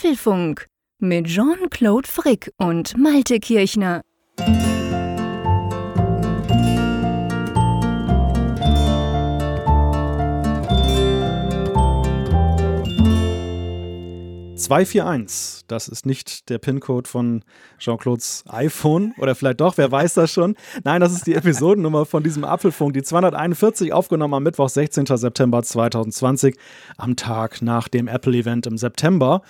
Apfelfunk mit Jean-Claude Frick und Malte Kirchner. ...241, das ist nicht der PIN-Code von Jean-Claudes iPhone oder vielleicht doch, wer weiß das schon. Nein, das ist die Episodennummer von diesem Apfelfunk, die 241, aufgenommen am Mittwoch, 16. September 2020, am Tag nach dem Apple-Event im September.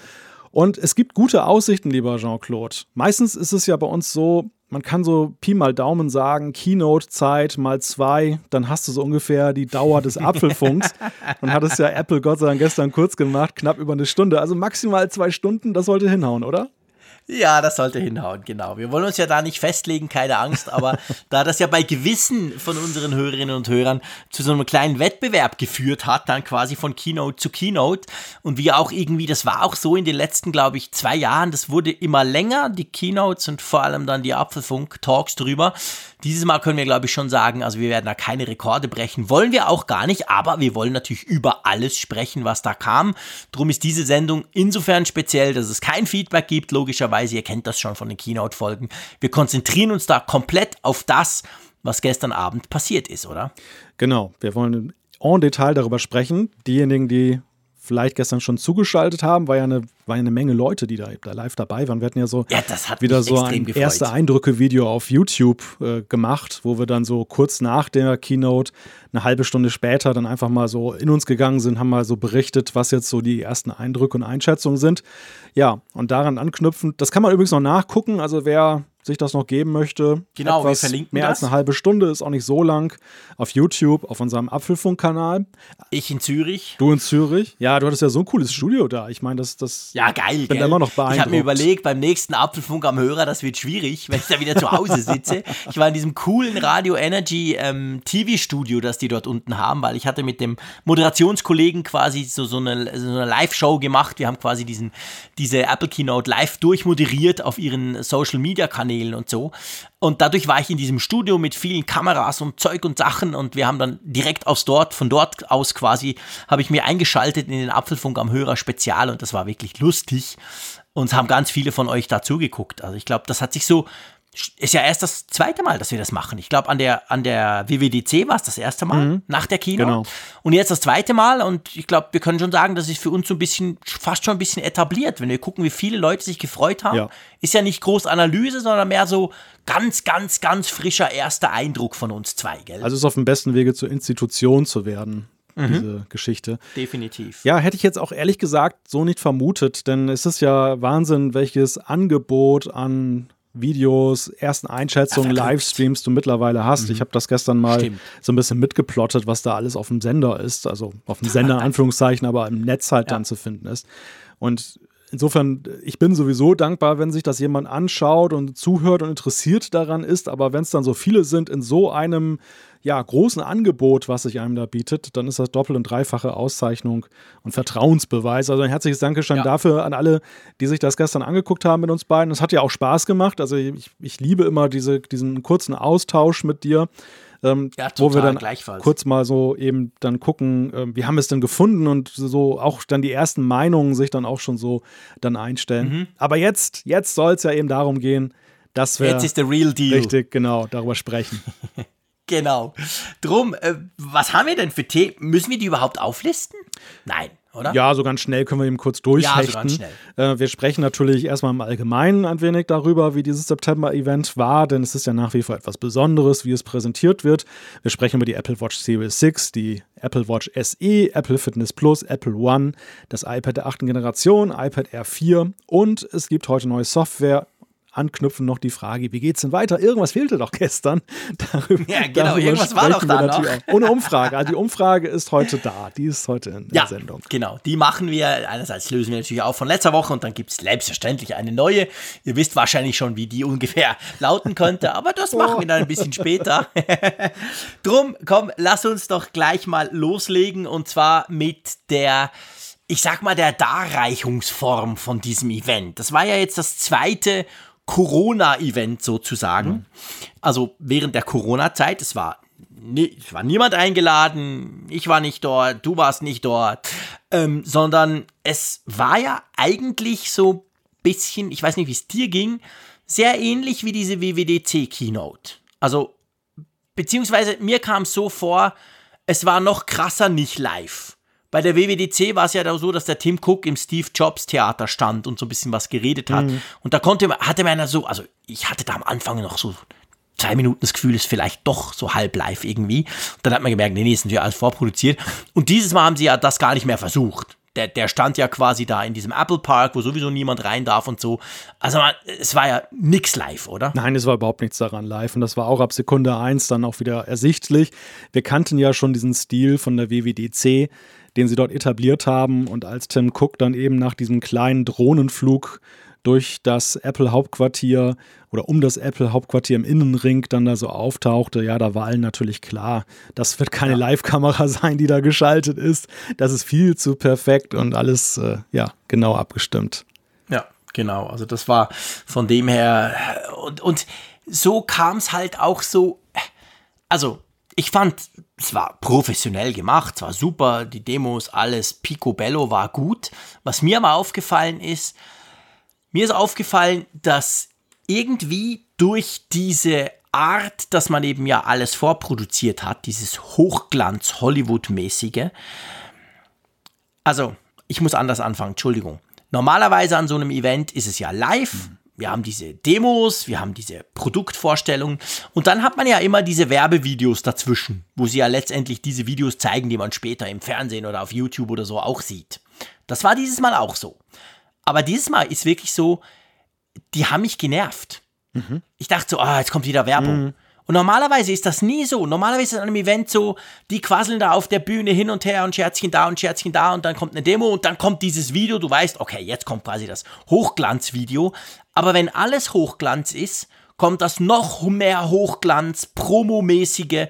Und es gibt gute Aussichten, lieber Jean-Claude. Meistens ist es ja bei uns so, man kann so Pi mal Daumen sagen, Keynote-Zeit mal zwei, dann hast du so ungefähr die Dauer des Apfelfunks. Dann hat es ja Apple Gott sei Dank gestern kurz gemacht, knapp über eine Stunde. Also maximal zwei Stunden, das sollte hinhauen, oder? Ja, das sollte hinhauen, genau. Wir wollen uns ja da nicht festlegen, keine Angst, aber da das ja bei gewissen von unseren Hörerinnen und Hörern zu so einem kleinen Wettbewerb geführt hat, dann quasi von Keynote zu Keynote und wir auch irgendwie, das war auch so in den letzten, glaube ich, zwei Jahren, das wurde immer länger, die Keynotes und vor allem dann die Apfelfunk-Talks drüber. Dieses Mal können wir, glaube ich, schon sagen, also wir werden da keine Rekorde brechen, wollen wir auch gar nicht, aber wir wollen natürlich über alles sprechen, was da kam. Drum ist diese Sendung insofern speziell, dass es kein Feedback gibt, logischerweise, ihr kennt das schon von den Keynote-Folgen. Wir konzentrieren uns da komplett auf das, was gestern Abend passiert ist, oder? Genau, wir wollen en Detail darüber sprechen. Diejenigen, die vielleicht gestern schon zugeschaltet haben, war ja eine, war ja eine Menge Leute, die da, da live dabei waren. Wir hatten ja so ja, wieder so ein gefreut. erste Eindrücke-Video auf YouTube äh, gemacht, wo wir dann so kurz nach der Keynote, eine halbe Stunde später, dann einfach mal so in uns gegangen sind, haben mal so berichtet, was jetzt so die ersten Eindrücke und Einschätzungen sind. Ja, und daran anknüpfend, das kann man übrigens noch nachgucken. Also wer sich das noch geben möchte. Genau, Etwas wir verlinken Mehr das. als eine halbe Stunde, ist auch nicht so lang. Auf YouTube, auf unserem Apfelfunk-Kanal. Ich in Zürich. Du in Zürich? Ja, du hattest ja so ein cooles Studio da. Ich meine, das, das. Ja, geil. Ich bin gell? immer noch Ich habe beeindruckt. mir überlegt, beim nächsten Apfelfunk am Hörer, das wird schwierig, wenn ich da wieder zu Hause sitze. Ich war in diesem coolen Radio Energy ähm, TV-Studio, das die dort unten haben, weil ich hatte mit dem Moderationskollegen quasi so, so eine, so eine Live-Show gemacht. Wir haben quasi diesen, diese Apple Keynote live durchmoderiert auf ihren Social-Media-Kanälen und so. Und dadurch war ich in diesem Studio mit vielen Kameras und Zeug und Sachen und wir haben dann direkt aus dort, von dort aus quasi, habe ich mir eingeschaltet in den Apfelfunk am Hörer Spezial und das war wirklich lustig. Und haben ganz viele von euch dazu geguckt. Also ich glaube, das hat sich so, ist ja erst das zweite Mal, dass wir das machen. Ich glaube, an der, an der WWDC war es das erste Mal, nach der Kino. Genau. Und jetzt das zweite Mal und ich glaube, wir können schon sagen, das ist für uns so ein bisschen, fast schon ein bisschen etabliert. Wenn wir gucken, wie viele Leute sich gefreut haben, Ja. ist ja nicht groß Analyse, sondern mehr so ganz, ganz, ganz frischer erster Eindruck von uns zwei, gell? Also ist auf dem besten Wege zur Institution zu werden, Mhm. diese Geschichte. Definitiv. Ja, hätte ich jetzt auch ehrlich gesagt so nicht vermutet, denn es ist ja Wahnsinn, welches Angebot an Videos, ersten Einschätzungen, Ja. Livestreams du mittlerweile hast. Ich habe das gestern mal Stimmt. so ein bisschen mitgeplottet, was da alles auf dem Sender ist. Also auf dem Sender in Anführungszeichen, aber im Netz halt dann zu finden ist. Und insofern, ich bin sowieso dankbar, wenn sich das jemand anschaut und zuhört und interessiert daran ist. Aber wenn es dann so viele sind in so einem ja, großen Angebot, was sich einem da bietet, dann ist das doppelt und dreifache Auszeichnung und Vertrauensbeweis. Also ein herzliches Dankeschön Ja. dafür an alle, die sich das gestern angeguckt haben mit uns beiden. Es hat ja auch Spaß gemacht. Also ich, ich liebe immer diese, diesen kurzen Austausch mit dir. Ähm, Ja, wo wir total, dann kurz mal so eben dann gucken, ähm, wie haben wir es denn gefunden und so auch dann die ersten Meinungen sich dann auch schon so dann einstellen. Mhm. Aber jetzt, jetzt soll es ja eben darum gehen, dass wir Jetzt ist der Real Deal. richtig genau darüber sprechen. Genau. Drum, äh, was haben wir denn für Themen? Müssen wir die überhaupt auflisten? Nein, oder? Ja, so ganz schnell können wir eben kurz Ja, so durchhechten. ganz schnell. Äh, wir sprechen natürlich erstmal im Allgemeinen ein wenig darüber, wie dieses September-Event war, denn es ist ja nach wie vor etwas Besonderes, wie es präsentiert wird. Wir sprechen über die Apple Watch Series 6, die Apple Watch SE, Apple Fitness Plus, Apple One, das iPad der achten Generation, iPad Air 4 und es gibt heute neue Software. Anknüpfen noch die Frage, wie geht's denn weiter? Irgendwas fehlte doch gestern. Darüber, Ja, genau, irgendwas war doch da noch. auch. Ohne Umfrage. Also die Umfrage ist heute da. Die ist heute in der Ja, Sendung. genau. Die machen wir. Einerseits lösen wir natürlich auf von letzter Woche und dann gibt es selbstverständlich eine neue. Ihr wisst wahrscheinlich schon, wie die ungefähr lauten könnte, aber das machen wir dann ein bisschen später. Drum, komm, lass uns doch gleich mal loslegen und zwar mit der, ich sag mal, der Darreichungsform von diesem Event. Das war ja jetzt das zweite Corona-Event sozusagen. Also während der Corona-Zeit. Es war nie, es war niemand eingeladen, ich war nicht dort, du warst nicht dort, ähm, sondern es war ja eigentlich so bisschen, ich weiß nicht, wie es dir ging, sehr ähnlich wie diese WWDC-Keynote. Also, beziehungsweise mir kam es so vor, es war noch krasser nicht live. Bei der WWDC war es ja so, dass der Tim Cook im Steve Jobs Theater stand und so ein bisschen was geredet hat. Mhm. Und da konnte, hatte man ja so, also ich hatte da am Anfang noch so zwei Minuten das Gefühl, ist vielleicht doch so halb live irgendwie. Und dann hat man gemerkt, nee, nee, ist natürlich alles vorproduziert. Und dieses Mal haben sie ja das gar nicht mehr versucht. Der, der stand ja quasi da in diesem Apple Park, wo sowieso niemand rein darf und so. Also man, es war ja nix live, oder? Nein, es war überhaupt nichts daran live. Und das war auch ab Sekunde eins dann auch wieder ersichtlich. Wir kannten ja schon diesen Stil von der WWDC, den sie dort etabliert haben. Und als Tim Cook dann eben nach diesem kleinen Drohnenflug durch das Apple-Hauptquartier oder um das Apple-Hauptquartier im Innenring dann da so auftauchte, ja, da war allen natürlich klar, das wird keine ja. Live-Kamera sein, die da geschaltet ist. Das ist viel zu perfekt und alles, äh, ja, genau abgestimmt. Ja, genau. Also das war von dem her und, und so kam es halt auch so, also ich fand, es war professionell gemacht, es war super, die Demos, alles picobello war gut. Was mir aber aufgefallen ist, mir ist aufgefallen, dass irgendwie durch diese Art, dass man eben ja alles vorproduziert hat, dieses Hochglanz-Hollywood-mäßige. Also, ich muss anders anfangen, Entschuldigung. Normalerweise an so einem Event ist es ja live. Mhm. Wir haben diese Demos, wir haben diese Produktvorstellungen und dann hat man ja immer diese Werbevideos dazwischen, wo sie ja letztendlich diese Videos zeigen, die man später im Fernsehen oder auf YouTube oder so auch sieht. Das war dieses Mal auch so. Aber dieses Mal ist wirklich so, die haben mich genervt. Mhm. Ich dachte so, ah, jetzt kommt wieder Werbung. Mhm. Und normalerweise ist das nie so. Normalerweise ist es an einem Event so, die quasseln da auf der Bühne hin und her und Scherzchen da und Scherzchen da und dann kommt eine Demo und dann kommt dieses Video. Du weißt, okay, jetzt kommt quasi das Hochglanzvideo. Aber wenn alles Hochglanz ist, kommt das noch mehr Hochglanz, Promomäßige.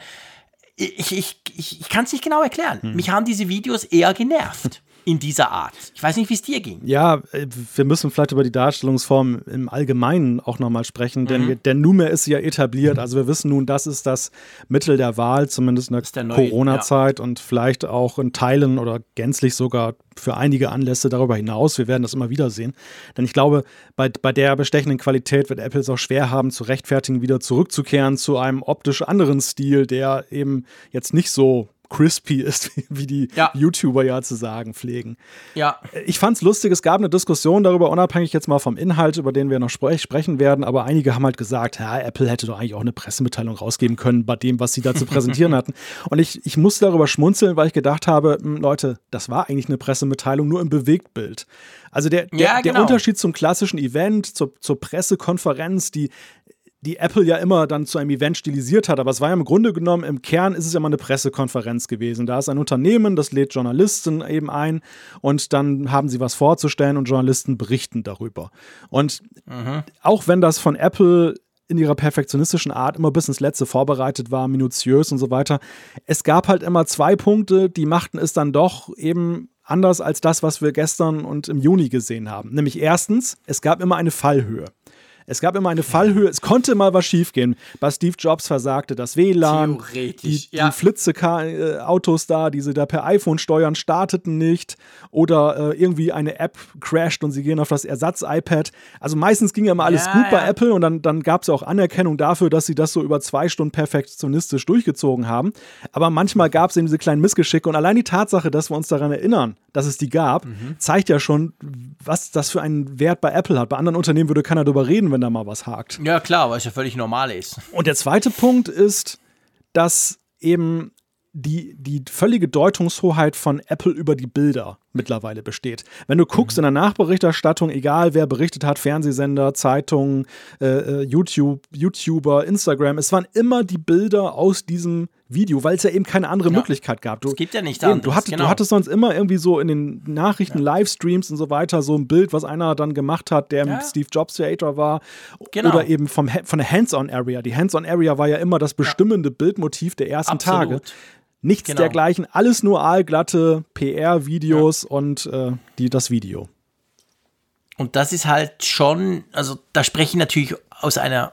Ich, ich, ich, ich kann es nicht genau erklären. Mhm. Mich haben diese Videos eher genervt in dieser Art. Ich weiß nicht, wie es dir ging. Ja, äh, wir müssen vielleicht über die Darstellungsform im Allgemeinen auch nochmal sprechen, denn, mhm. denn nunmehr ist sie ja etabliert. Also wir wissen nun, das ist das Mittel der Wahl, zumindest in der, der Corona-Zeit ja. und vielleicht auch in Teilen oder gänzlich sogar für einige Anlässe darüber hinaus. Wir werden das immer wieder sehen. Denn ich glaube, bei, bei der bestechenden Qualität wird Apple es auch schwer haben, zu rechtfertigen, wieder zurückzukehren zu einem optisch anderen Stil, der eben jetzt nicht so crispy ist, wie die ja. YouTuber ja zu sagen pflegen. Ja. Ich fand's lustig, es gab eine Diskussion darüber, unabhängig jetzt mal vom Inhalt, über den wir noch spre sprechen werden, aber einige haben halt gesagt, ja, Apple hätte doch eigentlich auch eine Pressemitteilung rausgeben können bei dem, was sie da zu präsentieren hatten. Und ich, ich musste darüber schmunzeln, weil ich gedacht habe, hm, Leute, das war eigentlich eine Pressemitteilung, nur im Bewegtbild. Also der, der, ja, genau. der Unterschied zum klassischen Event, zur, zur Pressekonferenz, die die Apple ja immer dann zu einem Event stilisiert hat. Aber es war ja im Grunde genommen, im Kern ist es ja mal eine Pressekonferenz gewesen. Da ist ein Unternehmen, das lädt Journalisten eben ein und dann haben sie was vorzustellen und Journalisten berichten darüber. Und mhm. auch wenn das von Apple in ihrer perfektionistischen Art immer bis ins Letzte vorbereitet war, minutiös und so weiter. Es gab halt immer zwei Punkte, die machten es dann doch eben anders als das, was wir gestern und im Juni gesehen haben. Nämlich erstens, es gab immer eine Fallhöhe. Es gab immer eine Fallhöhe, es konnte mal was schiefgehen. Bei Steve Jobs versagte das WLAN, die, ja. die Flitze-Autos da, die sie da per iPhone steuern, starteten nicht oder äh, irgendwie eine App crasht und sie gehen auf das Ersatz-iPad. Also meistens ging ja immer alles ja, gut bei Apple und dann, dann gab es auch Anerkennung dafür, dass sie das so über zwei Stunden perfektionistisch durchgezogen haben. Aber manchmal gab es eben diese kleinen Missgeschicke und allein die Tatsache, dass wir uns daran erinnern, dass es die gab, mhm. zeigt ja schon, was das für einen Wert bei Apple hat. Bei anderen Unternehmen würde keiner darüber reden, wenn da mal was hakt. Ja, klar, weil es ja völlig normal ist. Und der zweite Punkt ist, dass eben die, die völlige Deutungshoheit von Apple über die Bilder mittlerweile besteht. Wenn du guckst mhm. in der Nachberichterstattung, egal wer berichtet hat, Fernsehsender, Zeitungen, äh, äh, YouTube, YouTuber, Instagram, es waren immer die Bilder aus diesem Video, weil es ja eben keine andere ja. Möglichkeit gab. Du, es gibt ja nicht eben, du, hattest, genau. du hattest sonst immer irgendwie so in den Nachrichten, ja. Livestreams und so weiter so ein Bild, was einer dann gemacht hat, der ja. Steve Jobs Creator war. Genau. Oder eben vom, von der Hands-on-Area. Die Hands-on-Area war ja immer das bestimmende Bildmotiv der ersten Absolut. Tage. Nichts genau. dergleichen, alles nur aalglatte PR-Videos und äh, die, das Video. Und das ist halt schon, also da spreche ich natürlich aus einer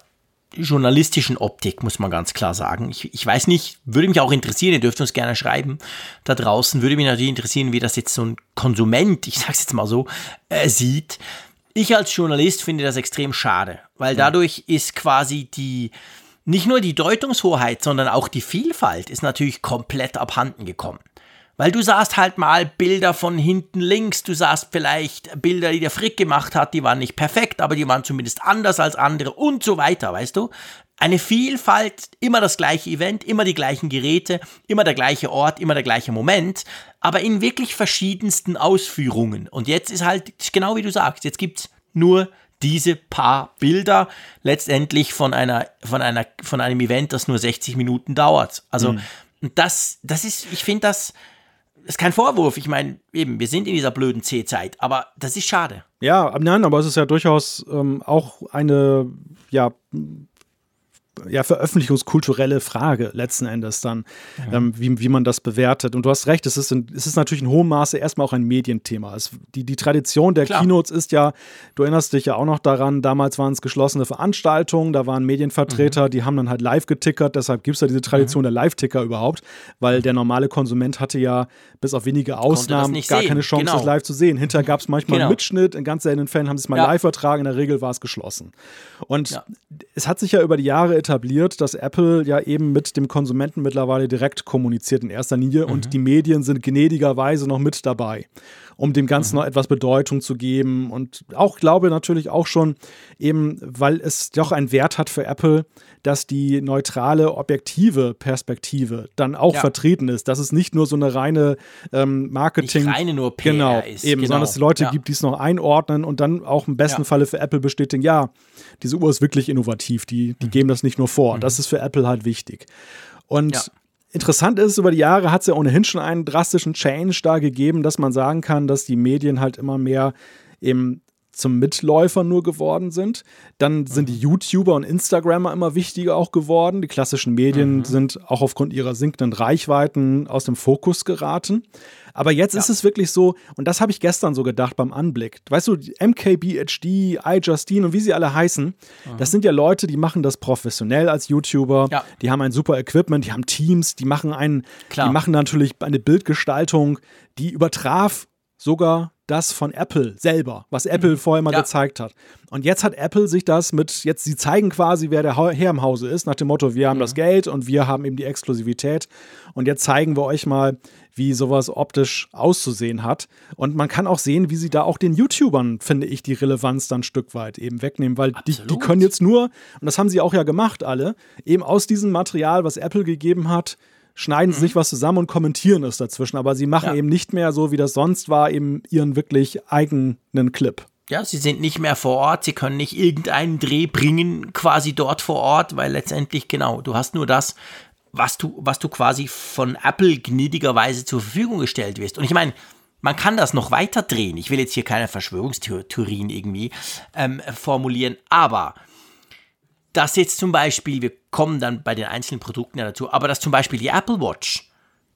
journalistischen Optik, muss man ganz klar sagen. Ich, ich weiß nicht, würde mich auch interessieren, ihr dürft uns gerne schreiben da draußen, würde mich natürlich interessieren, wie das jetzt so ein Konsument, ich sag's jetzt mal so, äh, sieht. Ich als Journalist finde das extrem schade, weil dadurch ist quasi die, nicht nur die Deutungshoheit, sondern auch die Vielfalt ist natürlich komplett abhanden gekommen. Weil du sahst halt mal Bilder von hinten links, du sahst vielleicht Bilder, die der Frick gemacht hat, die waren nicht perfekt, aber die waren zumindest anders als andere und so weiter, weißt du? Eine Vielfalt, immer das gleiche Event, immer die gleichen Geräte, immer der gleiche Ort, immer der gleiche Moment, aber in wirklich verschiedensten Ausführungen. Und jetzt ist halt genau wie du sagst, jetzt gibt's nur diese paar Bilder letztendlich von einer von einer von einem Event, das nur 60 Minuten dauert. Also mhm. das das ist ich finde das ist kein Vorwurf. Ich meine, eben, wir sind in dieser blöden C-Zeit, aber das ist schade. Ja, nein, aber es ist ja durchaus ähm, auch eine, ja, ja, veröffentlichungskulturelle Frage letzten Endes dann, mhm. ähm, wie, wie man das bewertet. Und du hast recht, es ist, in, es ist natürlich in hohem Maße erstmal auch ein Medienthema. Es, die, die Tradition der Klar. Keynotes ist ja, du erinnerst dich ja auch noch daran, damals waren es geschlossene Veranstaltungen, da waren Medienvertreter, mhm. die haben dann halt live getickert, deshalb gibt es ja diese Tradition mhm. der Live-Ticker überhaupt, weil der normale Konsument hatte ja bis auf wenige Ausnahmen gar sehen. keine Chance, genau. das live zu sehen. Hinterher gab es manchmal genau. einen Mitschnitt, in ganz seltenen Fällen haben sie es mal ja. live vertragen, in der Regel war es geschlossen. Und ja. es hat sich ja über die Jahre etabliert, dass Apple ja eben mit dem Konsumenten mittlerweile direkt kommuniziert in erster Linie mhm. und die Medien sind gnädigerweise noch mit dabei, um dem Ganzen mhm. noch etwas Bedeutung zu geben und auch glaube natürlich auch schon eben, weil es doch einen Wert hat für Apple, dass die neutrale, objektive Perspektive dann auch ja. vertreten ist, dass es nicht nur so eine reine ähm, Marketing, nicht reine nur PR genau, ist, eben, genau. sondern dass es Leute ja. gibt, die es noch einordnen und dann auch im besten ja. Falle für Apple bestätigen, ja, diese Uhr ist wirklich innovativ, die, die mhm. geben das nicht nur vor. Mhm. Das ist für Apple halt wichtig. Und Interessant ist, über die Jahre hat es ja ohnehin schon einen drastischen Change da gegeben, dass man sagen kann, dass die Medien halt immer mehr eben zum Mitläufer nur geworden sind. Dann sind die mhm. YouTuber und Instagrammer immer wichtiger auch geworden. Die klassischen Medien mhm. sind auch aufgrund ihrer sinkenden Reichweiten aus dem Fokus geraten. Aber jetzt ja. ist es wirklich so, und das habe ich gestern so gedacht beim Anblick. Weißt du, MKBHD, iJustine und wie sie alle heißen, mhm. das sind ja Leute, die machen das professionell als YouTuber. Ja. Die haben ein super Equipment, die haben Teams, die machen einen, Klar. die machen natürlich eine Bildgestaltung, die übertraf sogar das von Apple selber, was Apple mhm. vorher mal ja. gezeigt hat. Und jetzt hat Apple sich das mit, jetzt, sie zeigen quasi, wer der Herr im Hause ist, nach dem Motto, wir haben mhm. das Geld und wir haben eben die Exklusivität. Und jetzt zeigen wir euch mal, wie sowas optisch auszusehen hat. Und man kann auch sehen, wie sie da auch den YouTubern, finde ich, die Relevanz dann ein Stück weit eben wegnehmen, weil die, die können jetzt nur, und das haben sie auch ja gemacht alle, eben aus diesem Material, was Apple gegeben hat, schneiden sie mhm. sich was zusammen und kommentieren es dazwischen. Aber sie machen ja. eben nicht mehr so, wie das sonst war, eben ihren wirklich eigenen Clip. Ja, sie sind nicht mehr vor Ort, sie können nicht irgendeinen Dreh bringen, quasi dort vor Ort, weil letztendlich, genau, du hast nur das, was du, was du quasi von Apple gnädigerweise zur Verfügung gestellt wirst. Und ich meine, man kann das noch weiter drehen. Ich will jetzt hier keine Verschwörungstheorien irgendwie ähm, formulieren, aber dass jetzt zum Beispiel, wir kommen dann bei den einzelnen Produkten ja dazu, aber dass zum Beispiel die Apple Watch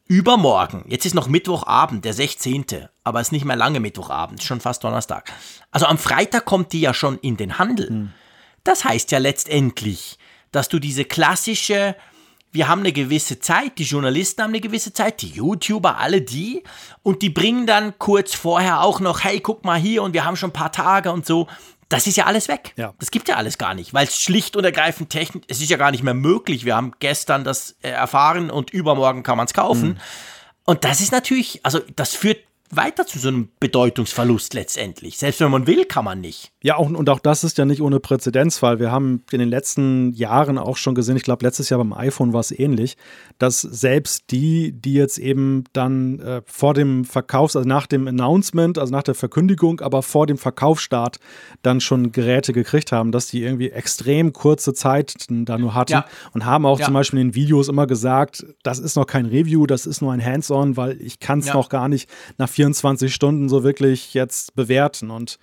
übermorgen, jetzt ist noch Mittwochabend, der 16., aber es ist nicht mehr lange Mittwochabend, schon fast Donnerstag. Also am Freitag kommt die ja schon in den Handel. Hm. Das heißt ja letztendlich, dass du diese klassische, wir haben eine gewisse Zeit, die Journalisten haben eine gewisse Zeit, die YouTuber, alle die, und die bringen dann kurz vorher auch noch, hey, guck mal hier und wir haben schon ein paar Tage und so. Das ist ja alles weg. Ja. Das gibt ja alles gar nicht, weil es schlicht und ergreifend technisch, es ist ja gar nicht mehr möglich. Wir haben gestern das äh, erfahren und übermorgen kann man es kaufen. Mhm. Und das ist natürlich, also das führt weiter zu so einem Bedeutungsverlust letztendlich. Selbst wenn man will, kann man nicht. Ja, auch, und auch das ist ja nicht ohne Präzedenzfall. Wir haben in den letzten Jahren auch schon gesehen, ich glaube, letztes Jahr beim iPhone war es ähnlich, dass selbst die, die jetzt eben dann äh, vor dem Verkaufs-, also nach dem Announcement, also nach der Verkündigung, aber vor dem Verkaufsstart dann schon Geräte gekriegt haben, dass die irgendwie extrem kurze Zeit da nur hatten ja. und haben auch ja. zum Beispiel in den Videos immer gesagt, das ist noch kein Review, das ist nur ein Hands-on, weil ich kann es ja. noch gar nicht nach 24 Stunden so wirklich jetzt bewerten. Und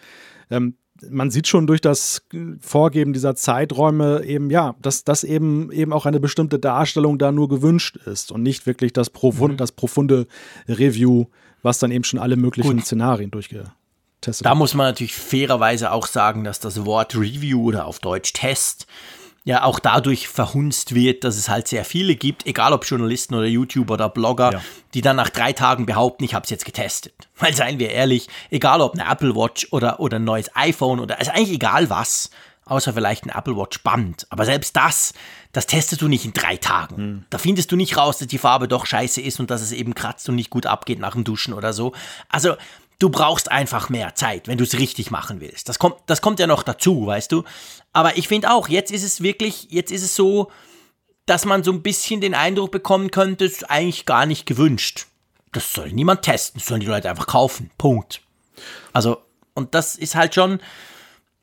ähm, man sieht schon durch das Vorgeben dieser Zeiträume eben, ja, dass das eben, eben auch eine bestimmte Darstellung da nur gewünscht ist und nicht wirklich das, profund, mhm. das profunde Review, was dann eben schon alle möglichen Gut. Szenarien durchgetestet Da muss man natürlich fairerweise auch sagen, dass das Wort Review oder auf Deutsch Test ja auch dadurch verhunzt wird, dass es halt sehr viele gibt, egal ob Journalisten oder YouTuber oder Blogger, ja. die dann nach drei Tagen behaupten, ich habe es jetzt getestet. Weil seien wir ehrlich, egal ob eine Apple Watch oder, oder ein neues iPhone oder also eigentlich egal was, außer vielleicht ein Apple Watch Band. Aber selbst das, das testest du nicht in drei Tagen. Hm. Da findest du nicht raus, dass die Farbe doch scheiße ist und dass es eben kratzt und nicht gut abgeht nach dem Duschen oder so. Also du brauchst einfach mehr Zeit, wenn du es richtig machen willst. Das kommt, das kommt ja noch dazu, weißt du. Aber ich finde auch, jetzt ist es wirklich, jetzt ist es so, dass man so ein bisschen den Eindruck bekommen könnte, es ist eigentlich gar nicht gewünscht. Das soll niemand testen, das sollen die Leute einfach kaufen. Punkt. Also, und das ist halt schon,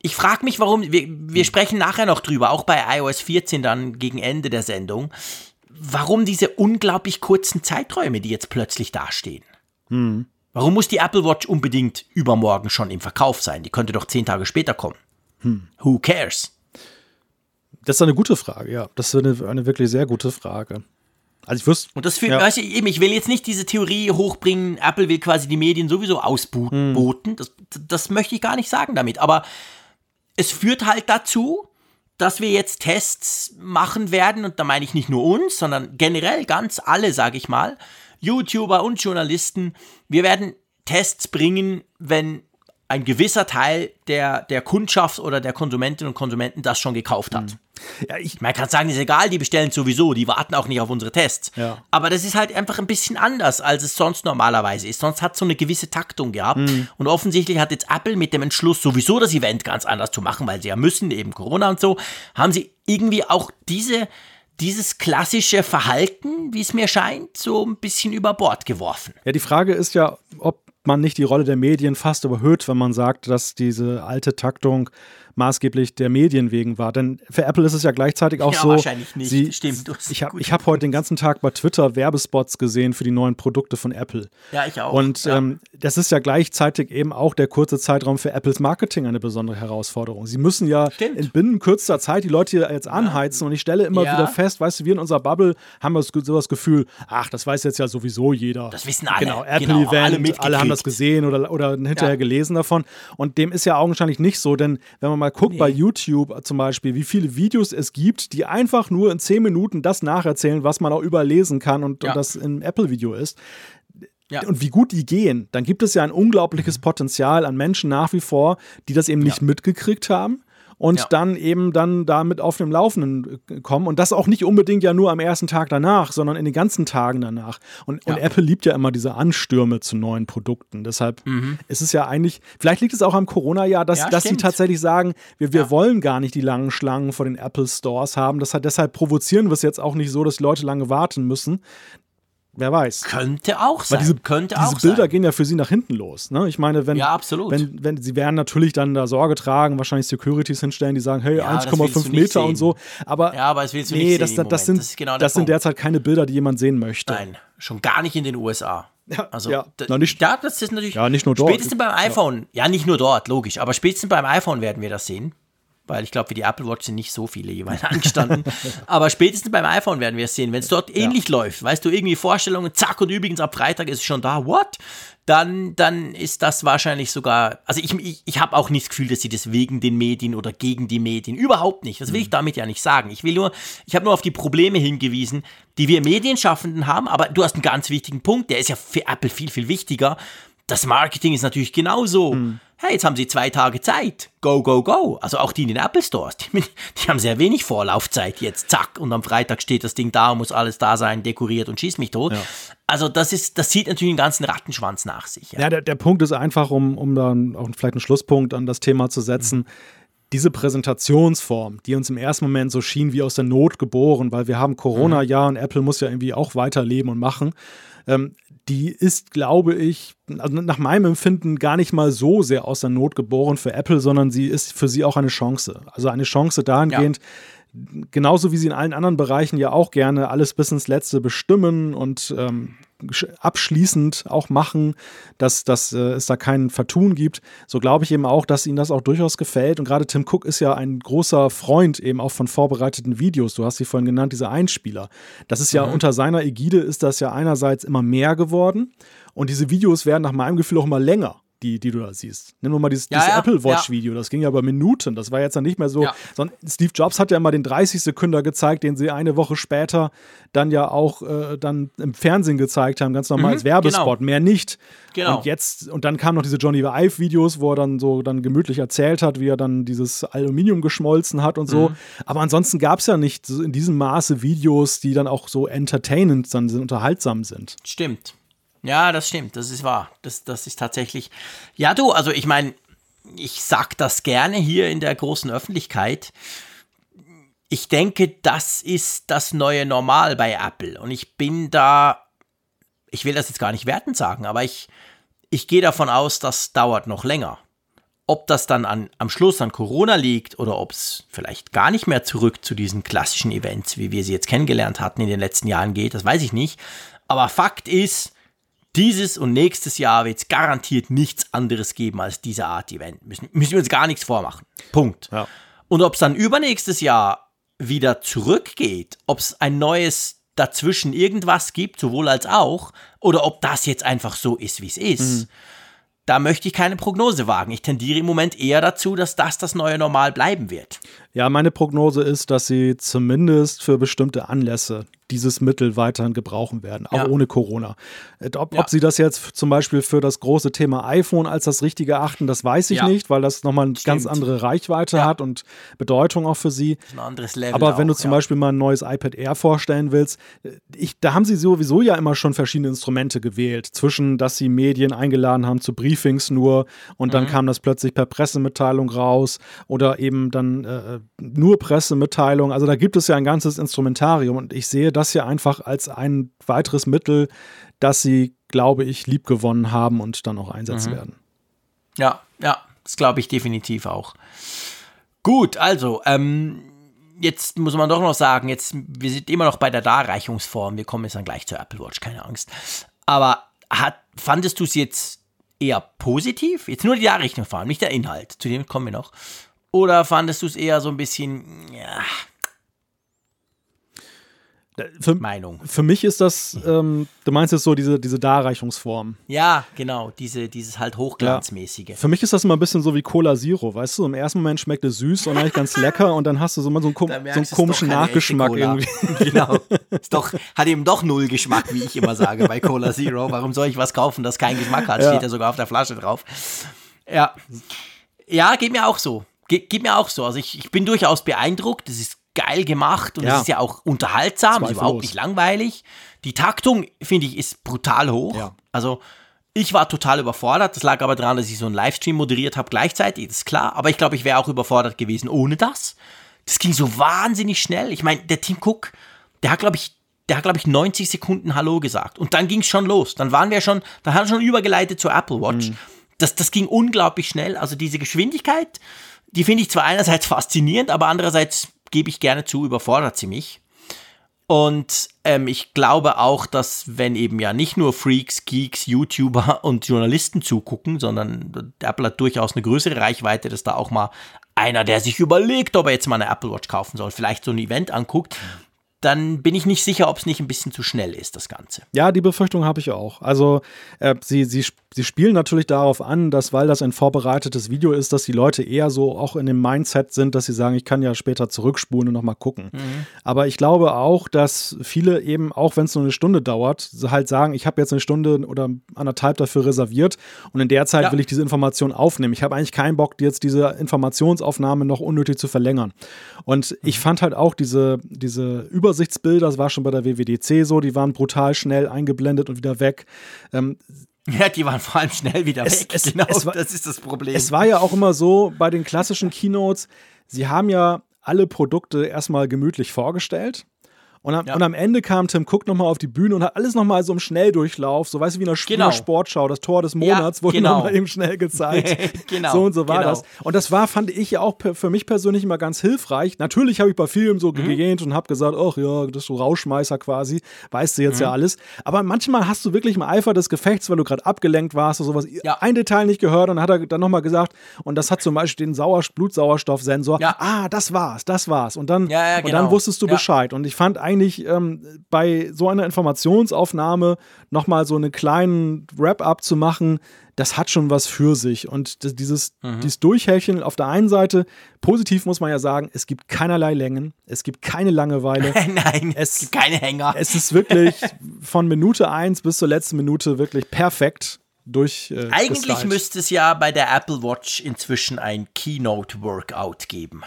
ich frage mich, warum, wir, wir sprechen nachher noch drüber, auch bei iOS 14 dann gegen Ende der Sendung, warum diese unglaublich kurzen Zeiträume, die jetzt plötzlich dastehen. Hm. Warum muss die Apple Watch unbedingt übermorgen schon im Verkauf sein? Die könnte doch zehn Tage später kommen. Hm. Who cares? Das ist eine gute Frage, ja. Das ist eine, eine wirklich sehr gute Frage. Also ich wüsste. Und das für, ja. weißt du, eben, ich will jetzt nicht diese Theorie hochbringen, Apple will quasi die Medien sowieso ausboten. Hm. Das, das möchte ich gar nicht sagen damit. Aber es führt halt dazu, dass wir jetzt Tests machen werden, und da meine ich nicht nur uns, sondern generell ganz alle, sage ich mal, YouTuber und Journalisten, wir werden Tests bringen, wenn ein gewisser Teil der, der Kundschaft oder der Konsumentinnen und Konsumenten das schon gekauft hat. Mhm. Ja, ich, Man kann sagen, ist egal, die bestellen sowieso, die warten auch nicht auf unsere Tests. Ja. Aber das ist halt einfach ein bisschen anders, als es sonst normalerweise ist. Sonst hat es so eine gewisse Taktung gehabt. Mhm. Und offensichtlich hat jetzt Apple mit dem Entschluss, sowieso das Event ganz anders zu machen, weil sie ja müssen, eben Corona und so, haben sie irgendwie auch diese dieses klassische Verhalten, wie es mir scheint, so ein bisschen über Bord geworfen. Ja, die Frage ist ja, ob man nicht die Rolle der Medien fast überhöht, wenn man sagt, dass diese alte Taktung maßgeblich der Medien wegen war. Denn für Apple ist es ja gleichzeitig auch ja, so. Wahrscheinlich nicht. Sie, Stimmt. Ich habe hab heute den ganzen Tag bei Twitter Werbespots gesehen für die neuen Produkte von Apple. Ja, ich auch. Und ja. ähm, das ist ja gleichzeitig eben auch der kurze Zeitraum für Apples Marketing eine besondere Herausforderung. Sie müssen ja Stimmt. in binnen kürzester Zeit die Leute jetzt anheizen. Ja. Und ich stelle immer wieder fest, weißt du, wir in unserer Bubble haben wir so das Gefühl, ach, das weiß jetzt ja sowieso jeder. Das wissen alle. Genau, Apple-Event, genau, alle, alle, haben das gesehen oder, oder hinterher gelesen davon. Und dem ist ja augenscheinlich nicht so, denn wenn man mal guckt nee. bei YouTube, zum Beispiel, wie viele Videos es gibt, die einfach nur in 10 Minuten das nacherzählen, was man auch überlesen kann und, ja. und das im Apple-Video ist. Ja. Und wie gut die gehen, dann gibt es ja ein unglaubliches mhm. Potenzial an Menschen nach wie vor, die das eben nicht mitgekriegt haben und ja. dann eben dann damit auf dem Laufenden äh, kommen. Und das auch nicht unbedingt ja nur am ersten Tag danach, sondern in den ganzen Tagen danach. Und, ja. und Apple liebt ja immer diese Anstürme zu neuen Produkten. Deshalb mhm. ist es ja eigentlich, vielleicht liegt es auch am Corona-Jahr, dass, ja, dass sie tatsächlich sagen, wir, wir wollen gar nicht die langen Schlangen vor den Apple Stores haben. Das hat, deshalb provozieren wir es jetzt auch nicht so, dass die Leute lange warten müssen. Wer weiß. Könnte auch sein. Weil diese, Könnte diese auch Bilder sein. gehen ja für sie nach hinten los. Ne? Ich meine, wenn, ja, absolut. wenn, wenn sie werden natürlich dann da Sorge tragen, wahrscheinlich Securities hinstellen, die sagen, hey, ja, 1,5 Meter und so. Aber ja, aber das willst du nee, nicht das, sehen das, sind, das, genau das sind derzeit keine Bilder, die jemand sehen möchte. Nein, schon gar nicht in den USA. Ja, also, ja. Da, nicht, ja, das ist natürlich. Ja, nicht nur dort. Spätestens beim iPhone, ja. ja, nicht nur dort, logisch, aber spätestens beim iPhone werden wir das sehen weil ich glaube, für die Apple Watch sind nicht so viele jeweils angestanden. Aber spätestens beim iPhone werden wir es sehen. Wenn es dort ähnlich ja. läuft, weißt du, irgendwie Vorstellungen, zack, und übrigens ab Freitag ist es schon da, what? Dann, dann ist das wahrscheinlich sogar, also ich, ich, ich habe auch nicht das Gefühl, dass sie das wegen den Medien oder gegen die Medien, überhaupt nicht. Das will ich mhm. damit ja nicht sagen. Ich will nur, ich habe nur auf die Probleme hingewiesen, die wir Medienschaffenden haben, aber du hast einen ganz wichtigen Punkt, der ist ja für Apple viel, viel wichtiger. Das Marketing ist natürlich genauso. Mhm hey, jetzt haben sie zwei Tage Zeit. Go, go, go. Also auch die in den Apple Stores, die, die, haben sehr wenig Vorlaufzeit jetzt. Zack. Und am Freitag steht das Ding da, muss alles da sein, dekoriert und schießt mich tot. Ja. Also das ist, das zieht natürlich einen ganzen Rattenschwanz nach sich. Ja, ja der, der Punkt ist einfach, um, um dann auch vielleicht einen Schlusspunkt an das Thema zu setzen. Mhm diese Präsentationsform, die uns im ersten Moment so schien wie aus der Not geboren, weil wir haben Corona, mhm. ja, und Apple muss ja irgendwie auch weiterleben und machen. Ähm, die ist, glaube ich, also nach meinem Empfinden gar nicht mal so sehr aus der Not geboren für Apple, sondern sie ist für sie auch eine Chance. Also eine Chance dahingehend, ja. Genauso wie sie in allen anderen Bereichen ja auch gerne alles bis ins Letzte bestimmen und ähm, abschließend auch machen, dass, dass äh, es da kein Vertun gibt. So glaube ich eben auch, dass ihnen das auch durchaus gefällt. Und gerade Tim Cook ist ja ein großer Freund eben auch von vorbereiteten Videos. Du hast sie vorhin genannt, diese Einspieler. Das ist ja mhm. unter seiner Ägide ist das ja einerseits immer mehr geworden. Und diese Videos werden nach meinem Gefühl auch immer länger. Die, die du da siehst. Nimm nur mal dieses, Ja, dieses ja, Apple Watch-Video, das ging ja über Minuten. Das war jetzt dann nicht mehr so. Sondern Steve Jobs hat ja immer den 30 Sekünder gezeigt, den sie eine Woche später dann ja auch äh, dann im Fernsehen gezeigt haben, ganz normal Mhm, als Werbespot, genau. mehr nicht. Genau. Und jetzt, und dann kamen noch diese Johnny Ive-Videos, wo er dann so dann gemütlich erzählt hat, wie er dann dieses Aluminium geschmolzen hat und so. Mhm. Aber ansonsten gab es ja nicht in diesem Maße Videos, die dann auch so entertainend dann sind, unterhaltsam sind. Stimmt. Ja, das stimmt, das ist wahr. Das, das ist tatsächlich. Ja, du, also ich meine, ich sag das gerne hier in der großen Öffentlichkeit. Ich denke, das ist das neue Normal bei Apple. Und ich bin da, ich will das jetzt gar nicht wertend sagen, aber ich, ich gehe davon aus, das dauert noch länger. Ob das dann an, am Schluss an Corona liegt oder ob es vielleicht gar nicht mehr zurück zu diesen klassischen Events, wie wir sie jetzt kennengelernt hatten in den letzten Jahren geht, das weiß ich nicht. Aber Fakt ist, dieses und nächstes Jahr wird es garantiert nichts anderes geben als diese Art Event. Müssen, müssen wir uns gar nichts vormachen. Punkt. Ja. Und ob es dann übernächstes Jahr wieder zurückgeht, ob es ein neues dazwischen irgendwas gibt, sowohl als auch, oder ob das jetzt einfach so ist, wie es ist, da möchte ich keine Prognose wagen. Ich tendiere im Moment eher dazu, dass das das neue Normal bleiben wird. Ja, meine Prognose ist, dass sie zumindest für bestimmte Anlässe dieses Mittel weiterhin gebrauchen werden, auch Ja. ohne Corona. Äh, Ob, Ja. ob sie das jetzt zum Beispiel für das große Thema iPhone als das Richtige achten, das weiß ich Ja. nicht, weil das nochmal eine ganz Stimmt. andere Reichweite hat und Bedeutung auch für sie. Ein anderes Level. Aber wenn du auch, zum ja. Beispiel mal ein neues iPad Air vorstellen willst, äh, ich, da haben sie sowieso ja immer schon verschiedene Instrumente gewählt. Zwischen, dass sie Medien eingeladen haben zu Briefings nur und Mhm. dann kam das plötzlich per Pressemitteilung raus oder eben dann äh, nur Pressemitteilung. Also da gibt es ja ein ganzes Instrumentarium und ich sehe das hier einfach als ein weiteres Mittel, das sie, glaube ich, liebgewonnen haben und dann auch einsetzen Mhm. werden. Ja, ja, das glaube ich definitiv auch. Gut, also, ähm, jetzt muss man doch noch sagen, jetzt, wir sind immer noch bei der Darreichungsform. Wir kommen jetzt dann gleich zur Apple Watch, keine Angst. Aber hat, fandest du es jetzt eher positiv? Jetzt nur die Darreichungsform, nicht der Inhalt, zu dem kommen wir noch. Oder fandest du es eher so ein bisschen, ja, Für, Meinung? für mich ist das, ähm, du meinst jetzt so diese, diese Darreichungsform. Ja, genau, diese, dieses halt Hochglanzmäßige. Für mich ist das immer ein bisschen so wie Cola Zero, weißt du? Im ersten Moment schmeckt es süß und eigentlich ganz lecker und dann hast du so mal so einen, kom so einen komischen Nachgeschmack irgendwie. genau. Ist doch, hat eben doch null Geschmack, wie ich immer sage bei Cola Zero. Warum soll ich was kaufen, das keinen Geschmack hat? Ja. Steht ja sogar auf der Flasche drauf. Ja. Ja, geht mir auch so. Ge geht mir auch so. Also ich, ich bin durchaus beeindruckt. Das ist geil gemacht und es Ja. ist ja auch unterhaltsam, ist überhaupt nicht langweilig. Die Taktung, finde ich, ist brutal hoch. Ja. Also ich war total überfordert. Das lag aber daran, dass ich so einen Livestream moderiert habe gleichzeitig, das ist klar. Aber ich glaube, ich wäre auch überfordert gewesen ohne das. Das ging so wahnsinnig schnell. Ich meine, der Tim Cook, der hat, glaube ich, der hat, glaube ich, 90 Sekunden Hallo gesagt. Und dann ging es schon los. Dann waren wir schon, dann hat er schon übergeleitet zur Apple Watch. Das, das ging unglaublich schnell. Also diese Geschwindigkeit, die finde ich zwar einerseits faszinierend, aber andererseits gebe ich gerne zu, überfordert sie mich. Und ähm, ich glaube auch, dass wenn eben ja nicht nur Freaks, Geeks, YouTuber und Journalisten zugucken, sondern Apple hat durchaus eine größere Reichweite, dass da auch mal einer, der sich überlegt, ob er jetzt mal eine Apple Watch kaufen soll, vielleicht so ein Event anguckt, dann bin ich nicht sicher, ob es nicht ein bisschen zu schnell ist, das Ganze. Ja, die Befürchtung habe ich auch. Also äh, sie, sie, sie spielen natürlich darauf an, dass, weil das ein vorbereitetes Video ist, dass die Leute eher so auch in dem Mindset sind, dass sie sagen, ich kann ja später zurückspulen und nochmal gucken. Aber ich glaube auch, dass viele eben, auch wenn es nur eine Stunde dauert, so halt sagen, ich habe jetzt eine Stunde oder anderthalb dafür reserviert und in der Zeit Ja. will ich diese Information aufnehmen. Ich habe eigentlich keinen Bock, jetzt diese Informationsaufnahme noch unnötig zu verlängern. Und ich fand halt auch diese, diese Übersichtsbilder, das war schon bei der WWDC so, die waren brutal schnell eingeblendet und wieder weg. Ähm, Ja, die waren vor allem schnell wieder Es- weg. es- genau, es war- das ist das Problem. es war ja auch immer so bei den klassischen Keynotes, sie haben ja alle Produkte erstmal gemütlich vorgestellt. Und am, Ja. und am Ende kam Tim Cook nochmal auf die Bühne und hat alles nochmal so im Schnelldurchlauf, so weißt du, wie in einer, Genau. Sportschau, das Tor des Monats wurde genau. nochmal eben schnell gezeigt. Genau, So und so war genau. das. Und das war, fand ich ja auch für mich persönlich immer ganz hilfreich. Natürlich habe ich bei Mhm. so gegähnt und habe gesagt, ach ja, das ist so Rauschmeißer quasi, weißt du jetzt Mhm. ja alles. Aber manchmal hast du wirklich im Eifer des Gefechts, weil du gerade abgelenkt warst oder sowas, Ja. ein Detail nicht gehört und dann hat er dann nochmal gesagt, und das hat zum Beispiel den Sauer Blutsauerstoffsensor. Ja. Ah, das war's, das war's. Und dann, Ja, ja, und genau. dann wusstest du Ja. Bescheid. Und ich fand eigentlich eigentlich ähm, bei so einer Informationsaufnahme nochmal so einen kleinen Wrap-up zu machen, das hat schon was für sich. Und das, dieses, mhm. dieses Durchhecheln auf der einen Seite, positiv muss man ja sagen, es gibt keinerlei Längen, es gibt keine Langeweile. Nein, es, es gibt keine Hänger. Es ist wirklich von Minute 1 bis zur letzten Minute wirklich perfekt durch. Äh, Eigentlich müsste es ja bei der Apple Watch inzwischen ein Keynote-Workout geben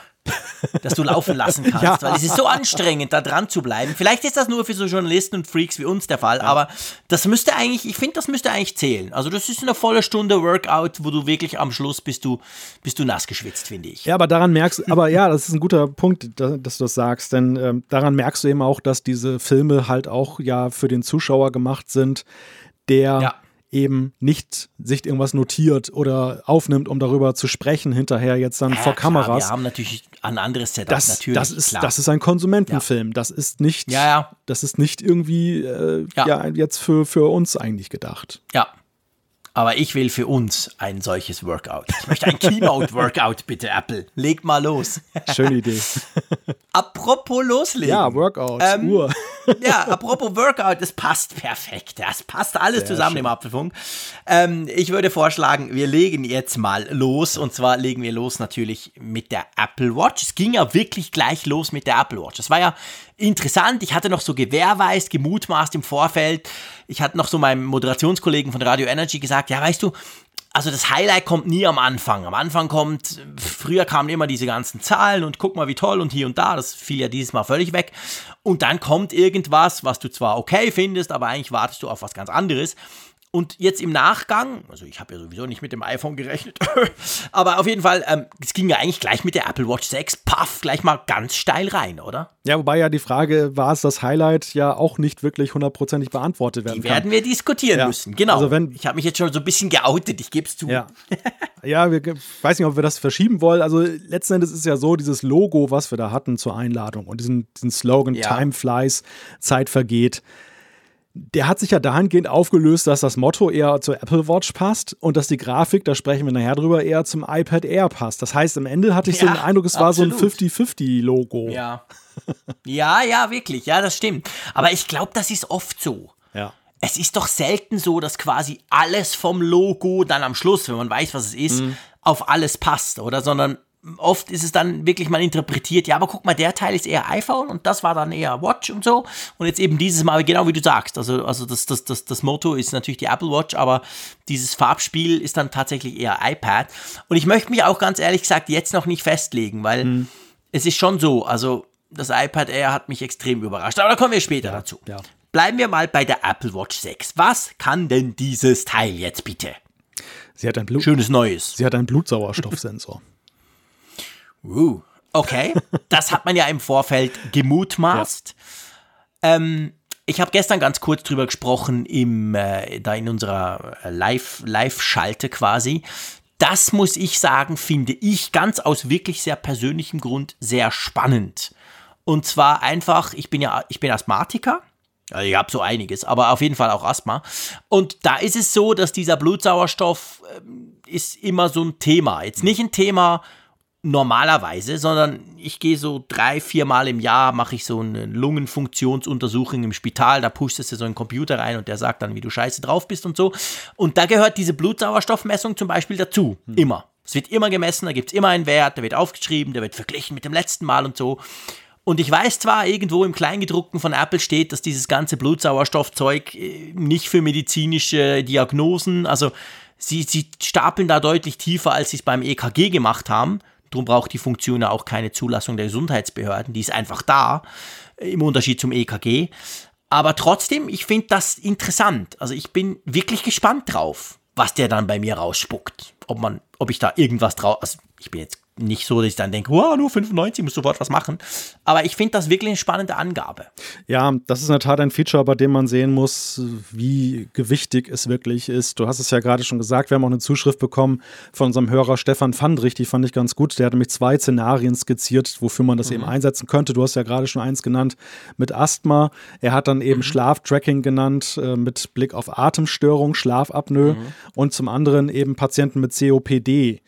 dass du laufen lassen kannst, ja. weil es ist so anstrengend, da dran zu bleiben. Vielleicht ist das nur für so Journalisten und Freaks wie uns der Fall, ja. aber das müsste eigentlich, ich finde, das müsste eigentlich zählen. Also das ist eine volle Stunde Workout, wo du wirklich am Schluss bist du, bist du nass geschwitzt, finde ich. Ja, aber daran merkst, aber ja, das ist ein guter Punkt, dass du das sagst, denn ähm, daran merkst du eben auch, dass diese Filme halt auch ja für den Zuschauer gemacht sind, der ja eben nicht sich irgendwas notiert oder aufnimmt, um darüber zu sprechen, hinterher jetzt dann ja, vor Kameras. Klar, wir haben natürlich ein anderes Setup, das, natürlich. Das ist, das ist ein Konsumentenfilm. Ja. Das ist nicht, ja, ja. das ist nicht irgendwie äh, ja. jetzt für, für uns eigentlich gedacht. Ja, aber ich will für uns ein solches Workout. Ich möchte ein Keynote-Workout, bitte, Apple. Leg mal los. Schöne Idee. apropos loslegen. Ja, Workout, ähm, Uhr. ja, apropos Workout, das passt perfekt. Das passt alles Sehr zusammen schön. im Apfelfunk. Ähm, ich würde vorschlagen, wir legen jetzt mal los. Und zwar legen wir los natürlich mit der Apple Watch. Es ging ja wirklich gleich los mit der Apple Watch. Das war ja interessant. Ich hatte noch so gewährweist, gemutmaßt im Vorfeld. Ich hatte noch so meinem Moderationskollegen von Radio Energy gesagt, ja, weißt du, also das Highlight kommt nie am Anfang. Am Anfang kommt, früher kamen immer diese ganzen Zahlen und guck mal, wie toll und hier und da. Das fiel ja dieses Mal völlig weg. Und dann kommt irgendwas, was du zwar okay findest, aber eigentlich wartest du auf was ganz anderes. Und jetzt im Nachgang, also ich habe ja sowieso nicht mit dem iPhone gerechnet, aber auf jeden Fall, ähm, es ging ja eigentlich gleich mit der Apple Watch 6, paff, gleich mal ganz steil rein, oder? Ja, wobei ja die Frage, war es das Highlight, ja auch nicht wirklich hundertprozentig beantwortet werden Die werden kann. wir diskutieren ja. müssen, genau. Also wenn, ich habe mich jetzt schon so ein bisschen geoutet, ich gebe es zu. Ja, ja wir, weiß nicht, ob wir das verschieben wollen. Also letzten Endes ist ja so, dieses Logo, was wir da hatten zur Einladung und diesen, diesen Slogan ja. Time Flies, Zeit vergeht der hat sich ja dahingehend aufgelöst, dass das Motto eher zur Apple Watch passt und dass die Grafik, da sprechen wir nachher drüber, eher zum iPad Air passt. Das heißt, am Ende hatte ich ja, so den Eindruck, es absolut. war so ein 50-50-Logo. Ja. ja, ja, wirklich, ja, das stimmt. Aber ich glaube, das ist oft so. Ja. Es ist doch selten so, dass quasi alles vom Logo dann am Schluss, wenn man weiß, was es ist, mhm. auf alles passt, oder? Sondern oft ist es dann wirklich mal interpretiert, ja, aber guck mal, der Teil ist eher iPhone und das war dann eher Watch und so. Und jetzt eben dieses Mal, genau wie du sagst, also, also das, das, das, das Motto ist natürlich die Apple Watch, aber dieses Farbspiel ist dann tatsächlich eher iPad. Und ich möchte mich auch ganz ehrlich gesagt jetzt noch nicht festlegen, weil mhm. es ist schon so, also das iPad Air hat mich extrem überrascht, aber da kommen wir später ja, dazu. Ja. Bleiben wir mal bei der Apple Watch 6. Was kann denn dieses Teil jetzt bitte? Sie hat ein Blut Schönes Neues. Sie hat einen Blutsauerstoffsensor. Uh, okay. Das hat man ja im Vorfeld gemutmaßt. Ja. Ähm, ich habe gestern ganz kurz drüber gesprochen, im, äh, da in unserer äh, Live-Schalte Live quasi. Das muss ich sagen, finde ich ganz aus wirklich sehr persönlichem Grund sehr spannend. Und zwar einfach, ich bin ja, ich bin Asthmatiker. Also ich habe so einiges, aber auf jeden Fall auch Asthma. Und da ist es so, dass dieser Blutsauerstoff äh, ist immer so ein Thema. Jetzt nicht ein Thema, normalerweise, sondern ich gehe so drei, vier Mal im Jahr, mache ich so eine Lungenfunktionsuntersuchung im Spital, da pushst du so einen Computer rein und der sagt dann, wie du scheiße drauf bist und so. Und da gehört diese Blutsauerstoffmessung zum Beispiel dazu, hm. immer. Es wird immer gemessen, da gibt es immer einen Wert, der wird aufgeschrieben, der wird verglichen mit dem letzten Mal und so. Und ich weiß zwar, irgendwo im Kleingedruckten von Apple steht, dass dieses ganze Blutsauerstoffzeug äh, nicht für medizinische Diagnosen, also sie, sie stapeln da deutlich tiefer, als sie es beim EKG gemacht haben. Darum braucht die Funktion ja auch keine Zulassung der Gesundheitsbehörden. Die ist einfach da, im Unterschied zum EKG. Aber trotzdem, ich finde das interessant. Also ich bin wirklich gespannt drauf, was der dann bei mir rausspuckt. Ob man, ob ich da irgendwas drauf. Also ich bin jetzt nicht so, dass ich dann denke, wow, nur 95, muss sofort was machen. Aber ich finde das wirklich eine spannende Angabe. Ja, das ist in der Tat ein Feature, bei dem man sehen muss, wie gewichtig es wirklich ist. Du hast es ja gerade schon gesagt, wir haben auch eine Zuschrift bekommen von unserem Hörer Stefan Fandrich, die fand ich ganz gut. Der hat nämlich zwei Szenarien skizziert, wofür man das mhm. eben einsetzen könnte. Du hast ja gerade schon eins genannt mit Asthma. Er hat dann eben mhm. Schlaftracking genannt äh, mit Blick auf Atemstörung, Schlafapnoe mhm. und zum anderen eben Patienten mit COPD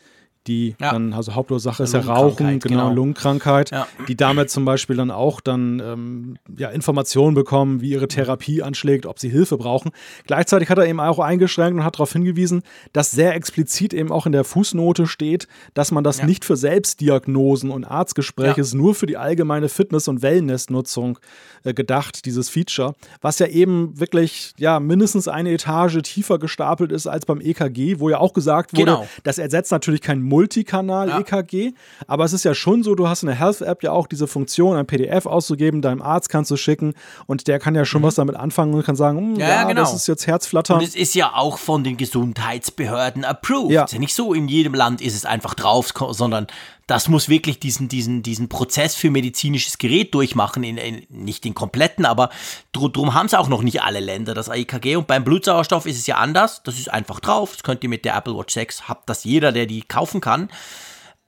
die Ja. dann, also Hauptursache ist ja Rauchen, genau, genau. Lungenkrankheit, Ja. die damit zum Beispiel dann auch dann ähm, ja, Informationen bekommen, wie ihre Therapie anschlägt, ob sie Hilfe brauchen. Gleichzeitig hat er eben auch eingeschränkt und hat darauf hingewiesen, dass sehr explizit eben auch in der Fußnote steht, dass man das Ja. nicht für Selbstdiagnosen und Arztgespräche, ist nur für die allgemeine Fitness- und Wellnessnutzung äh, gedacht, dieses Feature, was ja eben wirklich ja mindestens eine Etage tiefer gestapelt ist als beim EKG, wo ja auch gesagt wurde, Genau. das ersetzt natürlich kein Ja. Multikanal-EKG, aber es ist ja schon so, du hast in der Health-App ja auch diese Funktion, ein PDF auszugeben, deinem Arzt kannst du schicken und der kann ja schon was damit anfangen und kann sagen, hm, Mhm. Ja, ja, genau. das ist jetzt Herzflattern. Und es ist ja auch von den Gesundheitsbehörden approved. Ja. Ist ja nicht so, in jedem Land ist es einfach drauf, sondern das muss wirklich diesen, diesen, diesen Prozess für medizinisches Gerät durchmachen. In, in, nicht den kompletten, aber dr drum haben es auch noch nicht alle Länder, das EKG. Und beim Blutsauerstoff ist es ja anders. Das ist einfach drauf. Das könnt ihr mit der Apple Watch 6, habt das jeder, der die kaufen kann.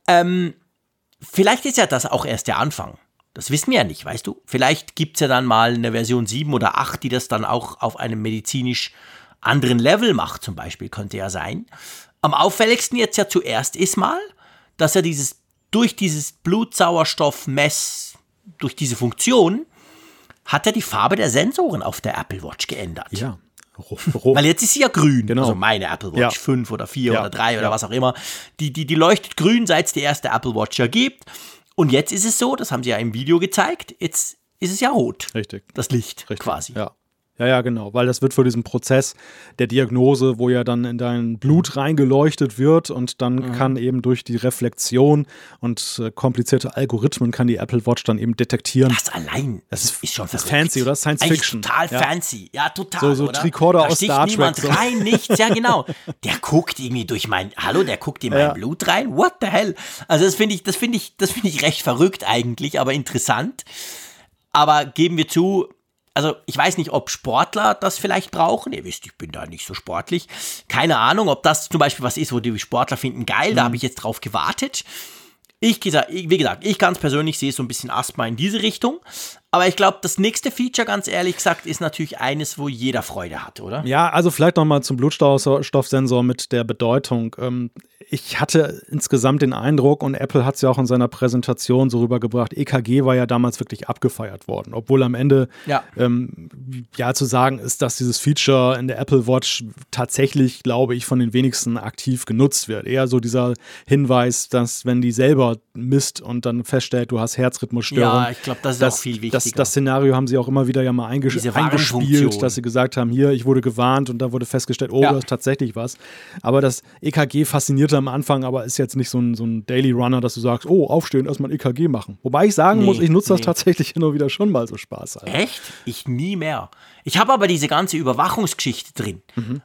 Ähm, vielleicht ist ja das auch erst der Anfang. Das wissen wir ja nicht, weißt du? Vielleicht gibt es ja dann mal eine Version 7 oder 8, die das dann auch auf einem medizinisch anderen Level macht, zum Beispiel, könnte ja sein. Am auffälligsten jetzt ja zuerst ist mal, dass er dieses, durch dieses Blutsauerstoffmess, durch diese Funktion, hat er die Farbe der Sensoren auf der Apple Watch geändert. ja. Ro- ro- Weil jetzt ist sie ja grün. Genau. Also meine Apple Watch Ja. 5 oder 4 Ja. oder 3 oder Ja. was auch immer. Die, die, die leuchtet grün, seit es die erste Apple Watch ja gibt. Und jetzt ist es so, das haben sie ja im Video gezeigt, jetzt ist es ja rot. Richtig. Das Licht Richtig. quasi. Ja. Ja, ja, genau, weil das wird für diesen Prozess der Diagnose, wo ja dann in dein Blut reingeleuchtet wird und dann Mhm. kann eben durch die Reflexion und äh, komplizierte Algorithmen kann die Apple Watch dann eben detektieren. Das allein Das ist, ist- schon das ist verrückt. fancy, oder? Science Eigentlich Fiction. total Ja. fancy. Ja, total. So- so oder? Tricorder da aus Star Trek, niemand so. rein, nichts. Ja, genau. Der guckt irgendwie durch mein, hallo, der guckt in mein Ja. Blut rein. What the hell? Also das finde ich, das finde ich, das finde ich recht verrückt eigentlich, aber interessant. Aber geben wir zu, also ich weiß nicht, ob Sportler das vielleicht brauchen. Ihr wisst, ich bin da nicht so sportlich. Keine Ahnung, ob das zum Beispiel was ist, wo die Sportler finden, geil, Mhm. da habe ich jetzt drauf gewartet. Ich, wie gesagt, ich ganz persönlich sehe so ein bisschen Asthma in diese Richtung. Aber ich glaube, das nächste Feature, ganz ehrlich gesagt, ist natürlich eines, wo jeder Freude hat, oder? Ja, also vielleicht nochmal zum Blutstoffsensor mit der Bedeutung. Ähm, ich hatte insgesamt den Eindruck, und Apple hat es ja auch in seiner Präsentation so rübergebracht, EKG war ja damals wirklich abgefeiert worden, obwohl am Ende Ja. ähm, ja zu sagen ist, dass dieses Feature in der Apple Watch tatsächlich, glaube ich, von den wenigsten aktiv genutzt wird. Eher so dieser Hinweis, dass wenn die selber misst und dann feststellt, du hast Herzrhythmusstörungen. Ja, ich glaube, das ist auch viel wichtiger. Das, das Szenario haben sie auch immer wieder ja mal eingesch Diese eingespielt, dass sie gesagt haben, hier, ich wurde gewarnt und da wurde festgestellt, oh, Ja. da ist tatsächlich was. Aber das EKG faszinierte am Anfang, aber ist jetzt nicht so ein, so ein Daily Runner, dass du sagst, oh, aufstehen, erstmal ein EKG machen. Wobei ich sagen Nee, muss, ich nutze das nee. tatsächlich hin und wieder schon mal so Spaß. Echt? Ich nie mehr. Ich habe aber diese ganze Überwachungsgeschichte drin.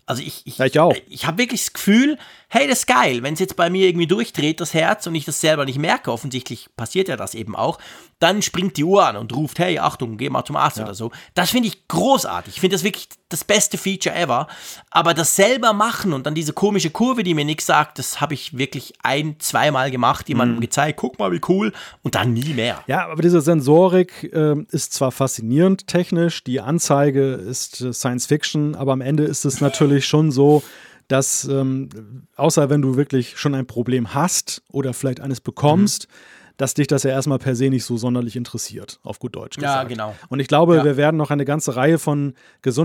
Also ich, ich, Ja, ich auch. ich habe wirklich das Gefühl, hey, das ist geil, wenn es jetzt bei mir irgendwie durchdreht, das Herz, und ich das selber nicht merke, offensichtlich passiert ja das eben auch, dann springt die Uhr an und ruft, hey, Achtung, geh mal zum Arzt oder so. Das finde ich großartig. Ich finde das wirklich das beste Feature ever. Aber das selber machen und dann diese komische Kurve, die mir nichts sagt, das habe ich wirklich ein, zweimal gemacht, jemandem gezeigt, guck mal, wie cool, und dann nie mehr. Ja, aber diese Sensorik ähm, ist zwar faszinierend technisch, die Anzeige ist äh, Science Fiction, aber am Ende ist es natürlich schon so, dass ähm, außer wenn du wirklich schon ein Problem hast oder vielleicht eines bekommst, dass dich das ja erstmal per se nicht so sonderlich interessiert, auf gut Deutsch Ja, gesagt. genau. Und ich glaube, Ja. wir werden noch eine ganze Reihe von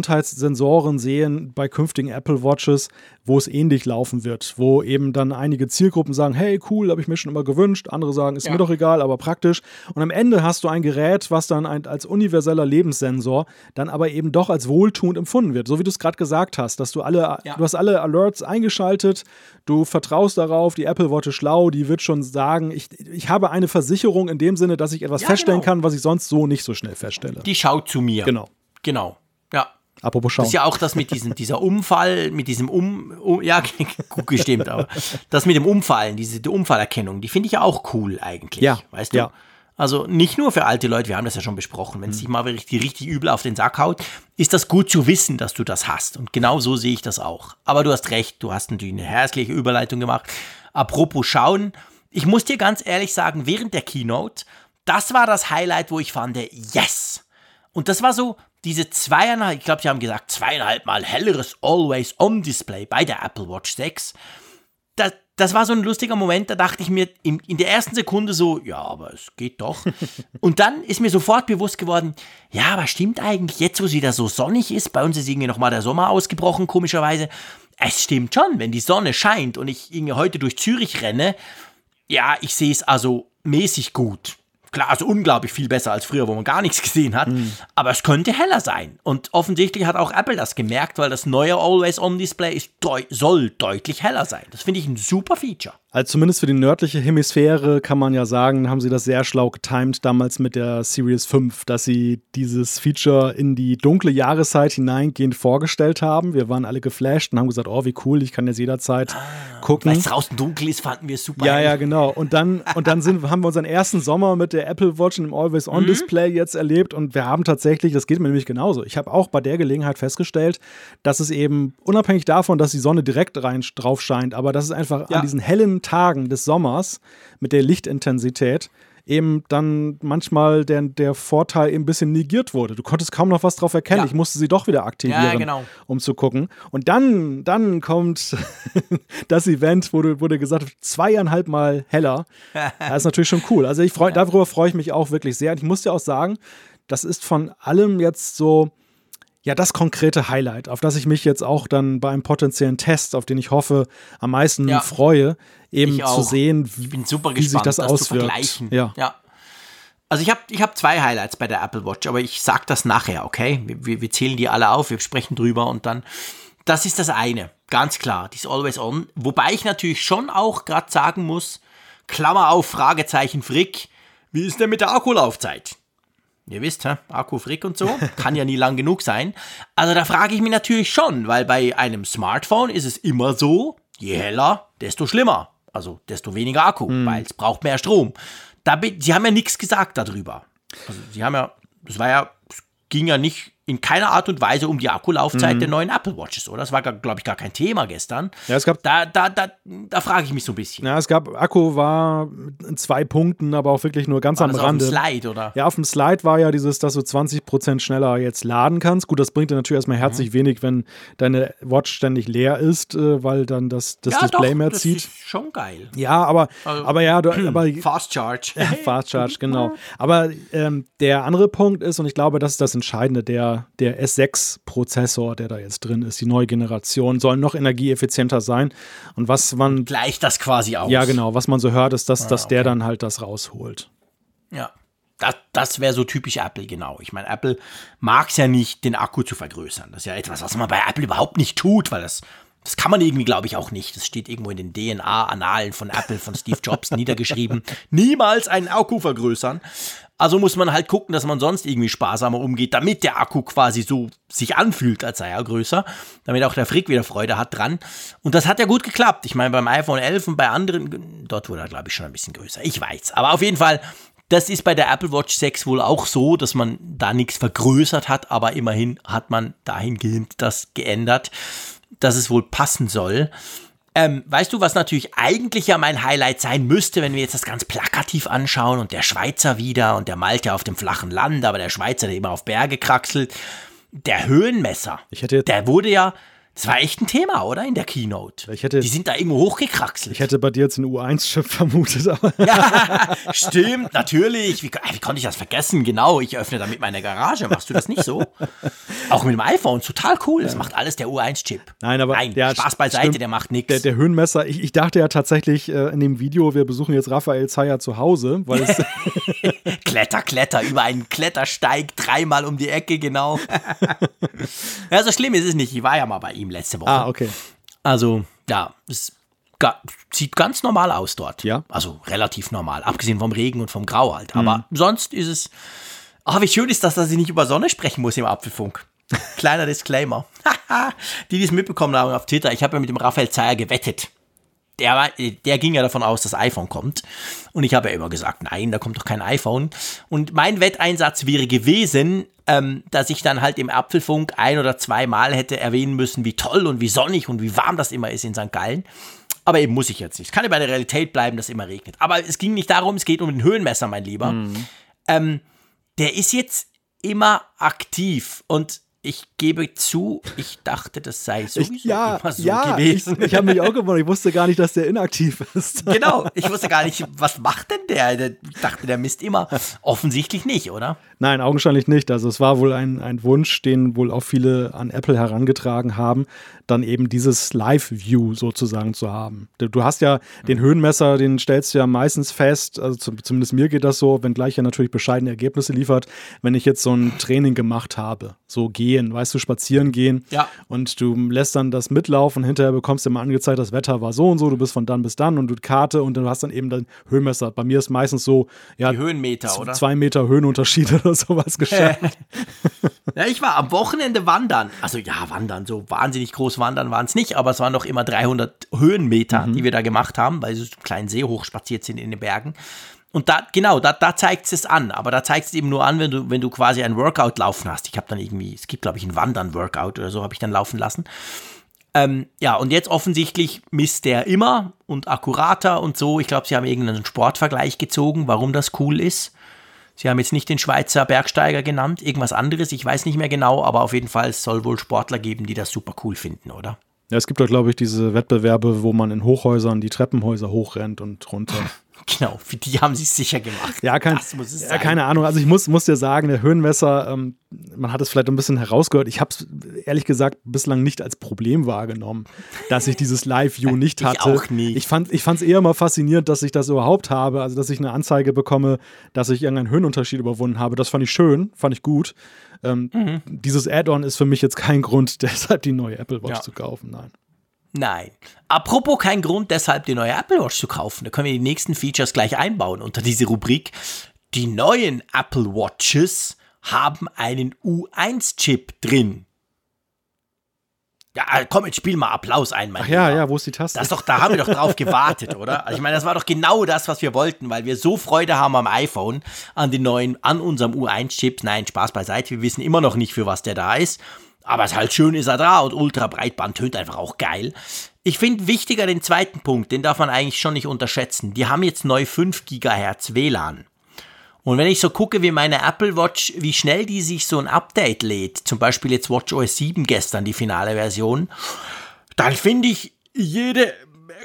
Gesundheitssensoren sehen bei künftigen Apple Watches, wo es ähnlich laufen wird, wo eben dann einige Zielgruppen sagen, hey, cool, habe ich mir schon immer gewünscht, andere sagen, ist Ja. mir doch egal, aber praktisch. Und am Ende hast du ein Gerät, was dann ein, als universeller Lebenssensor dann aber eben doch als wohltuend empfunden wird, so wie du es gerade gesagt hast, dass du alle, Ja. du hast alle Alerts eingeschaltet, du vertraust darauf, die Apple Watch ist schlau, die wird schon sagen, ich, ich habe eine Versicherung in dem Sinne, dass ich etwas Ja, feststellen genau. kann, was ich sonst so nicht so schnell feststelle. Die schaut zu mir. Genau. Genau. Ja. Apropos schauen. Das ist ja auch das mit diesem, dieser Umfall, mit diesem Um, um ja, gut gestimmt, aber das mit dem Umfallen, diese die Umfallerkennung, die finde ich ja auch cool eigentlich. Ja, Weißt du? ja. Also nicht nur für alte Leute, wir haben das ja schon besprochen, wenn es dich mal richtig, richtig übel auf den Sack haut, ist das gut zu wissen, dass du das hast. Und genau so sehe ich das auch. Aber du hast recht, du hast natürlich eine herzliche Überleitung gemacht. Apropos schauen, ich muss dir ganz ehrlich sagen, während der Keynote, das war das Highlight, wo ich fand, yes! Und das war so diese zweieinhalb, ich glaube, sie haben gesagt, zweieinhalb Mal helleres Always-On-Display bei der Apple Watch 6. Das, das war so ein lustiger Moment, da dachte ich mir in, in der ersten Sekunde so, ja, aber es geht doch. Und dann ist mir sofort bewusst geworden, ja, aber stimmt eigentlich, jetzt wo es wieder so sonnig ist, bei uns ist irgendwie nochmal der Sommer ausgebrochen, komischerweise. Es stimmt schon, wenn die Sonne scheint und ich irgendwie heute durch Zürich renne, ja, ich sehe es also mäßig gut. Klar, also unglaublich viel besser als früher, wo man gar nichts gesehen hat. Mhm. Aber es könnte heller sein. Und offensichtlich hat auch Apple das gemerkt, weil das neue Always-On-Display deu soll deutlich heller sein. Das finde ich ein super Feature. Also zumindest für die nördliche Hemisphäre kann man ja sagen, haben sie das sehr schlau getimed damals mit der Series 5, dass sie dieses Feature in die dunkle Jahreszeit hineingehend vorgestellt haben. Wir waren alle geflasht und haben gesagt, oh, wie cool, ich kann jetzt jederzeit ah, gucken. Weil es draußen dunkel ist, fanden wir es super. Ja, ja, genau. Und dann, und dann sind, haben wir unseren ersten Sommer mit der Apple Watch und dem Always-On-Display mhm. jetzt erlebt und wir haben tatsächlich, das geht mir nämlich genauso, ich habe auch bei der Gelegenheit festgestellt, dass es eben unabhängig davon, dass die Sonne direkt rein drauf scheint, aber dass es einfach ja. an diesen hellen Tagen des Sommers mit der Lichtintensität eben dann manchmal der, der Vorteil eben ein bisschen negiert wurde. Du konntest kaum noch was drauf erkennen. Ja. Ich musste sie doch wieder aktivieren, ja, genau. um zu gucken. Und dann, dann kommt das Event, wo du, wo du gesagt hast, zweieinhalb Mal heller. das ist natürlich schon cool. Also ich freu, ja. darüber freue ich mich auch wirklich sehr. Und ich muss dir auch sagen, das ist von allem jetzt so ja, das konkrete Highlight, auf das ich mich jetzt auch dann bei einem potenziellen Test, auf den ich hoffe, am meisten ja. freue, eben zu sehen, ich bin super wie gespannt, sich das, das auswirkt. Ja. ja. Also ich habe ich hab zwei Highlights bei der Apple Watch, aber ich sage das nachher, okay? Wir, wir zählen die alle auf, wir sprechen drüber und dann, das ist das eine, ganz klar, die ist Always On. Wobei ich natürlich schon auch gerade sagen muss, Klammer auf, Fragezeichen Frick, wie ist denn mit der Akkulaufzeit? Ihr wisst, Akku frick und so, kann ja nie lang genug sein. Also da frage ich mich natürlich schon, weil bei einem Smartphone ist es immer so, je heller, desto schlimmer. Also desto weniger Akku, mhm. weil es braucht mehr Strom. Da, sie haben ja nichts gesagt darüber. Also sie haben ja, das war ja, es ging ja nicht in keiner Art und Weise um die Akkulaufzeit mhm. der neuen Apple Watches, oder? Das war, glaube ich, gar kein Thema gestern. Ja, es gab. Da, da, da, da frage ich mich so ein bisschen. Ja, es gab, Akku war in zwei Punkten, aber auch wirklich nur ganz war am Rande. Auf dem Slide, oder? Ja, auf dem Slide war ja dieses, dass du 20% schneller jetzt laden kannst. Gut, das bringt dir natürlich erstmal herzlich mhm. wenig, wenn deine Watch ständig leer ist, äh, weil dann das, das ja, Display doch, mehr das zieht. Das ist schon geil. Ja, aber, also, aber ja, du, aber. Fast Charge. Fast Charge, genau. Aber ähm, der andere Punkt ist, und ich glaube, das ist das Entscheidende, der, der S6 prozessor der da jetzt drin ist, die neue Generation, soll noch energieeffizienter sein. Und was man. Gleicht das quasi aus. Ja, genau. Was man so hört, ist, dass, ah, dass okay. der dann halt das rausholt. Ja. Das, das wäre so typisch Apple, genau. Ich meine, Apple mag es ja nicht, den Akku zu vergrößern. Das ist ja etwas, was man bei Apple überhaupt nicht tut, weil das das kann man irgendwie, glaube ich, auch nicht. Das steht irgendwo in den DNA-Annalen von Apple, von Steve Jobs niedergeschrieben. Niemals einen Akku vergrößern. Also muss man halt gucken, dass man sonst irgendwie sparsamer umgeht, damit der Akku quasi so sich anfühlt, als sei er größer, damit auch der Frick wieder Freude hat dran. Und das hat ja gut geklappt. Ich meine, beim iPhone 11 und bei anderen, dort wurde er, glaube ich, schon ein bisschen größer. Ich weiß. Aber auf jeden Fall, das ist bei der Apple Watch 6 wohl auch so, dass man da nichts vergrößert hat, aber immerhin hat man dahingehend das geändert, dass es wohl passen soll. Ähm, weißt du, was natürlich eigentlich ja mein Highlight sein müsste, wenn wir jetzt das ganz plakativ anschauen und der Schweizer wieder und der Malte auf dem flachen Land, aber der Schweizer, der immer auf Berge kraxelt. Der Höhenmesser, ich hätte der wurde ja das war echt ein Thema, oder? In der Keynote. Hätte, die sind da irgendwo hochgekraxelt. Ich hätte bei dir jetzt ein U1-Chip vermutet. Aber ja, stimmt, natürlich. Wie, wie, konnte ich das vergessen? Genau, ich öffne damit meine Garage. Machst du das nicht so? Auch mit dem iPhone, total cool. Das macht alles der U1-Chip. Nein, aber Nein, der, Spaß beiseite, stimmt, der macht nichts. Der, der, Höhenmesser, ich, ich, dachte ja tatsächlich äh, in dem Video, wir besuchen jetzt Raphael Zeyer zu Hause, weil es Kletter, Kletter, über einen Klettersteig, dreimal um die Ecke, genau. ja, so schlimm ist es nicht. Ich war ja mal bei ihm ihm letzte Woche. Ah, okay. Also, ja, es sieht ganz normal aus dort. Ja. Also relativ normal, abgesehen vom Regen und vom Grau halt. Aber mhm. sonst ist es. Ah, wie schön ist das, dass ich nicht über Sonne sprechen muss im Apfelfunk. Kleiner Disclaimer. die, die es mitbekommen haben auf Twitter, ich habe ja mit dem Raphael Zeyer gewettet. Der, der ging ja davon aus, dass iPhone kommt. Und ich habe ja immer gesagt, nein, da kommt doch kein iPhone. Und mein Wetteinsatz wäre gewesen, ähm, dass ich dann halt im Apfelfunk ein oder zweimal hätte erwähnen müssen, wie toll und wie sonnig und wie warm das immer ist in St. Gallen. Aber eben muss ich jetzt nicht. Es kann ja bei der Realität bleiben, dass es immer regnet. Aber es ging nicht darum, es geht um den Höhenmesser, mein Lieber. Mhm. Ähm, der ist jetzt immer aktiv und ich gebe zu, ich dachte, das sei sowieso ich, ja, immer so ja, gewesen. Ich, ich habe mich auch gewundert, ich wusste gar nicht, dass der inaktiv ist. genau, ich wusste gar nicht, was macht denn der? der ich dachte, der misst immer. Offensichtlich nicht, oder? Nein, augenscheinlich nicht. Also es war wohl ein, ein Wunsch, den wohl auch viele an Apple herangetragen haben, dann eben dieses Live-View sozusagen zu haben. Du hast ja den Höhenmesser, den stellst du ja meistens fest, also zumindest mir geht das so, wenngleich er natürlich bescheidene Ergebnisse liefert, wenn ich jetzt so ein Training gemacht habe. So gehen, weißt du, spazieren gehen. Ja. Und du lässt dann das mitlaufen, hinterher bekommst du immer angezeigt, das Wetter war so und so, du bist von dann bis dann und du Karte und du hast dann eben dein Höhenmesser. Bei mir ist meistens so, ja, Die Höhenmeter, oder? zwei Meter Höhenunterschied oder sowas geschafft. Ja, ich war am Wochenende wandern. Also ja, wandern, so wahnsinnig groß wandern waren es nicht, aber es waren noch immer 300 Höhenmeter, die wir da gemacht haben, weil wir so einen kleinen See hochspaziert sind in den Bergen. Und da, genau, da, da zeigt es an. Aber da zeigt es eben nur an, wenn du, wenn du quasi ein Workout laufen hast. Ich habe dann irgendwie, es gibt, glaube ich, ein Wandern-Workout oder so, habe ich dann laufen lassen. Ähm, ja, und jetzt offensichtlich misst der immer und akkurater und so. Ich glaube, sie haben irgendeinen Sportvergleich gezogen, warum das cool ist. Sie haben jetzt nicht den Schweizer Bergsteiger genannt, irgendwas anderes, ich weiß nicht mehr genau, aber auf jeden Fall es soll wohl Sportler geben, die das super cool finden, oder? Ja, es gibt doch, glaube ich, diese Wettbewerbe, wo man in Hochhäusern die Treppenhäuser hochrennt und runter. Genau, für die haben sie es sicher gemacht. Ja, kein, ja, keine Ahnung. Also ich muss, muss dir sagen, der Höhenmesser, ähm, man hat es vielleicht ein bisschen herausgehört. Ich habe es ehrlich gesagt bislang nicht als Problem wahrgenommen, dass ich dieses Live-View nicht Ich hatte. auch nicht. Ich fand es eher mal faszinierend, dass ich das überhaupt habe. Also dass ich eine Anzeige bekomme, dass ich irgendeinen Höhenunterschied überwunden habe. Das fand ich schön, fand ich gut. Ähm, Mhm. Dieses Add-on ist für mich jetzt kein Grund, deshalb die neue Apple Watch Ja. zu kaufen. Nein. Nein. Apropos kein Grund, deshalb die neue Apple Watch zu kaufen. Da können wir die nächsten Features gleich einbauen unter diese Rubrik. Die neuen Apple Watches haben einen U1-Chip drin. Ja, komm, jetzt spiel mal Applaus ein, mein Ach ja, Lieber. ja, wo ist die Taste? Das doch, da haben wir doch drauf gewartet, oder? Also ich meine, das war doch genau das, was wir wollten, weil wir so Freude haben am iPhone, an den neuen, an unserem U1-Chip. Nein, Spaß beiseite, wir wissen immer noch nicht, für was der da ist. Aber es halt schön ist er da und Ultra-Breitband tönt einfach auch geil. Ich finde wichtiger den zweiten Punkt, den darf man eigentlich schon nicht unterschätzen. Die haben jetzt neu 5 GHz WLAN. Und wenn ich so gucke, wie meine Apple Watch, wie schnell die sich so ein Update lädt, zum Beispiel jetzt WatchOS 7 gestern, die finale Version, dann finde ich, jede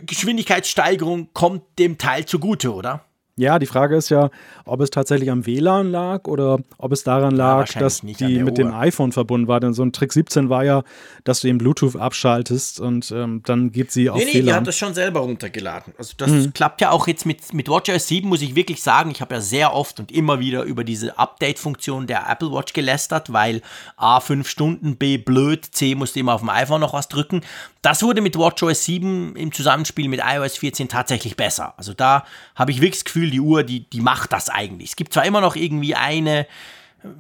Geschwindigkeitssteigerung kommt dem Teil zugute, oder? Ja, die Frage ist ja, ob es tatsächlich am WLAN lag oder ob es daran lag, wahrscheinlich dass die mit dem Uhr. iPhone verbunden war. Denn so ein Trick 17 war ja, dass du eben Bluetooth abschaltest und ähm, dann geht sie auf Nee, nee, die WLAN. hat das schon selber runtergeladen. Also das klappt ja auch jetzt mit, mit WatchOS 7, muss ich wirklich sagen. Ich habe ja sehr oft und immer wieder über diese Update-Funktion der Apple Watch gelästert, weil A, 5 Stunden, B, blöd, C, musste immer auf dem iPhone noch was drücken. Das wurde mit WatchOS 7 im Zusammenspiel mit iOS 14 tatsächlich besser. Also da habe ich wirklich das Gefühl, die Uhr, die, die macht das eigentlich. Es gibt zwar immer noch irgendwie eine,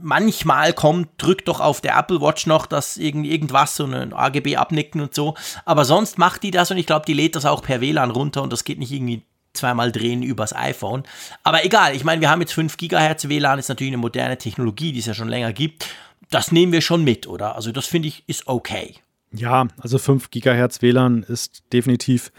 manchmal kommt, drückt doch auf der Apple Watch noch das irgend, irgendwas, so ein AGB abnicken und so. Aber sonst macht die das und ich glaube, die lädt das auch per WLAN runter und das geht nicht irgendwie zweimal drehen übers iPhone. Aber egal, ich meine, wir haben jetzt 5 GHz WLAN, ist natürlich eine moderne Technologie, die es ja schon länger gibt. Das nehmen wir schon mit, oder? Also das finde ich ist okay. Ja, also 5 GHz WLAN ist definitiv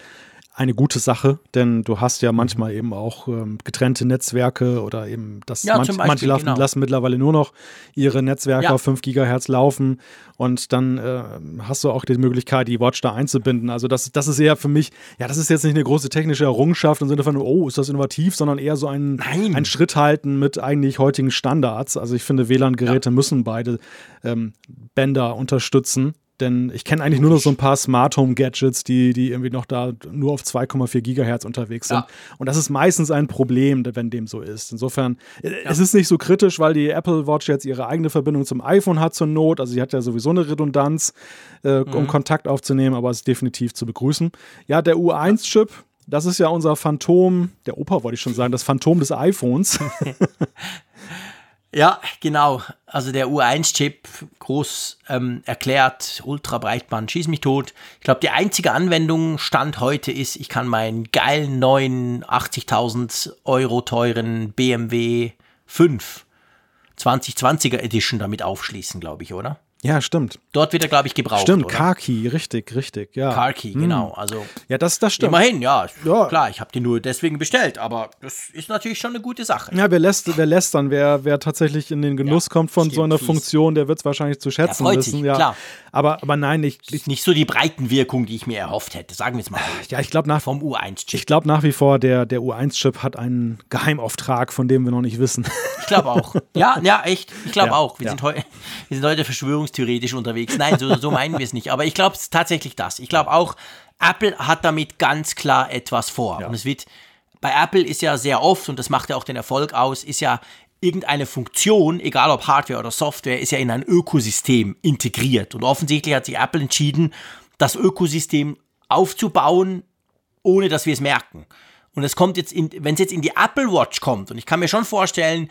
eine gute Sache, denn du hast ja manchmal eben auch ähm, getrennte Netzwerke oder eben das Ja, manch, manche lassen, genau. lassen mittlerweile nur noch ihre Netzwerke Ja. auf 5 GHz laufen und dann äh, hast du auch die Möglichkeit, die Watch da einzubinden. Also das, das ist eher für mich, ja, das ist jetzt nicht eine große technische Errungenschaft im Sinne von, oh, ist das innovativ, sondern eher so ein, Nein. ein Schritt halten mit eigentlich heutigen Standards. Also ich finde, WLAN-Geräte müssen beide ähm, Bänder unterstützen. Denn ich kenne eigentlich nur noch so ein paar Smart Home Gadgets, die, die irgendwie noch da nur auf 2,4 Gigahertz unterwegs sind. Ja. Und das ist meistens ein Problem, wenn dem so ist. Insofern, äh, es ist nicht so kritisch, weil die Apple Watch jetzt ihre eigene Verbindung zum iPhone hat zur Not. Also sie hat ja sowieso eine Redundanz, äh, um Kontakt aufzunehmen, aber es ist definitiv zu begrüßen. Ja, der U1-Chip, das ist ja unser Phantom, der Opa wollte ich schon sagen, das Phantom des iPhones. Ja, genau. Also der U1-Chip, groß ähm, erklärt, Ultrabreitband, schieß mich tot. Ich glaube, die einzige Anwendung Stand heute ist, ich kann meinen geilen neuen 80.000 Euro teuren BMW 5 2020er Edition damit aufschließen, glaube ich, oder? Ja, stimmt. Dort wird er, glaube ich, gebraucht. Stimmt, oder? Key, richtig, richtig, ja. Car Key, genau. Also Ja, das, das stimmt. immerhin, ja, Ja. Klar, ich habe die nur deswegen bestellt, aber das ist natürlich schon eine gute Sache. Ja, wer lässt, wer lästern, wer, wer tatsächlich in den Genuss Ja, kommt von so einer fies. Funktion, der wird es wahrscheinlich zu schätzen freut sich, wissen. ja. klar. Aber, aber nein, ich, ich, Ist nicht so die Breitenwirkung, die ich mir erhofft hätte, sagen wir es mal so. ja, ich glaube nach, Vom U1-Chip. ich glaub nach wie vor, der, der U1-Chip hat einen Geheimauftrag, von dem wir noch nicht wissen. Ich glaube auch. Ja, ja, echt. Ich glaube Ja, auch. Wir, sind heu wir sind heute verschwörungstheoretisch unterwegs. Nein, so, so meinen wir es nicht. Aber ich glaube tatsächlich das. Ich glaube auch, Apple hat damit ganz klar etwas vor. Ja. Und es wird, bei Apple ist ja sehr oft, und das macht ja auch den Erfolg aus, ist ja irgendeine Funktion, egal ob Hardware oder Software, ist ja in ein Ökosystem integriert. Und offensichtlich hat sich Apple entschieden, das Ökosystem aufzubauen, ohne dass wir es merken. Und es kommt jetzt, wenn es jetzt in die Apple Watch kommt, und ich kann mir schon vorstellen,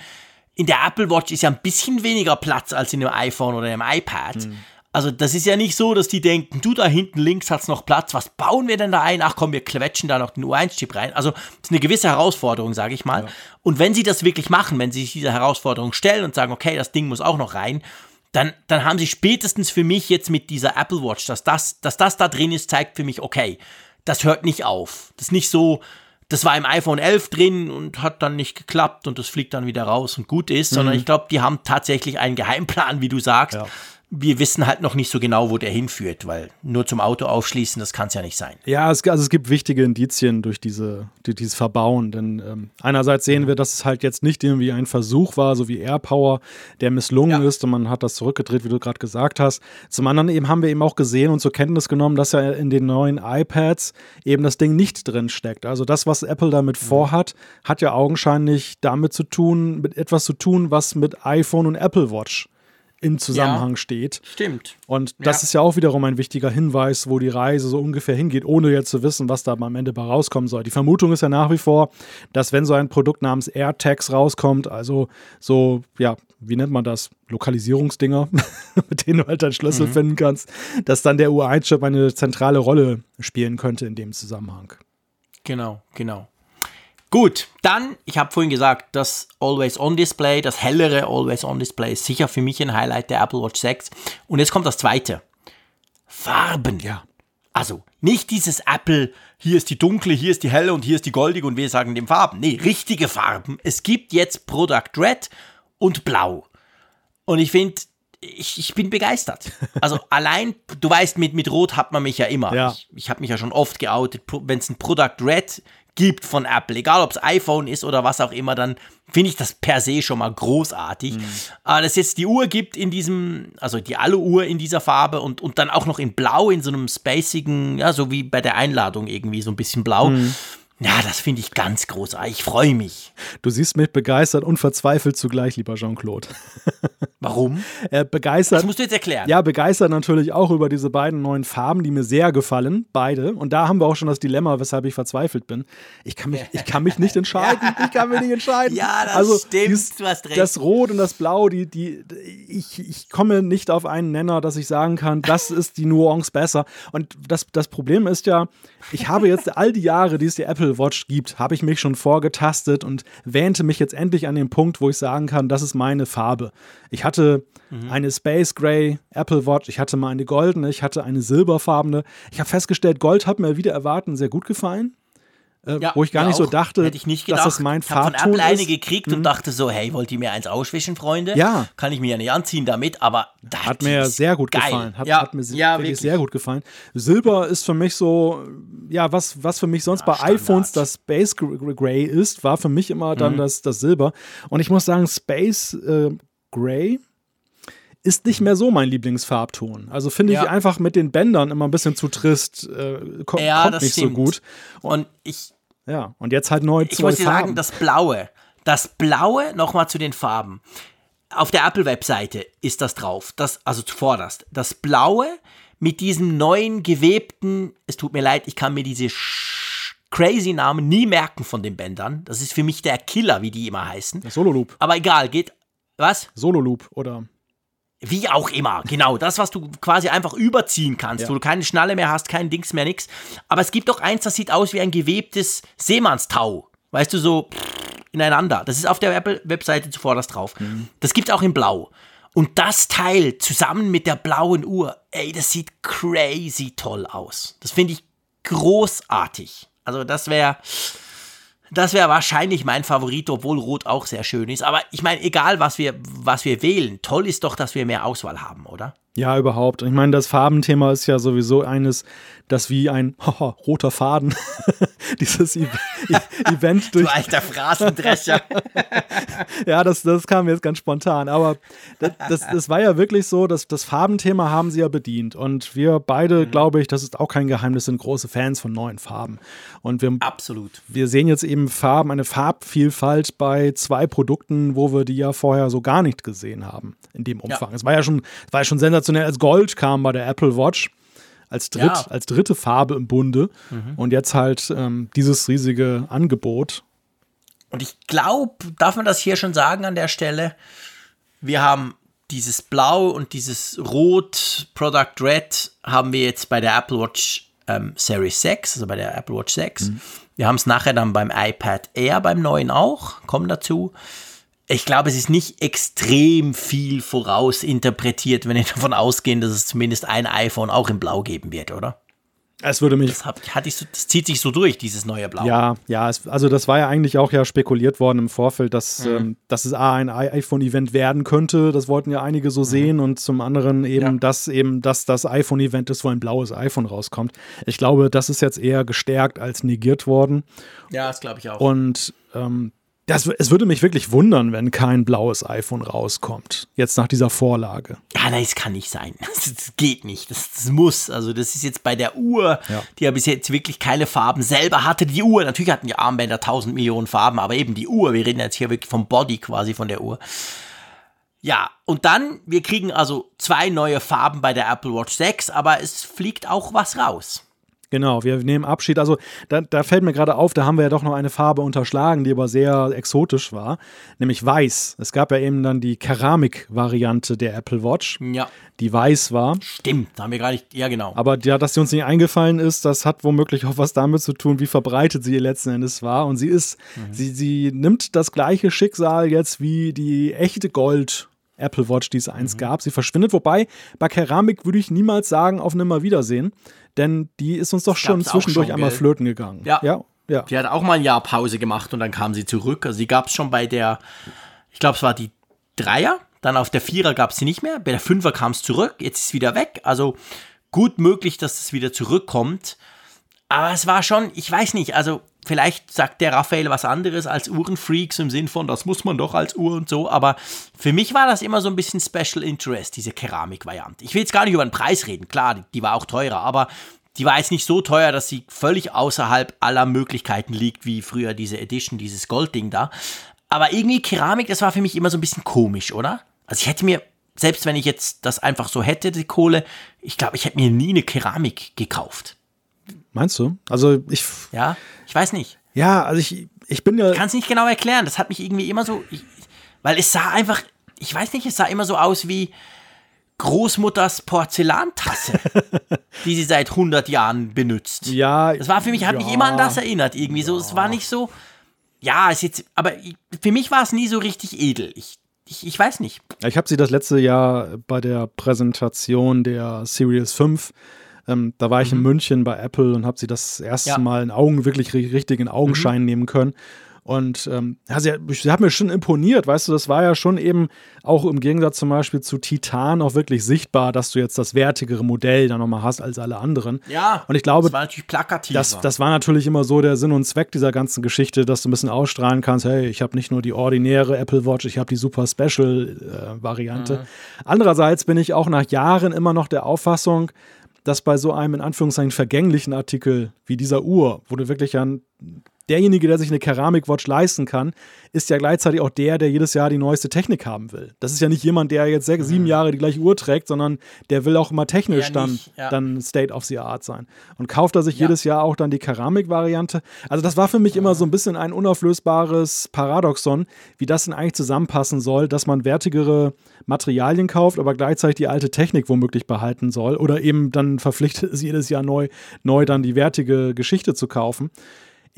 in der Apple Watch ist ja ein bisschen weniger Platz als in einem iPhone oder einem iPad. Also das ist ja nicht so, dass die denken, du da hinten links hat's noch Platz, was bauen wir denn da ein? Ach komm, wir quetschen da noch den U1-Chip rein. Also das ist eine gewisse Herausforderung, sage ich mal. Und wenn sie das wirklich machen, wenn sie sich dieser Herausforderung stellen und sagen, okay, das Ding muss auch noch rein, dann, dann haben sie spätestens für mich jetzt mit dieser Apple Watch, dass das, dass das da drin ist, zeigt für mich, okay, das hört nicht auf. Das ist nicht so, das war im iPhone 11 drin und hat dann nicht geklappt und das fliegt dann wieder raus und gut ist, sondern ich glaube, die haben tatsächlich einen Geheimplan, wie du sagst. Ja. Wir wissen halt noch nicht so genau, wo der hinführt, weil nur zum Auto aufschließen, das kann es ja nicht sein. Ja, es, also es gibt wichtige Indizien durch diese, durch dieses Verbauen. Denn ähm, einerseits sehen wir, dass es halt jetzt nicht irgendwie ein Versuch war, so wie AirPower, der misslungen Ja. ist und man hat das zurückgedreht, wie du gerade gesagt hast. Zum anderen eben haben wir eben auch gesehen und zur Kenntnis genommen, dass ja in den neuen iPads eben das Ding nicht drin steckt. Also das, was Apple damit vorhat, hat ja augenscheinlich damit zu tun, mit etwas zu tun, was mit iPhone und Apple Watch in Zusammenhang steht. Stimmt. Und das Ja. ist ja auch wiederum ein wichtiger Hinweis, wo die Reise so ungefähr hingeht, ohne jetzt zu wissen, was da am Ende bei rauskommen soll. Die Vermutung ist ja nach wie vor, dass wenn so ein Produkt namens AirTags rauskommt, also so, ja, wie nennt man das? Lokalisierungsdinger, mit denen du halt deinen Schlüssel Mhm. finden kannst, dass dann der U1-Chip eine zentrale Rolle spielen könnte in dem Zusammenhang. Genau, genau. Gut, dann, ich habe vorhin gesagt, das Always-On-Display, das hellere Always-On-Display ist sicher für mich ein Highlight der Apple Watch 6. Und jetzt kommt das zweite. Farben. Ja. Also, nicht dieses Apple, hier ist die dunkle, hier ist die helle und hier ist die goldige und wir sagen dem Farben. Nee, richtige Farben. Es gibt jetzt Product Red und Blau. Und ich finde, ich, ich bin begeistert. Also allein, du weißt, mit, mit Rot hat man mich ja immer. Ja. Ich, ich habe mich ja schon oft geoutet, wenn es ein Product Red gibt von Apple, egal ob es iPhone ist oder was auch immer, dann finde ich das per se schon mal großartig. Aber dass es jetzt die Uhr gibt in diesem, also die Alu-Uhr in dieser Farbe und, und dann auch noch in Blau, in so einem spacigen, ja, so wie bei der Einladung irgendwie, so ein bisschen blau. Ja, das finde ich ganz großartig. Ich freue mich. Du siehst mich begeistert und verzweifelt zugleich, lieber Jean-Claude. Warum? Äh, begeistert. Das musst du jetzt erklären. Ja, begeistert natürlich auch über diese beiden neuen Farben, die mir sehr gefallen, beide. Und da haben wir auch schon das Dilemma, weshalb ich verzweifelt bin. Ich kann mich, ich kann mich nicht entscheiden. Ich kann mich nicht entscheiden. Ja, das also, stimmt, dieses- du hast recht. Das Rot und das Blau, die, die, ich, ich komme nicht auf einen Nenner, dass ich sagen kann, das ist die Nuance besser. Und das, das Problem ist ja, ich habe jetzt all die Jahre, die es die Apple Watch gibt, habe ich mich schon vorgetastet und wähnte mich jetzt endlich an den Punkt, wo ich sagen kann, das ist meine Farbe. Ich hatte Mhm. eine Space Gray Apple Watch, ich hatte mal eine goldene, ich hatte eine silberfarbene. Ich habe festgestellt, Gold hat mir wieder erwarten sehr gut gefallen. Äh, Ja, wo ich gar nicht so auch. dachte, Hätte ich nicht dass gedacht. das mein Ich habe von Apple eine ist. Mhm. gekriegt und dachte so, hey, wollt ihr mir eins auswischen, Freunde? Ja. Kann ich mir ja nicht anziehen damit, aber das Hat mir ist sehr gut geil. gefallen. Hat, ja, hat mir ja, wirklich, sehr gut gefallen. Silber ist für mich so, ja, was, was für mich sonst bei Standard. iPhones das Space Gr- Gray ist, war für mich immer Mhm. dann das, das Silber. Und ich muss sagen, Space äh, Gray ist nicht mehr so mein Lieblingsfarbton. Also finde ich Ja. einfach mit den Bändern immer ein bisschen zu trist. Äh, ko Ja, kommt das nicht stimmt. so gut. Und ich, Ja, und jetzt halt neu ich muss dir sagen, das Blaue, das Blaue, nochmal zu den Farben. Auf der Apple-Webseite ist das drauf, das, also zuvorderst. Das Blaue mit diesem neuen gewebten, es tut mir leid, ich kann mir diese crazy Namen nie merken von den Bändern. Das ist für mich der Killer, wie die immer heißen. Solo Loop. Aber egal, geht. Was? Solo Loop oder Wie auch immer, genau. Das, was du quasi einfach überziehen kannst, Ja. wo du keine Schnalle mehr hast, kein Dings mehr, nix. Aber es gibt doch eins, das sieht aus wie ein gewebtes Seemannstau. Weißt du, so ineinander. Das ist auf der Apple-Webseite zuvorderst drauf. Das gibt es auch in Blau. Und das Teil zusammen mit der blauen Uhr, ey, das sieht crazy toll aus. Das finde ich großartig. Also das wäre das wäre wahrscheinlich mein Favorit, obwohl Rot auch sehr schön ist. Aber ich meine, egal was wir, was wir wählen, toll ist doch, dass wir mehr Auswahl haben, oder? Ja, überhaupt. Ich meine, das Farbenthema ist ja sowieso eines, das wie ein haha, roter Faden dieses e Event durch. Du alter Phrasendrescher. ja, das, das kam jetzt ganz spontan. Aber das, das, das, war ja wirklich so, dass das Farbenthema haben sie ja bedient. Und wir beide, mhm. glaube ich, das ist auch kein Geheimnis, sind große Fans von neuen Farben. Und wir, Absolut. Wir sehen jetzt eben Farben, eine Farbvielfalt bei zwei Produkten, wo wir die ja vorher so gar nicht gesehen haben in dem Umfang. Ja. Es war ja schon, war ja schon sensationell, als Gold kam bei der Apple Watch als, dritt, ja. als dritte Farbe im Bunde. Mhm. Und jetzt halt ähm, dieses riesige Angebot. Und ich glaube, darf man das hier schon sagen an der Stelle? Wir haben dieses Blau und dieses Rot, Product Red, haben wir jetzt bei der Apple Watch ähm, Series 6, also bei der Apple Watch 6. Mhm. Wir haben es nachher dann beim iPad Air, beim neuen auch, kommen dazu ich glaube, es ist nicht extrem viel vorausinterpretiert, wenn ich davon ausgehe, dass es zumindest ein iPhone auch in Blau geben wird, oder? Es würde mich. Das, hatte ich so, das zieht sich so durch, dieses neue Blau. Ja, ja, es, also das war ja eigentlich auch ja spekuliert worden im Vorfeld, dass, mhm. ähm, dass es A, ein iPhone-Event werden könnte. Das wollten ja einige so mhm. sehen und zum anderen eben, ja. dass eben, dass das iPhone-Event ist, wo ein blaues iPhone rauskommt. Ich glaube, das ist jetzt eher gestärkt als negiert worden. Ja, das glaube ich auch. Und ähm, das, es würde mich wirklich wundern, wenn kein blaues iPhone rauskommt. Jetzt nach dieser Vorlage. Ja, nein, es kann nicht sein. Das, geht nicht. Das, das, muss. Also, das ist jetzt bei der Uhr, ja. die ja bis jetzt wirklich keine Farben selber hatte. Die Uhr, natürlich hatten die Armbänder 1000 Millionen Farben, aber eben die Uhr. Wir reden jetzt hier wirklich vom Body quasi von der Uhr. Ja, und dann, wir kriegen also zwei neue Farben bei der Apple Watch 6, aber es fliegt auch was raus. Genau, wir nehmen Abschied. Also da, da fällt mir gerade auf, da haben wir ja doch noch eine Farbe unterschlagen, die aber sehr exotisch war, nämlich weiß. Es gab ja eben dann die Keramik-Variante der Apple Watch, ja. die weiß war. Stimmt, da haben wir gar nicht, ja genau. Aber ja, dass sie uns nicht eingefallen ist, das hat womöglich auch was damit zu tun, wie verbreitet sie letzten Endes war. Und sie ist, mhm. sie, sie nimmt das gleiche Schicksal jetzt wie die echte Gold- Apple Watch, die es eins mhm. gab. Sie verschwindet, wobei bei Keramik würde ich niemals sagen, auf Nimmerwiedersehen denn die ist uns doch schon zwischendurch schon, einmal flöten gegangen. Ja. ja. ja. Die hat auch mal ein Jahr Pause gemacht und dann kam sie zurück. Also die gab es schon bei der, ich glaube, es war die Dreier, dann auf der Vierer gab es sie nicht mehr, bei der Fünfer kam es zurück, jetzt ist es wieder weg. Also gut möglich, dass es wieder zurückkommt. Aber es war schon, ich weiß nicht, also vielleicht sagt der Raphael was anderes als Uhrenfreaks im Sinn von, das muss man doch als Uhr und so, aber für mich war das immer so ein bisschen Special Interest, diese Keramik-Variante. Ich will jetzt gar nicht über den Preis reden, klar, die, die war auch teurer, aber die war jetzt nicht so teuer, dass sie völlig außerhalb aller Möglichkeiten liegt, wie früher diese Edition, dieses Goldding da. Aber irgendwie Keramik, das war für mich immer so ein bisschen komisch, oder? Also ich hätte mir, selbst wenn ich jetzt das einfach so hätte, die Kohle, ich glaube, ich hätte mir nie eine Keramik gekauft. Meinst du? Also ich. Ja, ich weiß nicht. Ja, also ich, ich bin ja. Ich kann es nicht genau erklären. Das hat mich irgendwie immer so. Ich, weil es sah einfach. Ich weiß nicht, es sah immer so aus wie Großmutters Porzellantasse, die sie seit 100 Jahren benutzt. Ja. Das war für mich, hat ja, mich immer an das erinnert. Irgendwie so. Es war nicht so. Ja, ist jetzt. Aber für mich war es nie so richtig edel. Ich ich, ich, weiß nicht. Ich habe sie das letzte Jahr bei der Präsentation der Series 5 ähm, da war ich mhm. in München bei Apple und habe sie das erste ja. Mal in Augen, wirklich richtig in Augenschein mhm. nehmen können. Und ähm, ja, sie, sie, hat mir schon imponiert, weißt du, das war ja schon eben auch im Gegensatz zum Beispiel zu Titan auch wirklich sichtbar, dass du jetzt das wertigere Modell da nochmal hast als alle anderen. Ja, und ich glaube, das war natürlich plakativ. Das, das war natürlich immer so der Sinn und Zweck dieser ganzen Geschichte, dass du ein bisschen ausstrahlen kannst, hey, ich habe nicht nur die ordinäre Apple Watch, ich habe die Super Special äh, Variante. Mhm. Andererseits bin ich auch nach Jahren immer noch der Auffassung, dass bei so einem in Anführungszeichen vergänglichen Artikel wie dieser Uhr, wo du wirklich an derjenige, der sich eine Keramikwatch leisten kann, ist ja gleichzeitig auch der, der jedes Jahr die neueste Technik haben will. Das ist ja nicht jemand, der jetzt sechs, sieben mhm. Jahre die gleiche Uhr trägt, sondern der will auch immer technisch dann, nicht, ja. dann State of the Art sein. Und kauft er sich ja. jedes Jahr auch dann die Keramikvariante. Also das war für mich immer so ein bisschen ein unauflösbares Paradoxon, wie das denn eigentlich zusammenpassen soll, dass man wertigere Materialien kauft, aber gleichzeitig die alte Technik womöglich behalten soll oder eben dann verpflichtet ist, jedes Jahr neu, neu dann die wertige Geschichte zu kaufen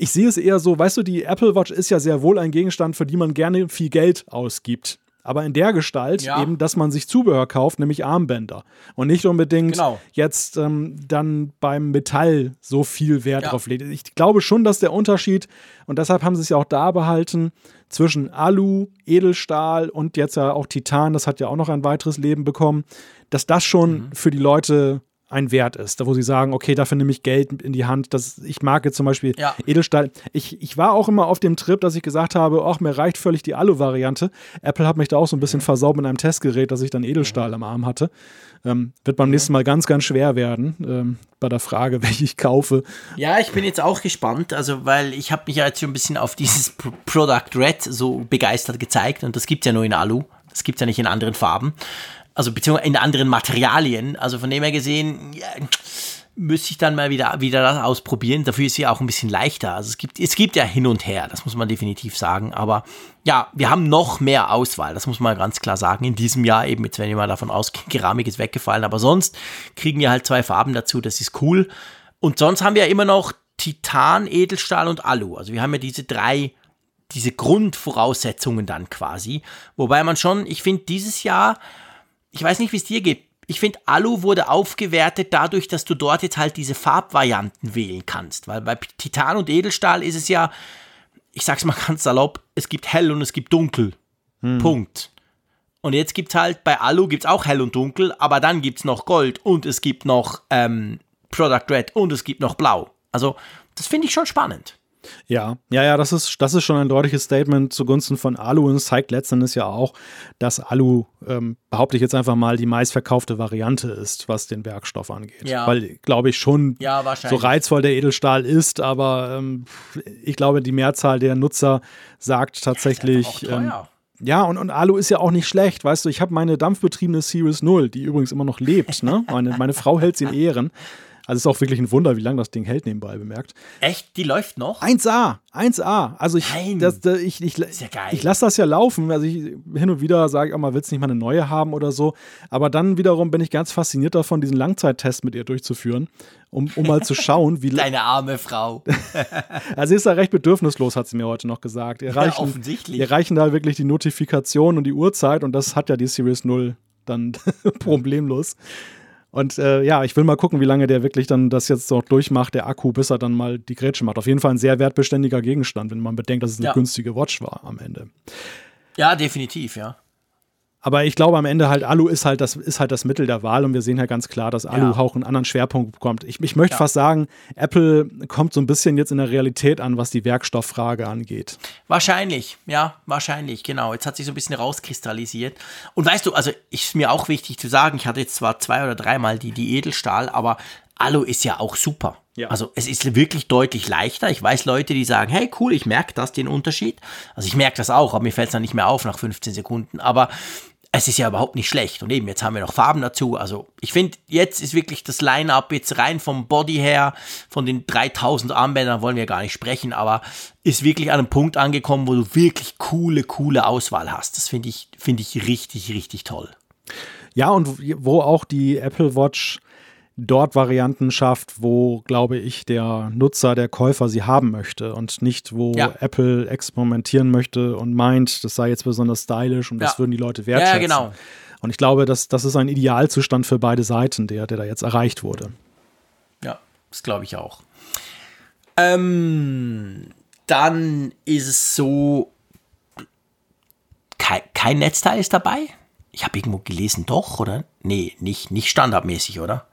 ich sehe es eher so, weißt du, die Apple Watch ist ja sehr wohl ein Gegenstand, für die man gerne viel Geld ausgibt. aber in der Gestalt Ja. eben, dass man sich Zubehör kauft, nämlich Armbänder. Und nicht unbedingt Genau. jetzt ähm, dann beim Metall so viel Wert Ja. drauf legt. Ich glaube schon, dass der Unterschied, und deshalb haben sie es ja auch da behalten, zwischen Alu, Edelstahl und jetzt ja auch Titan, das hat ja auch noch ein weiteres Leben bekommen, dass das schon Mhm. für die Leute ein Wert ist, da wo sie sagen, okay, dafür nehme ich Geld in die Hand. Das, ich mag jetzt zum Beispiel Ja. Edelstahl. Ich, ich war auch immer auf dem Trip, dass ich gesagt habe, ach, mir reicht völlig die Alu-Variante. Apple hat mich da auch so ein Mhm. bisschen versaut mit einem Testgerät, dass ich dann Edelstahl am Arm hatte. Ähm, wird beim nächsten Mal ganz, ganz schwer werden ähm, bei der Frage, welche ich kaufe. Ja, ich bin jetzt auch gespannt, also weil ich habe mich ja jetzt schon ein bisschen auf dieses P Product Red so begeistert gezeigt und das gibt es ja nur in Alu, das gibt es ja nicht in anderen Farben, also beziehungsweise in anderen Materialien, also von dem her gesehen, ja, müsste ich dann mal wieder, wieder das ausprobieren, dafür ist sie auch ein bisschen leichter, also es gibt, es gibt ja hin und her, das muss man definitiv sagen, aber ja, wir haben noch mehr Auswahl, das muss man ganz klar sagen, in diesem Jahr eben, jetzt wenn wir mal davon ausgehen, Keramik ist weggefallen, aber sonst kriegen wir halt zwei Farben dazu, das ist cool. Und sonst haben wir ja immer noch Titan, Edelstahl und Alu. Also wir haben ja diese drei, diese Grundvoraussetzungen dann quasi. Wobei man schon, ich finde dieses Jahr, ich weiß nicht, wie es dir geht, ich finde, Alu wurde aufgewertet dadurch, dass du dort jetzt halt diese Farbvarianten wählen kannst. Weil bei Titan und Edelstahl ist es ja, ich sag's mal ganz salopp, es gibt hell und es gibt dunkel. Punkt. Und jetzt gibt's halt, bei Alu gibt's auch hell und dunkel, aber dann gibt's noch Gold und es gibt noch ähm, Product Red und es gibt noch Blau. Also, das finde ich schon spannend. Ja, ja, ja, das ist, das ist schon ein deutliches Statement zugunsten von Alu und es zeigt letztendlich ja auch, dass Alu, ähm, behaupte ich jetzt einfach mal, die meistverkaufte Variante ist, was den Werkstoff angeht. Ja. Weil, glaube ich, schon Ja, so reizvoll der Edelstahl ist, aber ähm, ich glaube, die Mehrzahl der Nutzer sagt tatsächlich. auch ähm, ja, und, und Alu ist ja auch nicht schlecht, weißt du, ich habe meine dampfbetriebene Series 0, die übrigens immer noch lebt, ne? Meine, meine Frau hält sie in Ehren. Also es ist auch wirklich ein Wunder, wie lange das Ding hält nebenbei bemerkt. Echt? Die läuft noch? 1A, 1A. Also ich, Nein. das, das, ich, ich, ja geil. ich lasse das ja laufen. Also ich hin und wieder sage ich auch mal, willst du nicht mal eine neue haben oder so. Aber dann wiederum bin ich ganz fasziniert davon, diesen Langzeittest mit ihr durchzuführen, um, um mal zu schauen, wie. Deine arme Frau. Also sie ist da recht bedürfnislos, hat sie mir heute noch gesagt. Ihr reichen, offensichtlich. Ihr reichen da wirklich die Notifikation und die Uhrzeit und das hat ja die Series 0 dann problemlos. Und äh, ja, ich will mal gucken, wie lange der wirklich dann das jetzt noch durchmacht, der Akku, bis er dann mal die Grätsche macht. Auf jeden Fall ein sehr wertbeständiger Gegenstand, wenn man bedenkt, dass es eine Ja. günstige Watch war am Ende. Ja, definitiv, ja. Aber ich glaube am Ende halt, Alu ist halt das, ist halt das Mittel der Wahl und wir sehen ja ganz klar, dass Alu Ja. auch einen anderen Schwerpunkt bekommt. Ich, ich möchte Ja. fast sagen, Apple kommt so ein bisschen jetzt in der Realität an, was die Werkstofffrage angeht. Wahrscheinlich, ja, wahrscheinlich, genau. Jetzt hat sich so ein bisschen rauskristallisiert. Und weißt du, also ist mir auch wichtig zu sagen, ich hatte jetzt zwar zwei oder dreimal die, die Edelstahl, aber Alu ist ja auch super. Ja. Also es ist wirklich deutlich leichter. Ich weiß Leute, die sagen, hey cool, ich merke das, den Unterschied. Also ich merke das auch, aber mir fällt es dann nicht mehr auf nach 15 Sekunden. Aber es ist ja überhaupt nicht schlecht. Und eben, jetzt haben wir noch Farben dazu. Also ich finde, jetzt ist wirklich das Line-Up jetzt rein vom Body her, von den 3000 Armbändern wollen wir gar nicht sprechen, aber ist wirklich an einem Punkt angekommen, wo du wirklich coole, coole Auswahl hast. Das finde ich, finde ich richtig, richtig toll. Ja, und wo auch die Apple Watch dort Varianten schafft, wo, glaube ich, der Nutzer, der Käufer sie haben möchte und nicht, wo Ja. Apple experimentieren möchte und meint, das sei jetzt besonders stylisch und das Ja. würden die Leute Ja, wertschätzen. genau. Und ich glaube, das, das ist ein Idealzustand für beide Seiten, der, der da jetzt erreicht wurde. Ja, das glaube ich auch. Ähm, dann ist es so, kein, kein Netzteil ist dabei. Ich habe irgendwo gelesen, doch, oder? Nee, nicht, nicht standardmäßig, oder?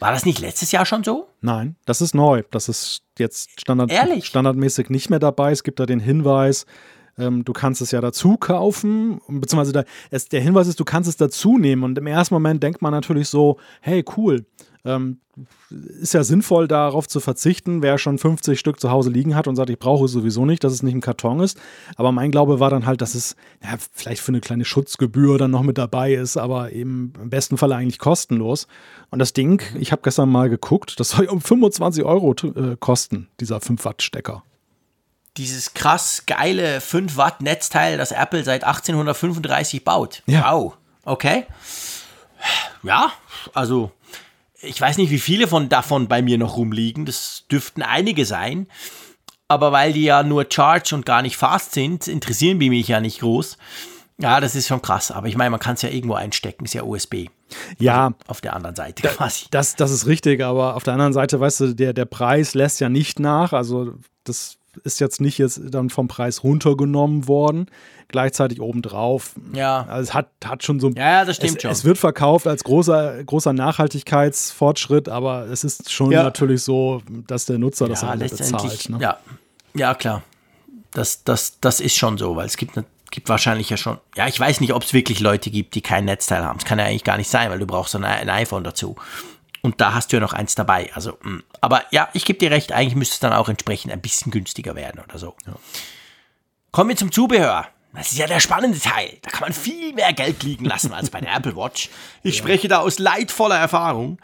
War das nicht letztes Jahr schon so? Nein, das ist neu. Das ist jetzt Standard, standardmäßig nicht mehr dabei. Es gibt da den Hinweis, ähm, du kannst es ja dazu kaufen, beziehungsweise da, es, der Hinweis ist, du kannst es dazu nehmen. Und im ersten Moment denkt man natürlich so, hey, cool. Ähm, ist ja sinnvoll, darauf zu verzichten, wer schon 50 Stück zu Hause liegen hat und sagt, ich brauche es sowieso nicht, dass es nicht im Karton ist. Aber mein Glaube war dann halt, dass es ja, vielleicht für eine kleine Schutzgebühr dann noch mit dabei ist, aber eben im besten Fall eigentlich kostenlos. Und das Ding, ich habe gestern mal geguckt, das soll um 25 Euro äh, kosten, dieser 5-Watt-Stecker. Dieses krass geile 5 Watt Netzteil, das Apple seit 1835 baut. Ja. Wow. Okay. Ja, also ich weiß nicht, wie viele von davon bei mir noch rumliegen. Das dürften einige sein. Aber weil die ja nur Charge und gar nicht Fast sind, interessieren die mich ja nicht groß. Ja, das ist schon krass. Aber ich meine, man kann es ja irgendwo einstecken, ist ja USB. Ja. Also auf der anderen Seite quasi. Das, das ist richtig, aber auf der anderen Seite, weißt du, der, der Preis lässt ja nicht nach. Also das ist jetzt nicht jetzt dann vom Preis runtergenommen worden. Gleichzeitig obendrauf. Ja. Also es hat, hat schon so. Ja, das stimmt es, schon. Es wird verkauft als großer, großer Nachhaltigkeitsfortschritt, aber es ist schon Ja. natürlich so, dass der Nutzer das ja, am Ende bezahlt. Ne? Ja. ja, klar. Das, das, das ist schon so, weil es gibt, ne- gibt wahrscheinlich ja schon. Ja, ich weiß nicht, ob es wirklich Leute gibt, die kein Netzteil haben. Das kann ja eigentlich gar nicht sein, weil du brauchst ein, ein iPhone dazu. Und da hast du ja noch eins dabei. Also, mh. aber ja, ich gebe dir recht, eigentlich müsste es dann auch entsprechend ein bisschen günstiger werden oder so. Kommen wir zum Zubehör. Das ist ja der spannende Teil. Da kann man viel mehr Geld liegen lassen als bei der Apple Watch. Ich spreche da aus leidvoller Erfahrung.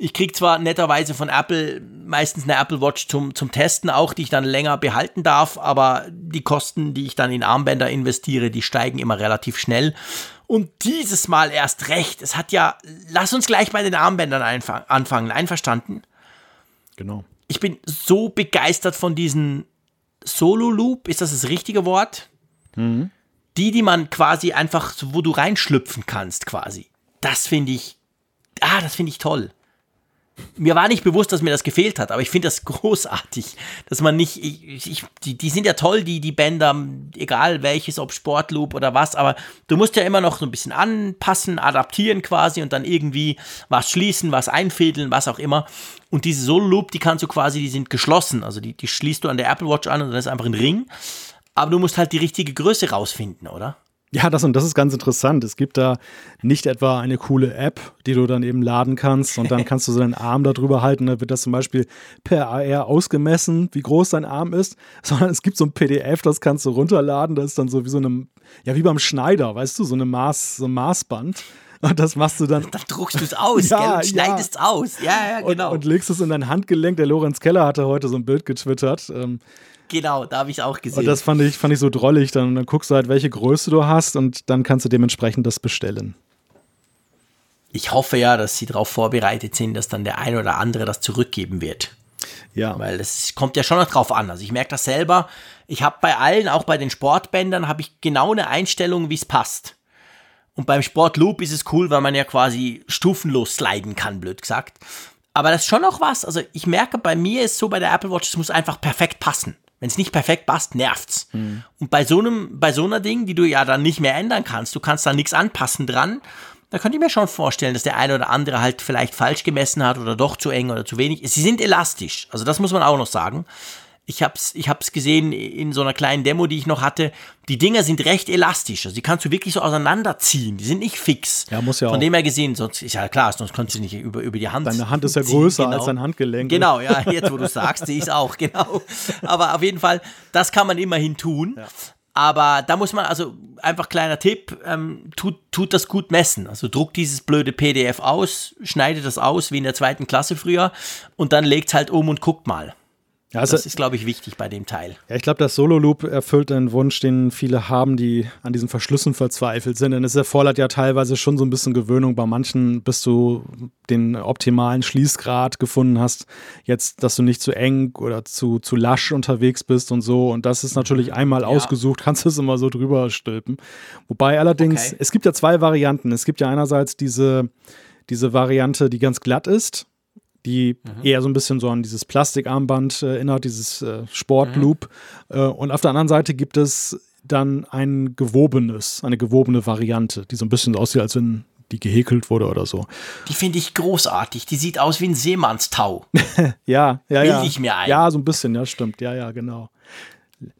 Ich kriege zwar netterweise von Apple meistens eine Apple Watch zum, zum Testen auch, die ich dann länger behalten darf, aber die Kosten, die ich dann in Armbänder investiere, die steigen immer relativ schnell. Und dieses Mal erst recht. Es hat ja, lass uns gleich bei den Armbändern anfangen. Einverstanden? Genau. Ich bin so begeistert von diesen Solo Loop, ist das das richtige Wort? Die, die man quasi einfach, so, wo du reinschlüpfen kannst, quasi. Das finde ich, ah, das finde ich toll. Mir war nicht bewusst, dass mir das gefehlt hat, aber ich finde das großartig, dass man nicht, ich, ich, die, die sind ja toll, die, die Bänder, egal welches, ob Sportloop oder was, aber du musst ja immer noch so ein bisschen anpassen, adaptieren quasi und dann irgendwie was schließen, was einfädeln, was auch immer. Und diese Solo-Loop, die kannst du quasi, die sind geschlossen, also die, die schließt du an der Apple Watch an und dann ist einfach ein Ring. Aber du musst halt die richtige Größe rausfinden, oder? Ja, das und das ist ganz interessant. Es gibt da nicht etwa eine coole App, die du dann eben laden kannst und dann kannst du so deinen Arm da drüber halten. Da wird das zum Beispiel per AR ausgemessen, wie groß dein Arm ist, sondern es gibt so ein PDF, das kannst du runterladen. Das ist dann so wie so einem, ja, wie beim Schneider, weißt du, so eine Maß, so ein Maßband. Und das machst du dann. Dann druckst du es aus, Ja, gell, und ja. schneidest es aus. Ja, ja, genau. Und, und legst es in dein Handgelenk. Der Lorenz Keller hatte heute so ein Bild getwittert. Ähm, genau, da habe ich es auch gesehen. und das fand ich, fand ich so drollig. Dann, dann guckst du halt, welche Größe du hast und dann kannst du dementsprechend das bestellen. ich hoffe ja, dass sie darauf vorbereitet sind, dass dann der ein oder andere das zurückgeben wird. Ja. Weil das kommt ja schon noch drauf an. Also ich merke das selber. Ich habe bei allen, auch bei den Sportbändern, habe ich genau eine Einstellung, wie es passt. Und beim Sportloop ist es cool, weil man ja quasi stufenlos sliden kann, blöd gesagt. Aber das ist schon noch was. Also ich merke, bei mir ist so bei der Apple Watch, es muss einfach perfekt passen. Wenn es nicht perfekt passt, nervt's. Und bei so einem, bei so einer Ding, die du ja dann nicht mehr ändern kannst, du kannst da nichts anpassen dran, da könnte ich mir schon vorstellen, dass der eine oder andere halt vielleicht falsch gemessen hat oder doch zu eng oder zu wenig. Sie sind elastisch, also das muss man auch noch sagen. Ich hab's, ich hab's gesehen in so einer kleinen Demo, die ich noch hatte. Die Dinger sind recht elastisch. Also die kannst du wirklich so auseinanderziehen. Die sind nicht fix. Ja, muss ja Von auch. dem her gesehen, sonst ist ja klar, sonst kannst du nicht über, über die Hand. Deine Hand ist ja größer genau. als dein Handgelenk. Genau, ja, jetzt wo du sagst, ich es auch, genau. Aber auf jeden Fall, das kann man immerhin tun. Aber da muss man, also einfach kleiner Tipp, ähm, tut, tut das gut messen. Also druckt dieses blöde PDF aus, schneidet das aus, wie in der zweiten Klasse früher, und dann legt es halt um und guckt mal. Ja, also, Das ist, glaube ich, wichtig bei dem Teil. ja ich glaube, das Solo-Loop erfüllt einen Wunsch, den viele haben, die an diesen Verschlüssen verzweifelt sind. Denn es erfordert ja teilweise schon so ein bisschen Gewöhnung. Bei manchen, bis du den optimalen Schließgrad gefunden hast, jetzt, dass du nicht zu eng oder zu, zu lasch unterwegs bist und so. Und das ist natürlich einmal ausgesucht, kannst du es immer so drüber stülpen. Wobei allerdings, Okay. es gibt ja zwei Varianten. Es gibt ja einerseits diese, diese Variante, die ganz glatt ist die eher so ein bisschen so an dieses Plastikarmband äh, erinnert, dieses äh, Sportloop. Äh, und auf der anderen Seite gibt es dann ein gewobenes, eine gewobene Variante, die so ein bisschen aussieht, als wenn die gehäkelt wurde oder so. Die finde ich großartig. Die sieht aus wie ein Seemannstau. Ja, ja, Bild ja. ich mir ein. Ja, so ein bisschen, ja, stimmt. Ja, ja, genau.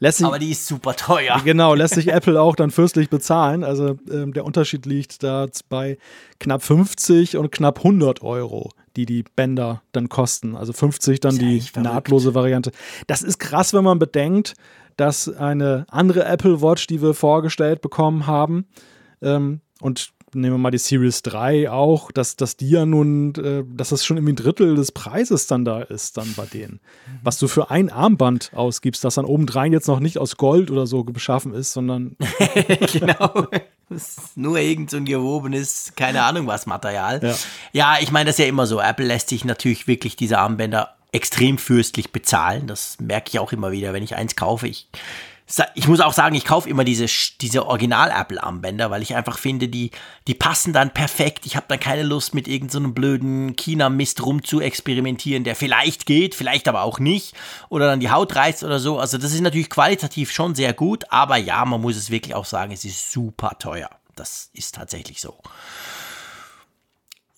Lässt sich, Aber die ist super teuer. Genau, lässt sich Apple auch dann fürstlich bezahlen. Also ähm, der Unterschied liegt da bei knapp 50 und knapp 100 Euro, die die Bänder dann kosten. Also 50 dann die nahtlose Variante. Das ist krass, wenn man bedenkt, dass eine andere Apple Watch, die wir vorgestellt bekommen haben, ähm, und nehmen wir mal die Series 3 auch, dass, dass die ja nun, äh, dass das schon irgendwie ein Drittel des Preises dann da ist, dann bei denen. Was du für ein Armband ausgibst, das dann obendrein jetzt noch nicht aus Gold oder so beschaffen ist, sondern genau. Nur irgend so ein gewobenes, keine Ahnung was Material. Ja. Ja, ich meine, das ist ja immer so. Apple lässt sich natürlich wirklich diese Armbänder extrem fürstlich bezahlen. Das merke ich auch immer wieder, wenn ich eins kaufe. Ich ich muss auch sagen, ich kaufe immer diese, diese Original-Apple-Armbänder, weil ich einfach finde, die, die passen dann perfekt. Ich habe dann keine Lust, mit irgendeinem so blöden China-Mist rum zu experimentieren, der vielleicht geht, vielleicht aber auch nicht. Oder dann die Haut reißt oder so. Also das ist natürlich qualitativ schon sehr gut, aber ja, man muss es wirklich auch sagen, es ist super teuer. Das ist tatsächlich so.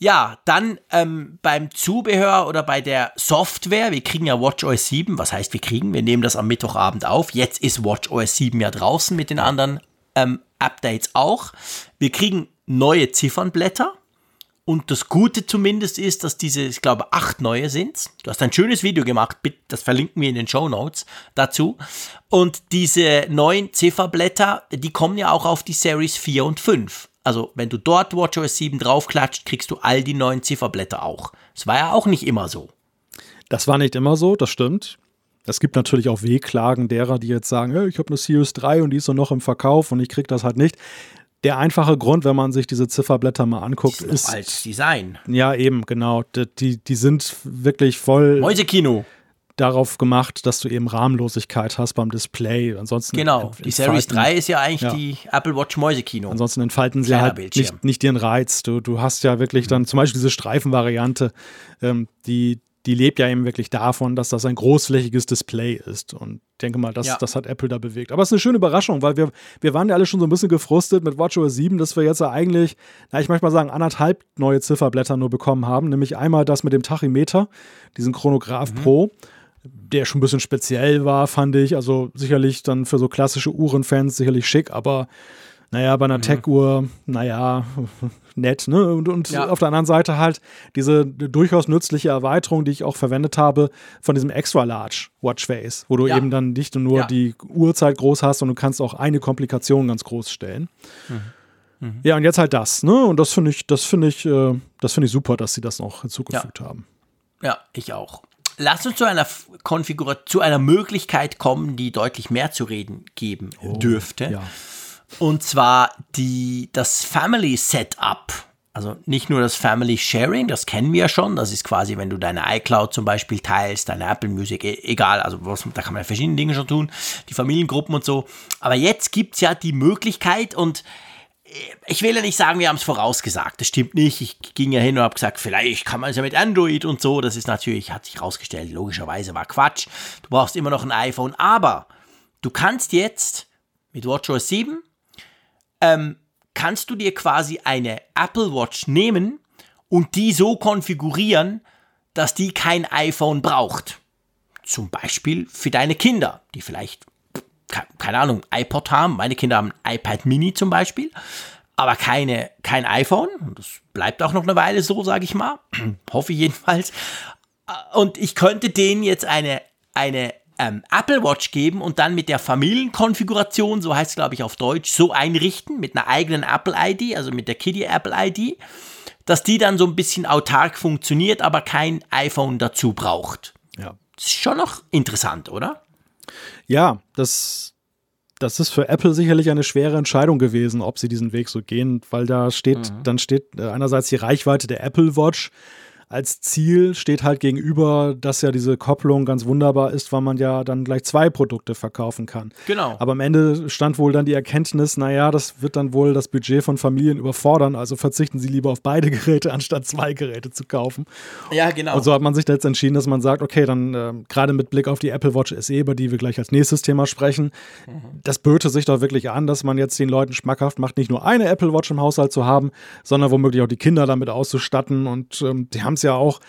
Ja, dann ähm, beim Zubehör oder bei der Software, wir kriegen ja WatchOS 7, was heißt wir kriegen? Wir nehmen das am Mittwochabend auf. Jetzt ist WatchOS 7 ja draußen mit den anderen ähm, Updates auch. Wir kriegen neue Ziffernblätter. Und das Gute zumindest ist, dass diese, ich glaube, acht neue sind. Du hast ein schönes Video gemacht, das verlinken wir in den Show Notes dazu. Und diese neuen Zifferblätter, die kommen ja auch auf die Series 4 und 5. Also, wenn du dort WatchOS 7 draufklatscht, kriegst du all die neuen Zifferblätter auch. Das war ja auch nicht immer so. Das war nicht immer so, das stimmt. Es gibt natürlich auch Wehklagen derer, die jetzt sagen, hey, ich habe eine Series 3 und die ist so noch im Verkauf und ich kriege das halt nicht. Der einfache Grund, wenn man sich diese Zifferblätter mal anguckt, ist. Als Design. Ja, eben, genau. Die, die sind wirklich voll. Mäusekino darauf gemacht, dass du eben Rahmenlosigkeit hast beim Display. Ansonsten genau, die Series 3 ist ja eigentlich ja. die Apple Watch Mäusekino. Ansonsten entfalten sie halt nicht, nicht ihren Reiz. Du, du hast ja wirklich dann zum Beispiel diese Streifenvariante, ähm, die, die lebt ja eben wirklich davon, dass das ein großflächiges Display ist. Und ich denke mal, das, ja. das hat Apple da bewegt. Aber es ist eine schöne Überraschung, weil wir, wir waren ja alle schon so ein bisschen gefrustet mit WatchOS 7, dass wir jetzt ja eigentlich, na, ich möchte mal sagen, anderthalb neue Zifferblätter nur bekommen haben. Nämlich einmal das mit dem Tachymeter, diesen Chronograph mhm. Pro der schon ein bisschen speziell war, fand ich. Also sicherlich dann für so klassische Uhrenfans sicherlich schick, aber naja, bei einer mhm. Tech-Uhr, naja, nett, ne? Und, und ja. auf der anderen Seite halt diese durchaus nützliche Erweiterung, die ich auch verwendet habe, von diesem Extra Large Watchface, wo du ja. eben dann nicht nur ja. die Uhrzeit groß hast, sondern du kannst auch eine Komplikation ganz groß stellen. Mhm. Mhm. Ja, und jetzt halt das, ne? Und das finde ich, das finde ich, äh, das finde ich super, dass sie das noch hinzugefügt haben. Ja, ich auch. Lass uns zu einer Konfiguration, zu einer Möglichkeit kommen, die deutlich mehr zu reden geben oh, dürfte. Ja. Und zwar die, das Family Setup. Also nicht nur das Family Sharing, das kennen wir ja schon. Das ist quasi, wenn du deine iCloud zum Beispiel teilst, deine Apple Music, e egal, also was, da kann man ja verschiedene Dinge schon tun, die Familiengruppen und so. Aber jetzt gibt es ja die Möglichkeit und ich will ja nicht sagen, wir haben es vorausgesagt. Das stimmt nicht. Ich ging ja hin und habe gesagt, vielleicht kann man es ja mit Android und so. Das ist natürlich, hat sich herausgestellt, logischerweise war Quatsch. Du brauchst immer noch ein iPhone. Aber du kannst jetzt mit WatchOS 7, ähm, kannst du dir quasi eine Apple Watch nehmen und die so konfigurieren, dass die kein iPhone braucht. Zum Beispiel für deine Kinder, die vielleicht keine Ahnung, iPod haben. Meine Kinder haben ein iPad Mini zum Beispiel, aber keine, kein iPhone. Das bleibt auch noch eine Weile so, sage ich mal. Hoffe ich jedenfalls. Und ich könnte denen jetzt eine, eine ähm, Apple Watch geben und dann mit der Familienkonfiguration, so heißt es glaube ich auf Deutsch, so einrichten, mit einer eigenen Apple ID, also mit der Kitty Apple ID, dass die dann so ein bisschen autark funktioniert, aber kein iPhone dazu braucht. Ja. Das ist schon noch interessant, oder? Ja, das, das ist für Apple sicherlich eine schwere Entscheidung gewesen, ob sie diesen Weg so gehen, weil da steht, mhm. dann steht äh, einerseits die Reichweite der Apple Watch als Ziel steht halt gegenüber, dass ja diese Kopplung ganz wunderbar ist, weil man ja dann gleich zwei Produkte verkaufen kann. Genau. Aber am Ende stand wohl dann die Erkenntnis, naja, das wird dann wohl das Budget von Familien überfordern, also verzichten sie lieber auf beide Geräte, anstatt zwei Geräte zu kaufen. Ja, genau. Und so hat man sich jetzt entschieden, dass man sagt, okay, dann äh, gerade mit Blick auf die Apple Watch SE, über die wir gleich als nächstes Thema sprechen, mhm. das böte sich doch wirklich an, dass man jetzt den Leuten schmackhaft macht, nicht nur eine Apple Watch im Haushalt zu haben, sondern womöglich auch die Kinder damit auszustatten und ähm, die haben es ja auch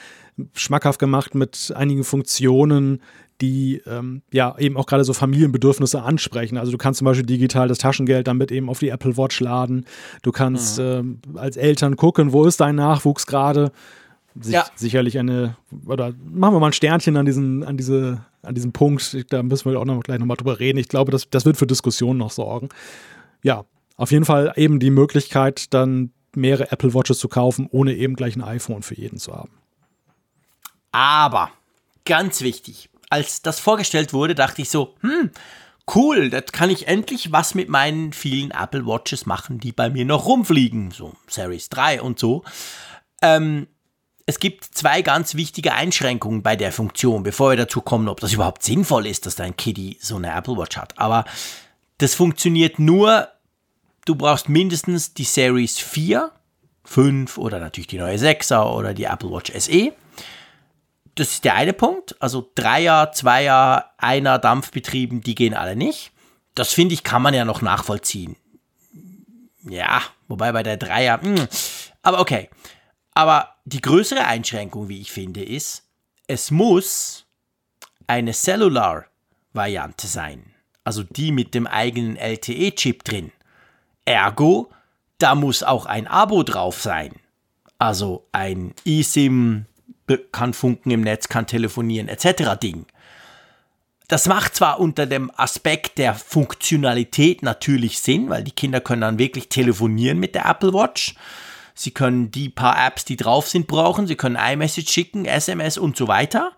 schmackhaft gemacht mit einigen Funktionen, die ähm, ja eben auch gerade so Familienbedürfnisse ansprechen. Also du kannst zum Beispiel digital das Taschengeld damit eben auf die Apple Watch laden. Du kannst mhm. ähm, als Eltern gucken, wo ist dein Nachwuchs gerade. Sich, ja. Sicherlich eine, oder machen wir mal ein Sternchen an diesen, an diese, an diesem Punkt. Da müssen wir auch noch gleich nochmal drüber reden. Ich glaube, das, das wird für Diskussionen noch sorgen. Ja, auf jeden Fall eben die Möglichkeit, dann mehrere Apple Watches zu kaufen, ohne eben gleich ein iPhone für jeden zu haben. Aber, ganz wichtig, als das vorgestellt wurde, dachte ich so, hm, cool, das kann ich endlich was mit meinen vielen Apple Watches machen, die bei mir noch rumfliegen, so Series 3 und so. Ähm, es gibt zwei ganz wichtige Einschränkungen bei der Funktion, bevor wir dazu kommen, ob das überhaupt sinnvoll ist, dass dein Kitty so eine Apple Watch hat. Aber das funktioniert nur, du brauchst mindestens die Series 4, 5 oder natürlich die neue 6er oder die Apple Watch SE. Das ist der eine Punkt. Also Dreier, Zweier, Einer Dampfbetrieben, die gehen alle nicht. Das finde ich, kann man ja noch nachvollziehen. Ja, wobei bei der Dreier, mh. Hm, aber okay. Aber die größere Einschränkung, wie ich finde, ist, es muss eine Cellular-Variante sein. Also die mit dem eigenen LTE-Chip drin. Ergo, da muss auch ein Abo drauf sein. Also ein eSIM, kann funken im Netz, kann telefonieren, etc. Ding. Das macht zwar unter dem Aspekt der Funktionalität natürlich Sinn, weil die Kinder können dann wirklich telefonieren mit der Apple Watch. Sie können die paar Apps, die drauf sind, brauchen. Sie können iMessage schicken, SMS und so weiter.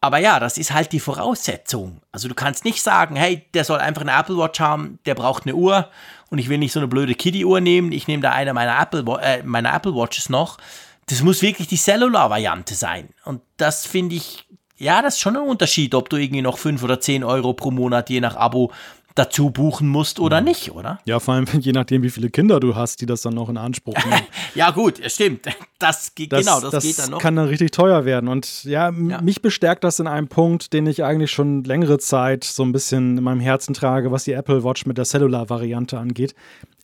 Aber ja, das ist halt die Voraussetzung. Also du kannst nicht sagen, hey, der soll einfach eine Apple Watch haben, der braucht eine Uhr und ich will nicht so eine blöde Kiddie-Uhr nehmen, ich nehme da eine meiner Apple, äh, meiner Apple Watches noch. Das muss wirklich die Cellular-Variante sein. Und das finde ich, ja, das ist schon ein Unterschied, ob du irgendwie noch 5 oder 10 Euro pro Monat je nach Abo dazu buchen musst oder mhm. nicht, oder? Ja, vor allem je nachdem, wie viele Kinder du hast, die das dann noch in Anspruch nehmen. ja, gut, stimmt. Das, geht, das, genau, das, das geht dann noch. kann dann richtig teuer werden. Und ja, ja, mich bestärkt das in einem Punkt, den ich eigentlich schon längere Zeit so ein bisschen in meinem Herzen trage, was die Apple Watch mit der Cellular-Variante angeht.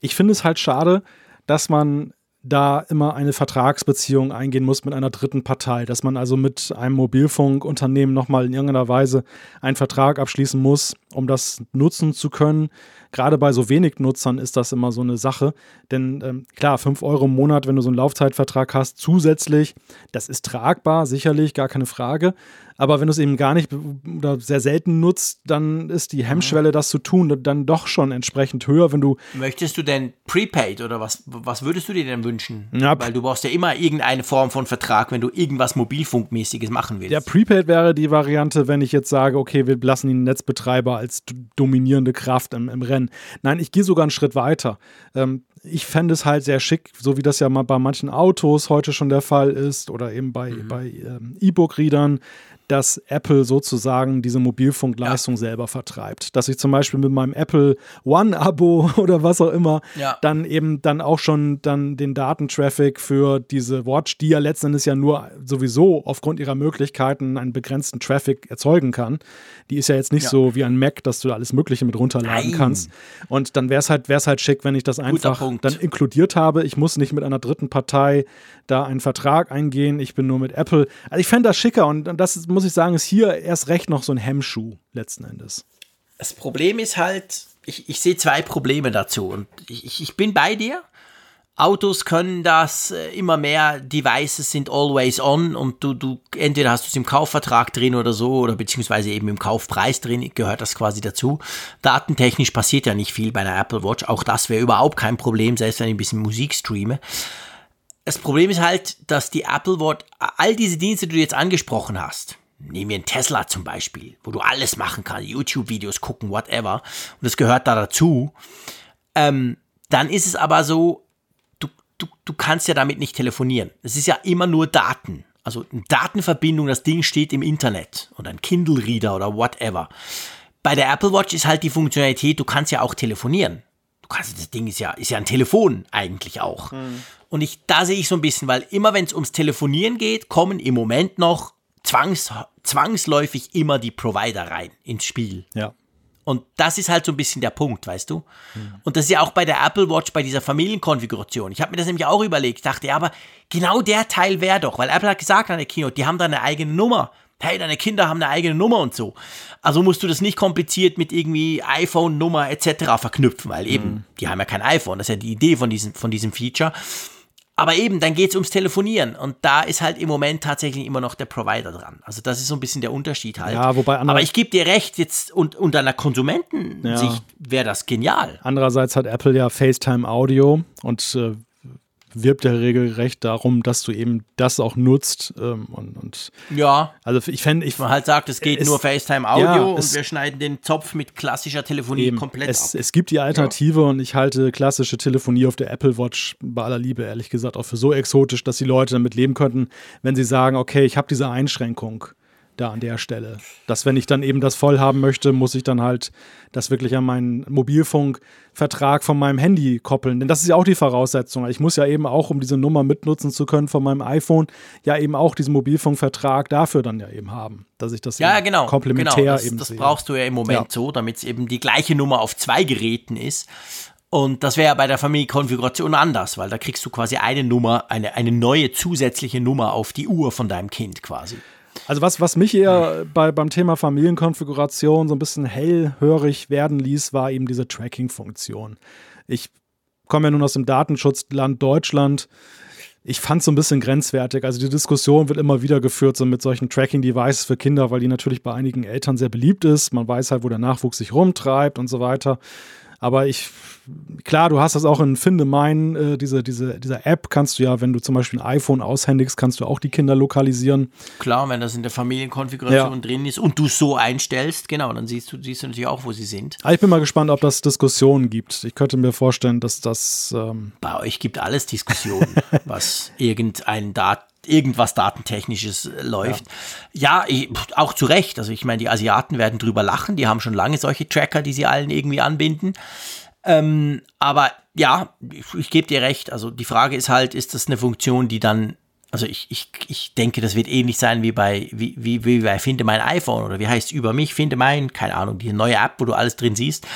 Ich finde es halt schade, dass man da immer eine Vertragsbeziehung eingehen muss mit einer dritten Partei, dass man also mit einem Mobilfunkunternehmen nochmal in irgendeiner Weise einen Vertrag abschließen muss, um das nutzen zu können. Gerade bei so wenig Nutzern ist das immer so eine Sache. Denn ähm, klar, 5 Euro im Monat, wenn du so einen Laufzeitvertrag hast, zusätzlich, das ist tragbar, sicherlich, gar keine Frage. Aber wenn du es eben gar nicht oder sehr selten nutzt, dann ist die Hemmschwelle, das zu tun, dann doch schon entsprechend höher, wenn du. Möchtest du denn Prepaid oder was, was würdest du dir denn wünschen? Ja, Weil du brauchst ja immer irgendeine Form von Vertrag, wenn du irgendwas Mobilfunkmäßiges machen willst. Ja, Prepaid wäre die Variante, wenn ich jetzt sage, okay, wir lassen den Netzbetreiber als dominierende Kraft im, im Rennen. Nein, ich gehe sogar einen Schritt weiter. Ähm, ich fände es halt sehr schick, so wie das ja mal bei manchen Autos heute schon der Fall ist oder eben bei, mhm. bei ähm, E-Book-Readern, dass Apple sozusagen diese Mobilfunkleistung ja. selber vertreibt. Dass ich zum Beispiel mit meinem Apple One-Abo oder was auch immer ja. dann eben dann auch schon dann den Datentraffic für diese Watch, die ja letzten Endes ja nur sowieso aufgrund ihrer Möglichkeiten einen begrenzten Traffic erzeugen kann. Die ist ja jetzt nicht ja. so wie ein Mac, dass du da alles Mögliche mit runterladen Nein. kannst. Und dann wäre es halt, wär's halt schick, wenn ich das einfach dann inkludiert habe. Ich muss nicht mit einer dritten Partei da einen Vertrag eingehen. Ich bin nur mit Apple. Also ich fände das schicker und das muss muss ich sagen, ist hier erst recht noch so ein Hemmschuh letzten Endes. Das Problem ist halt, ich, ich sehe zwei Probleme dazu und ich, ich bin bei dir. Autos können das äh, immer mehr, Devices sind always on und du, du entweder hast du es im Kaufvertrag drin oder so oder beziehungsweise eben im Kaufpreis drin, gehört das quasi dazu. Datentechnisch passiert ja nicht viel bei der Apple Watch, auch das wäre überhaupt kein Problem, selbst wenn ich ein bisschen Musik streame das Problem ist halt, dass die Apple Watch all diese Dienste, die du jetzt angesprochen hast, Nehmen wir einen Tesla zum Beispiel, wo du alles machen kannst, YouTube-Videos gucken, whatever. Und das gehört da dazu. Ähm, dann ist es aber so, du, du, kannst ja damit nicht telefonieren. Es ist ja immer nur Daten. Also eine Datenverbindung, das Ding steht im Internet oder ein Kindle-Reader oder whatever. Bei der Apple Watch ist halt die Funktionalität, du kannst ja auch telefonieren. Du kannst, das Ding ist ja, ist ja ein Telefon eigentlich auch. Mhm. Und ich, da sehe ich so ein bisschen, weil immer wenn es ums Telefonieren geht, kommen im Moment noch zwangs, zwangsläufig immer die Provider rein ins Spiel. Ja. Und das ist halt so ein bisschen der Punkt, weißt du? Mhm. Und das ist ja auch bei der Apple Watch, bei dieser Familienkonfiguration. Ich habe mir das nämlich auch überlegt. Ich dachte, ja, aber genau der Teil wäre doch, weil Apple hat gesagt an der Keynote, die haben da eine eigene Nummer. Hey, deine Kinder haben eine eigene Nummer und so. Also musst du das nicht kompliziert mit irgendwie iPhone-Nummer etc. verknüpfen, weil eben, mhm. die haben ja kein iPhone. Das ist ja die Idee von diesem, von diesem Feature. Aber eben, dann geht es ums Telefonieren und da ist halt im Moment tatsächlich immer noch der Provider dran. Also das ist so ein bisschen der Unterschied halt. Ja, wobei Aber ich gebe dir recht, jetzt und unter einer Konsumentensicht ja. wäre das genial. Andererseits hat Apple ja FaceTime Audio und äh, wirbt ja regelrecht darum, dass du eben das auch nutzt. Ähm, und, und, ja. Also ich fände, ich man halt sagt, es geht es, nur FaceTime Audio ja, und wir schneiden den Zopf mit klassischer Telefonie eben, komplett es, ab. Es gibt die Alternative ja. und ich halte klassische Telefonie auf der Apple Watch bei aller Liebe ehrlich gesagt auch für so exotisch, dass die Leute damit leben könnten, wenn sie sagen, okay, ich habe diese Einschränkung da an der Stelle. Dass wenn ich dann eben das voll haben möchte, muss ich dann halt das wirklich an meinen Mobilfunkvertrag von meinem Handy koppeln. Denn das ist ja auch die Voraussetzung. Ich muss ja eben auch, um diese Nummer mitnutzen zu können von meinem iPhone, ja eben auch diesen Mobilfunkvertrag dafür dann ja eben haben. Dass ich das ja, genau, komplementär genau. Das, eben das sehe. brauchst du ja im Moment ja. so, damit es eben die gleiche Nummer auf zwei Geräten ist. Und das wäre ja bei der Familienkonfiguration anders, weil da kriegst du quasi eine Nummer, eine, eine neue zusätzliche Nummer auf die Uhr von deinem Kind quasi. Also was, was mich eher bei, beim Thema Familienkonfiguration so ein bisschen hellhörig werden ließ, war eben diese Tracking-Funktion. Ich komme ja nun aus dem Datenschutzland Deutschland. Ich fand es so ein bisschen grenzwertig. Also die Diskussion wird immer wieder geführt so mit solchen Tracking-Devices für Kinder, weil die natürlich bei einigen Eltern sehr beliebt ist. Man weiß halt, wo der Nachwuchs sich rumtreibt und so weiter. Aber ich, klar, du hast das auch in Finde Mein, äh, diese, diese, dieser App kannst du ja, wenn du zum Beispiel ein iPhone aushändigst, kannst du auch die Kinder lokalisieren. Klar, wenn das in der Familienkonfiguration ja. drin ist und du so einstellst, genau, dann siehst du, siehst du natürlich auch, wo sie sind. Aber ich bin mal gespannt, ob das Diskussionen gibt. Ich könnte mir vorstellen, dass das. Ähm Bei euch gibt alles Diskussionen, was irgendein Dat irgendwas Datentechnisches äh, läuft. Ja, ja ich, auch zu Recht. Also ich meine, die Asiaten werden drüber lachen. Die haben schon lange solche Tracker, die sie allen irgendwie anbinden. Ähm, aber ja, ich, ich gebe dir recht. Also die Frage ist halt, ist das eine Funktion, die dann also ich, ich, ich denke, das wird ähnlich sein wie bei, wie, wie, wie bei Finde mein iPhone oder wie heißt über mich, Finde mein, keine Ahnung, diese neue App, wo du alles drin siehst.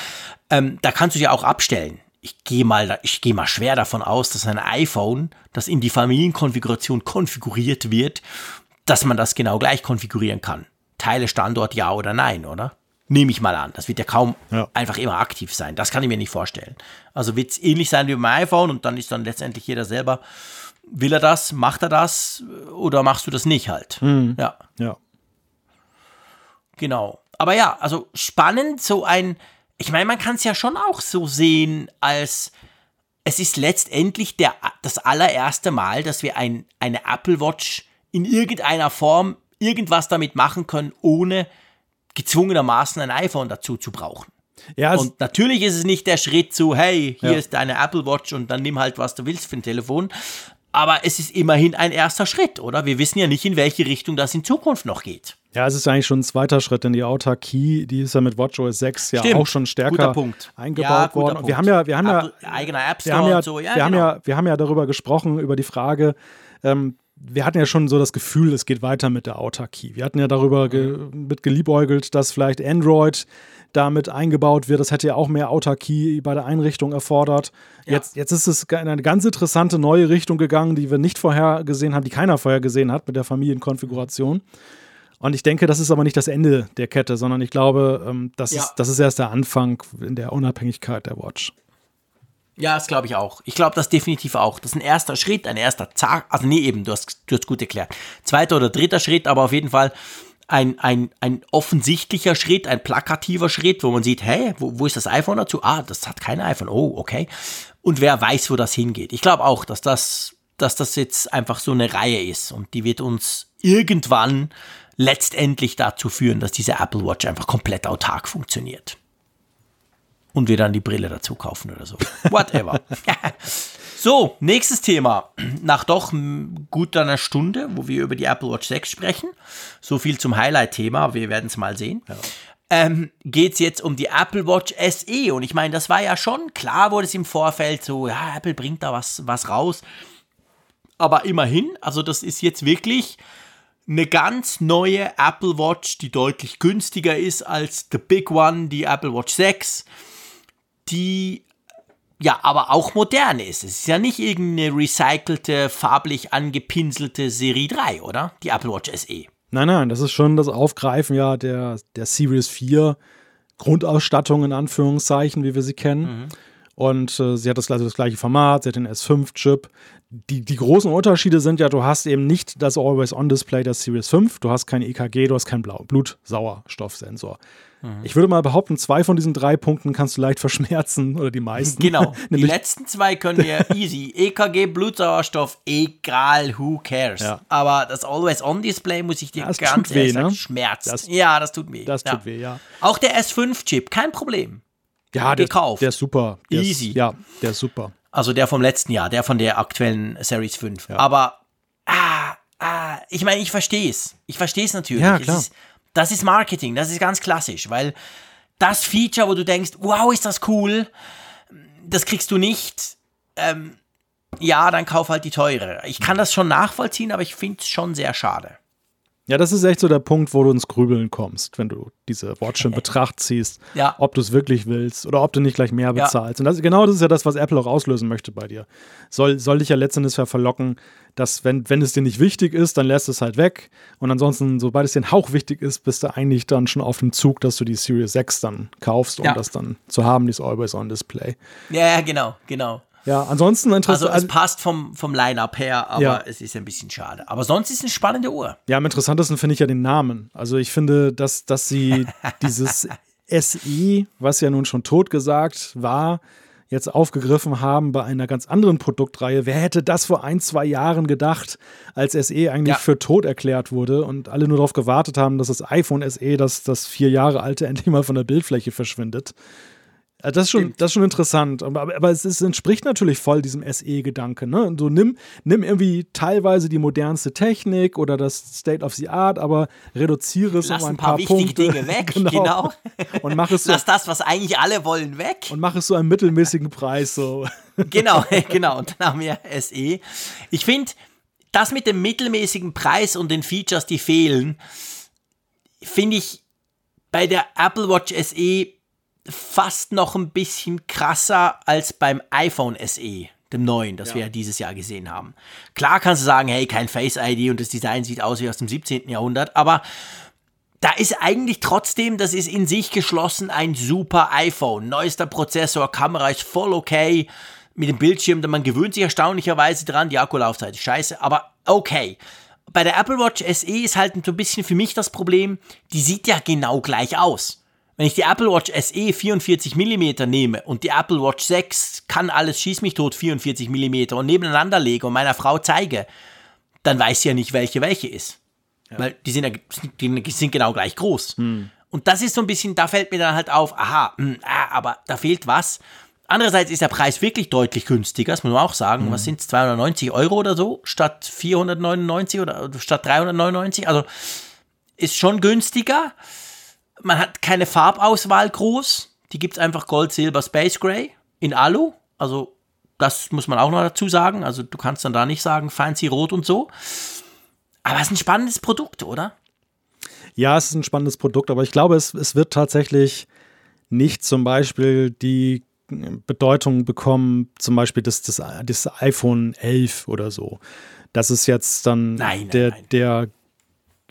Ähm, da kannst du ja auch abstellen ich gehe mal, ich gehe mal schwer davon aus, dass ein iPhone, das in die Familienkonfiguration konfiguriert wird, dass man das genau gleich konfigurieren kann. Teile Standort ja oder nein, oder? Nehme ich mal an. Das wird ja kaum ja. einfach immer aktiv sein. Das kann ich mir nicht vorstellen. Also wird es ähnlich sein wie beim iPhone und dann ist dann letztendlich jeder selber, will er das, macht er das oder machst du das nicht halt? Mhm. Ja. Ja. Genau. Aber ja, also spannend, so ein, ich meine, man kann es ja schon auch so sehen, als es ist letztendlich der, das allererste Mal, dass wir ein, eine Apple Watch in irgendeiner Form irgendwas damit machen können, ohne gezwungenermaßen ein iPhone dazu zu brauchen. Ja, und natürlich ist es nicht der Schritt zu, hey, hier ja. ist deine Apple Watch und dann nimm halt, was du willst für ein Telefon. Aber es ist immerhin ein erster Schritt, oder? Wir wissen ja nicht, in welche Richtung das in Zukunft noch geht. Ja, es ist eigentlich schon ein zweiter Schritt, denn die Autarkie, die ist ja mit WatchOS 6 ja Stimmt. auch schon stärker eingebaut ja, worden. Und wir haben ja, wir haben ja, eigener App Store wir haben ja, so. Ja, wir, genau. haben ja, wir haben ja darüber gesprochen, über die Frage, ähm, wir hatten ja schon so das Gefühl, es geht weiter mit der Autarkie. Wir hatten ja darüber ge mit geliebäugelt, dass vielleicht Android damit eingebaut wird. Das hätte ja auch mehr Autarkie bei der Einrichtung erfordert. Ja. Jetzt, jetzt ist es in eine ganz interessante neue Richtung gegangen, die wir nicht vorher gesehen haben, die keiner vorher gesehen hat mit der Familienkonfiguration. Und ich denke, das ist aber nicht das Ende der Kette, sondern ich glaube, ähm, das, ja. ist, das ist erst der Anfang in der Unabhängigkeit der Watch. Ja, das glaube ich auch. Ich glaube das definitiv auch. Das ist ein erster Schritt, ein erster Zag. Also nee, eben, du hast, du hast gut erklärt. Zweiter oder dritter Schritt, aber auf jeden Fall ein, ein, ein offensichtlicher Schritt, ein plakativer Schritt, wo man sieht, hey, wo, wo ist das iPhone dazu? Ah, das hat kein iPhone. Oh, okay. Und wer weiß, wo das hingeht. Ich glaube auch, dass das, dass das jetzt einfach so eine Reihe ist und die wird uns irgendwann letztendlich dazu führen, dass diese Apple Watch einfach komplett autark funktioniert. Und wir dann die Brille dazu kaufen oder so. Whatever. so, nächstes Thema. Nach doch gut einer Stunde, wo wir über die Apple Watch 6 sprechen. So viel zum Highlight-Thema, wir werden es mal sehen. Ja. Ähm, geht es jetzt um die Apple Watch SE. Und ich meine, das war ja schon klar, wurde es im Vorfeld so, ja, Apple bringt da was, was raus. Aber immerhin, also das ist jetzt wirklich eine ganz neue Apple Watch, die deutlich günstiger ist als the Big One, die Apple Watch 6, die ja aber auch modern ist. Es ist ja nicht irgendeine recycelte, farblich angepinselte Serie 3, oder? Die Apple Watch SE. Nein, nein, das ist schon das Aufgreifen ja der, der Series 4 Grundausstattung in Anführungszeichen, wie wir sie kennen. Mhm. Und äh, sie hat das, also das gleiche Format, sie hat den S5-Chip. Die, die großen Unterschiede sind ja, du hast eben nicht das Always-On-Display der Series 5, du hast kein EKG, du hast keinen Blutsauerstoffsensor. Mhm. Ich würde mal behaupten, zwei von diesen drei Punkten kannst du leicht verschmerzen oder die meisten. Genau. die letzten zwei können wir easy. EKG, Blutsauerstoff, egal, who cares. Ja. Aber das Always-On-Display muss ich dir das ganz ehrlich weh, sagen, ne? schmerzt. Das, ja, das tut weh. Das ja. tut weh, ja. Auch der S5-Chip, kein Problem. Ja, der, gekauft. der ist super. Der easy. Ist, ja, der ist super. Also der vom letzten Jahr, der von der aktuellen Series 5. Ja. Aber, ah, ah, ich meine, ich verstehe es. Ich verstehe es natürlich. Ja, klar. Es ist, das ist Marketing, das ist ganz klassisch, weil das Feature, wo du denkst, wow, ist das cool, das kriegst du nicht. Ähm, ja, dann kauf halt die teure. Ich kann das schon nachvollziehen, aber ich finde es schon sehr schade. Ja, das ist echt so der Punkt, wo du ins Grübeln kommst, wenn du diese Watch in Betracht ziehst, ja. ob du es wirklich willst oder ob du nicht gleich mehr bezahlst. Ja. Und das, genau das ist ja das, was Apple auch auslösen möchte bei dir. Soll, soll dich ja letztendlich verlocken, dass wenn, wenn es dir nicht wichtig ist, dann lässt es halt weg. Und ansonsten, sobald es dir ein Hauch wichtig ist, bist du eigentlich dann schon auf dem Zug, dass du die Series 6 dann kaufst, um ja. das dann zu haben, dieses Always-On-Display. Ja, genau, genau. Ja, ansonsten interessant. Also es passt vom, vom Line-Up her, aber ja. es ist ein bisschen schade. Aber sonst ist es eine spannende Uhr. Ja, am interessantesten finde ich ja den Namen. Also ich finde, dass, dass sie dieses SE, was ja nun schon totgesagt war, jetzt aufgegriffen haben bei einer ganz anderen Produktreihe. Wer hätte das vor ein, zwei Jahren gedacht, als SE eigentlich ja. für tot erklärt wurde und alle nur darauf gewartet haben, dass das iPhone SE, das, das vier Jahre alte, endlich mal von der Bildfläche verschwindet. Das ist schon, das ist schon interessant. Aber, aber es, ist, entspricht natürlich voll diesem SE-Gedanke. Ne? So nimm, nimm irgendwie teilweise die modernste Technik oder das State of the Art, aber reduziere es Lass um ein, ein paar, paar wichtige Punkte. Dinge weg. genau. genau. Und mach es so, Lass das, was eigentlich alle wollen, weg. Und mach es so einen mittelmäßigen Preis. So. genau, genau. Und dann haben wir SE. Ich finde, das mit dem mittelmäßigen Preis und den Features, die fehlen, finde ich bei der Apple Watch SE fast noch ein bisschen krasser als beim iPhone SE, dem neuen, das ja. wir ja dieses Jahr gesehen haben. Klar kannst du sagen, hey, kein Face ID und das Design sieht aus wie aus dem 17. Jahrhundert, aber da ist eigentlich trotzdem, das ist in sich geschlossen ein super iPhone. Neuester Prozessor, Kamera ist voll okay. Mit dem Bildschirm, man gewöhnt sich erstaunlicherweise dran, die Akkulaufzeit ist scheiße, aber okay. Bei der Apple Watch SE ist halt so ein bisschen für mich das Problem, die sieht ja genau gleich aus. Wenn ich die Apple Watch SE 44 mm nehme und die Apple Watch 6 kann alles schieß mich tot 44 mm und nebeneinander lege und meiner Frau zeige, dann weiß sie ja nicht, welche welche ist. Ja. Weil die sind, ja, die sind genau gleich groß. Hm. Und das ist so ein bisschen, da fällt mir dann halt auf, aha, mh, hm, ah, aber da fehlt was. Andererseits ist der Preis wirklich deutlich günstiger, das muss man auch sagen. Mhm. Was sind es, 290 Euro oder so, statt 499 oder statt 399? Also ist schon günstiger. Man hat keine Farbauswahl groß. Die gibt es einfach Gold, Silber, Space Gray in Alu. Also das muss man auch noch dazu sagen. Also du kannst dann da nicht sagen fancy rot und so. Aber es ist ein spannendes Produkt, oder? Ja, es ist ein spannendes Produkt, aber ich glaube, es, es wird tatsächlich nicht zum Beispiel die Bedeutung bekommen, zum Beispiel das, das, das iPhone 11 oder so. Das ist jetzt dann nein, der, nein. der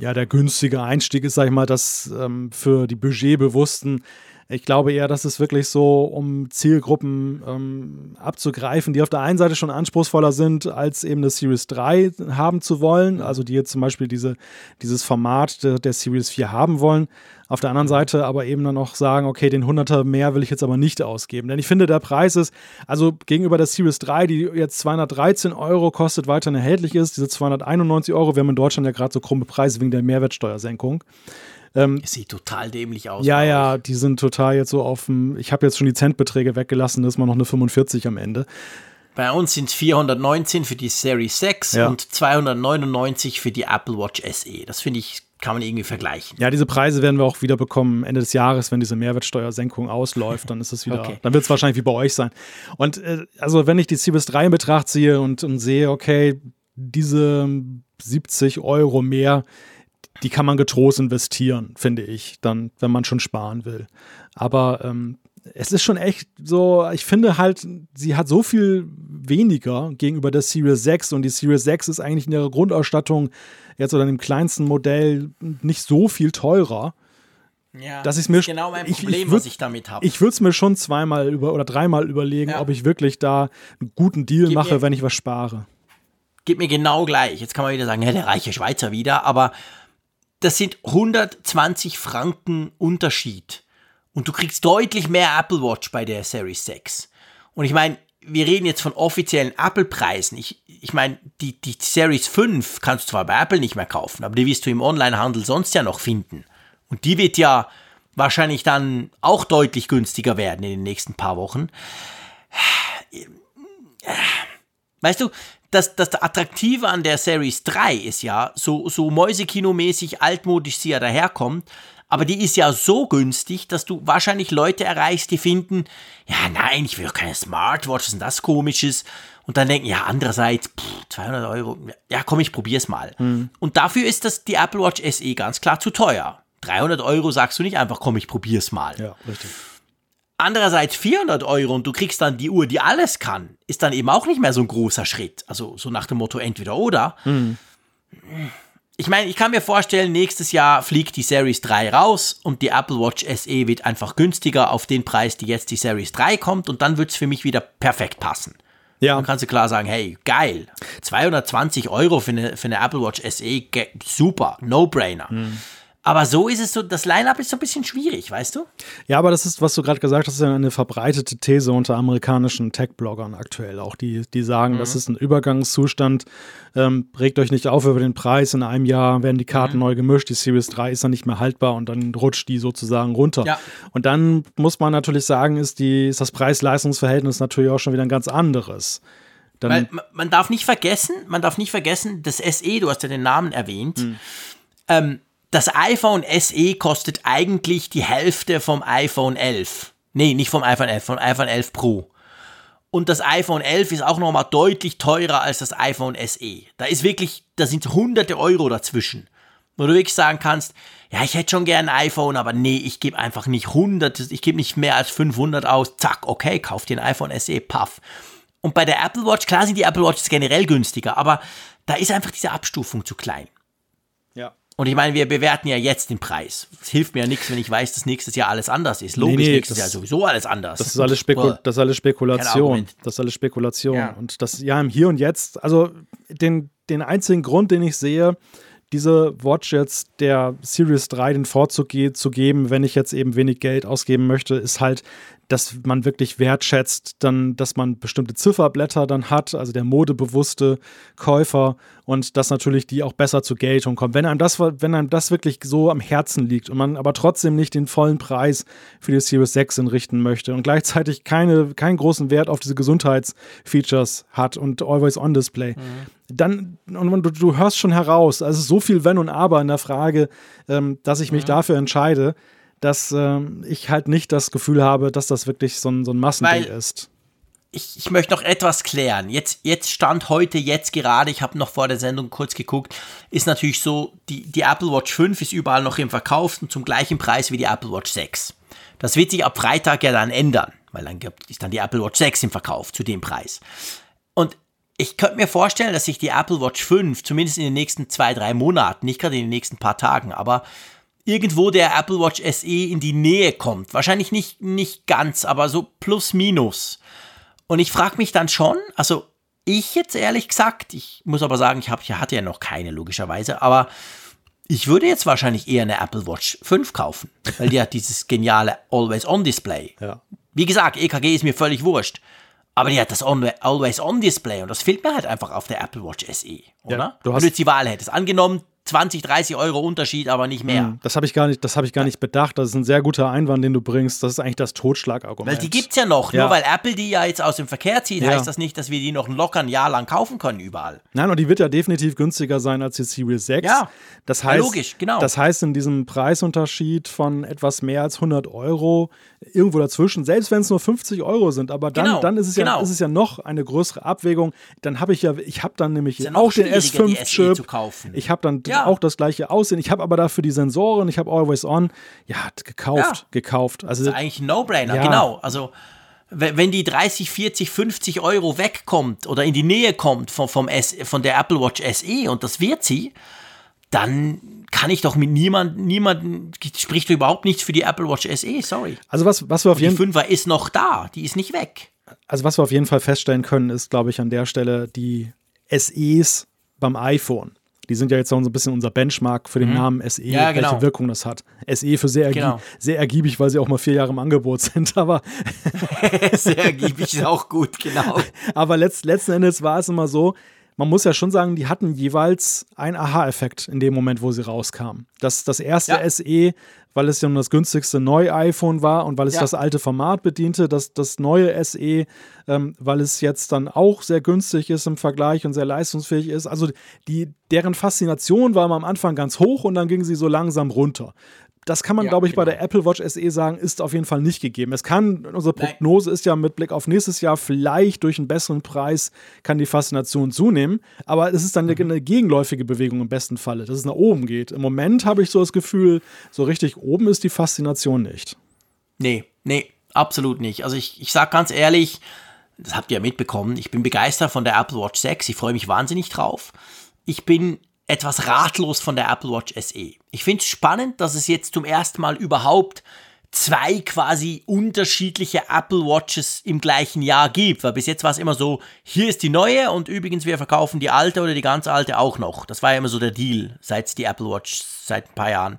ja, der günstige Einstieg ist, sag ich mal, das ähm, für die Budgetbewussten. Ich glaube eher, dass es wirklich so, um Zielgruppen ähm, abzugreifen, die auf der einen Seite schon anspruchsvoller sind, als eben eine Series 3 haben zu wollen, also die jetzt zum Beispiel diese, dieses Format der, der Series 4 haben wollen. Auf der anderen Seite aber eben dann auch sagen, okay, den 100er mehr will ich jetzt aber nicht ausgeben. Denn ich finde, der Preis ist, also gegenüber der Series 3, die jetzt 213 Euro kostet, weiterhin erhältlich ist, diese 291 Euro, wir haben in Deutschland ja gerade so krumme Preise wegen der Mehrwertsteuersenkung. Ähm, Sieht total dämlich aus. Ja, ja, die sind total jetzt so auf dem, ich habe jetzt schon die Centbeträge weggelassen, da ist mal noch eine 45 am Ende. Bei uns sind es 419 für die Series 6 ja. und 299 für die Apple Watch SE. Das finde ich kann man irgendwie vergleichen. Ja, diese Preise werden wir auch wieder bekommen Ende des Jahres, wenn diese Mehrwertsteuersenkung ausläuft, dann ist es wieder, okay. dann wird es wahrscheinlich wie bei euch sein. Und äh, also wenn ich die Series 3 in Betracht ziehe und, und sehe, okay, diese 70 Euro mehr, die kann man getrost investieren, finde ich, dann, wenn man schon sparen will. Aber ähm, es ist schon echt so, ich finde halt, sie hat so viel weniger gegenüber der Series 6 und die Series 6 ist eigentlich in ihrer Grundausstattung jetzt oder in dem kleinsten Modell nicht so viel teurer. Ja, dass ich mir das ist genau mein ich- Problem, ich würd- was ich damit habe. Ich würde es mir schon zweimal über oder dreimal überlegen, Ja. ob ich wirklich da einen guten Deal Gib mache, wenn ich was spare. Geht mir genau gleich. Jetzt kann man wieder sagen, ja, der reiche Schweizer wieder, aber das sind 120 Franken Unterschied. Und du kriegst deutlich mehr Apple Watch bei der Series 6. Und ich meine, wir reden jetzt von offiziellen Apple-Preisen. Ich, ich meine, die, die Series 5 kannst du zwar bei Apple nicht mehr kaufen, aber die wirst du im Onlinehandel sonst ja noch finden. Und die wird ja wahrscheinlich dann auch deutlich günstiger werden in den nächsten paar Wochen. Weißt du, das, das Attraktive an der Series 3 ist ja, so, so Mäusekino-mäßig altmodisch sie ja daherkommt, aber die ist ja so günstig, dass du wahrscheinlich Leute erreichst, die finden, ja nein, ich will doch keine Smartwatch, was ist denn das komisches? Und dann denken, ja andererseits, pff, 200 Euro, ja komm, ich probier's mal. Und dafür ist das die Apple Watch SE ganz klar zu teuer. 300 Euro sagst du nicht einfach, komm, ich probier's mal. Ja, richtig. Andererseits 400 Euro und du kriegst dann die Uhr, die alles kann, ist dann eben auch nicht mehr so ein großer Schritt. Also so nach dem Motto entweder oder. Ich meine, ich kann mir vorstellen, nächstes Jahr fliegt die Series 3 raus und die Apple Watch SE wird einfach günstiger auf den Preis, die jetzt die Series 3 kommt und dann wird es für mich wieder perfekt passen. Ja, Dann kannst du klar sagen, hey, geil, 220 Euro für eine, für eine Apple Watch SE, super, no-brainer. Aber so ist es so, das Line-Up ist so ein bisschen schwierig, weißt du? Ja, aber das ist, was du gerade gesagt hast, ist ja eine verbreitete These unter amerikanischen Tech-Bloggern aktuell. Auch die, die sagen, das ist ein Übergangszustand. Ähm, regt euch nicht auf über den Preis. In einem Jahr werden die Karten neu gemischt. Die Series 3 ist dann nicht mehr haltbar und dann rutscht die sozusagen runter. Ja. Und dann muss man natürlich sagen, ist, die, ist das Preis-Leistungs-Verhältnis natürlich auch schon wieder ein ganz anderes. Dann, Weil ma- man darf nicht vergessen, man darf nicht vergessen, das SE, du hast ja den Namen erwähnt, Hm. ähm, das iPhone SE kostet eigentlich die Hälfte vom iPhone 11. Nee, nicht vom iPhone 11, vom iPhone 11 Pro. Und das iPhone 11 ist auch nochmal deutlich teurer als das iPhone SE. Da ist wirklich, da sind hunderte Euro dazwischen. Wo du wirklich sagen kannst, ja, ich hätte schon gern ein iPhone, aber nee, ich gebe einfach nicht 100, ich gebe nicht mehr als 500 aus. Zack, okay, kauf dir ein iPhone SE, paff. Und bei der Apple Watch, klar sind die Apple Watches generell günstiger, aber da ist einfach diese Abstufung zu klein. Und ich meine, wir bewerten ja jetzt den Preis. Es hilft mir ja nichts, wenn ich weiß, dass nächstes Jahr alles anders ist. Logisch, nee, nächstes das- Jahr sowieso alles anders. Das ist alles, Spekul das ist alles Spekulation. Das ist alles Spekulation. Ja. Und das, ja, im Hier und Jetzt, also den, den einzigen Grund, den ich sehe, diese Watch jetzt der Series 3 den Vorzug ge zu geben, wenn ich jetzt eben wenig Geld ausgeben möchte, ist halt, dass man wirklich wertschätzt, dann, dass man bestimmte Zifferblätter dann hat, also der modebewusste Käufer und dass natürlich die auch besser zur Geltung kommen. Wenn einem das, wenn einem das wirklich so am Herzen liegt und man aber trotzdem nicht den vollen Preis für die Series 6 entrichten möchte und gleichzeitig keine, keinen großen Wert auf diese Gesundheitsfeatures hat und Always-On-Display, dann, und du, du hörst schon heraus, also so viel Wenn und Aber in der Frage, ähm, dass ich mich dafür entscheide, dass ähm, ich halt nicht das Gefühl habe, dass das wirklich so ein, so ein Massending Weil- ist. ich, ich möchte noch etwas klären. Jetzt, jetzt stand heute, jetzt gerade, ich habe noch vor der Sendung kurz geguckt, ist natürlich so, die, die Apple Watch 5 ist überall noch im Verkauf und zum gleichen Preis wie die Apple Watch 6. Das wird sich ab Freitag ja dann ändern, weil dann gibt- ist dann die Apple Watch 6 im Verkauf zu dem Preis. Und ich könnte mir vorstellen, dass sich die Apple Watch 5 zumindest in den nächsten zwei, drei Monaten, nicht gerade in den nächsten paar Tagen, aber irgendwo der Apple Watch SE in die Nähe kommt. Wahrscheinlich nicht, nicht ganz, aber so plus minus. Und ich frage mich dann schon, also ich jetzt ehrlich gesagt, ich muss aber sagen, ich, hab, ich hatte ja noch keine logischerweise, aber ich würde jetzt wahrscheinlich eher eine Apple Watch 5 kaufen, weil die hat dieses geniale Always-On-Display. Ja. Wie gesagt, EKG ist mir völlig wurscht. Aber die hat das On- Always-On-Display und das fehlt mir halt einfach auf der Apple Watch SE, oder? Ja, du Wenn hast- du jetzt die Wahl hättest. Angenommen, 20, 30 Euro Unterschied, aber nicht mehr. Das habe ich gar nicht, das habe ich gar nicht bedacht. Das ist ein sehr guter Einwand, den du bringst. Das ist eigentlich das Totschlagargument. Weil die gibt's ja noch. Ja. Nur weil Apple die ja jetzt aus dem Verkehr zieht, Ja. heißt das nicht, dass wir die noch locker ein Jahr lang kaufen können überall. Nein, und die wird ja definitiv günstiger sein als die Series 6. Ja. das Ja, heißt, logisch, genau. Das heißt, in diesem Preisunterschied von etwas mehr als 100 Euro, irgendwo dazwischen, selbst wenn es nur 50 Euro sind, aber dann, Genau, dann ist, es ja, genau. ist es ja noch eine größere Abwägung. Dann habe ich ja, ich habe dann nämlich ja auch den schwieriger, die SE zu S5-Chip. kaufen. Ich habe dann Ja. auch das gleiche Aussehen. Ich habe aber dafür die Sensoren, ich habe Always On. Ja, gekauft, Ja. gekauft. Also Das ist eigentlich ein No-Brainer, Ja. genau. Also, we- wenn die 30, 40, 50 Euro wegkommt oder in die Nähe kommt von, vom S, von der Apple Watch SE und das wird sie, dann kann ich doch mit niemand, niemanden, spricht überhaupt nichts für die Apple Watch SE, sorry. Also was, was wir auf jeden Fall. Die 5er ist noch da, die ist nicht weg. Also was wir auf jeden Fall feststellen können, ist, glaube ich, an der Stelle die SEs beim iPhone. Die sind ja jetzt auch so ein bisschen unser Benchmark für den mhm. Namen SE, ja, genau. welche Wirkung das hat. SE für sehr, ergieb genau. sehr ergiebig, weil sie auch mal vier Jahre im Angebot sind, aber. sehr ergiebig ist auch gut, genau. Aber letzt, letzten Endes war es immer so, man muss ja schon sagen, die hatten jeweils einen Aha-Effekt in dem Moment, wo sie rauskamen. Das, das erste ja. SE, weil es ja das günstigste neue iPhone war und weil es ja. das alte Format bediente, das, das neue SE, ähm, weil es jetzt dann auch sehr günstig ist im Vergleich und sehr leistungsfähig ist. Also die, deren Faszination war am Anfang ganz hoch und dann ging sie so langsam runter. Das kann man, ja, glaube ich, genau. bei der Apple Watch SE sagen, ist auf jeden Fall nicht gegeben. Es kann, unsere Prognose Nein. ist ja mit Blick auf nächstes Jahr, vielleicht durch einen besseren Preis kann die Faszination zunehmen, aber es ist dann mhm. eine gegenläufige Bewegung im besten Falle, dass es nach oben geht. Im Moment habe ich so das Gefühl, so richtig oben ist die Faszination nicht. Nee, nee, absolut nicht. Also ich, ich sage ganz ehrlich, das habt ihr ja mitbekommen, ich bin begeistert von der Apple Watch 6, ich freue mich wahnsinnig drauf. Ich bin etwas ratlos von der Apple Watch SE. Ich finde es spannend, dass es jetzt zum ersten Mal überhaupt zwei quasi unterschiedliche Apple Watches im gleichen Jahr gibt, weil bis jetzt war es immer so, hier ist die neue und übrigens wir verkaufen die alte oder die ganz alte auch noch. Das war ja immer so der Deal, seit die Apple Watch seit ein paar Jahren.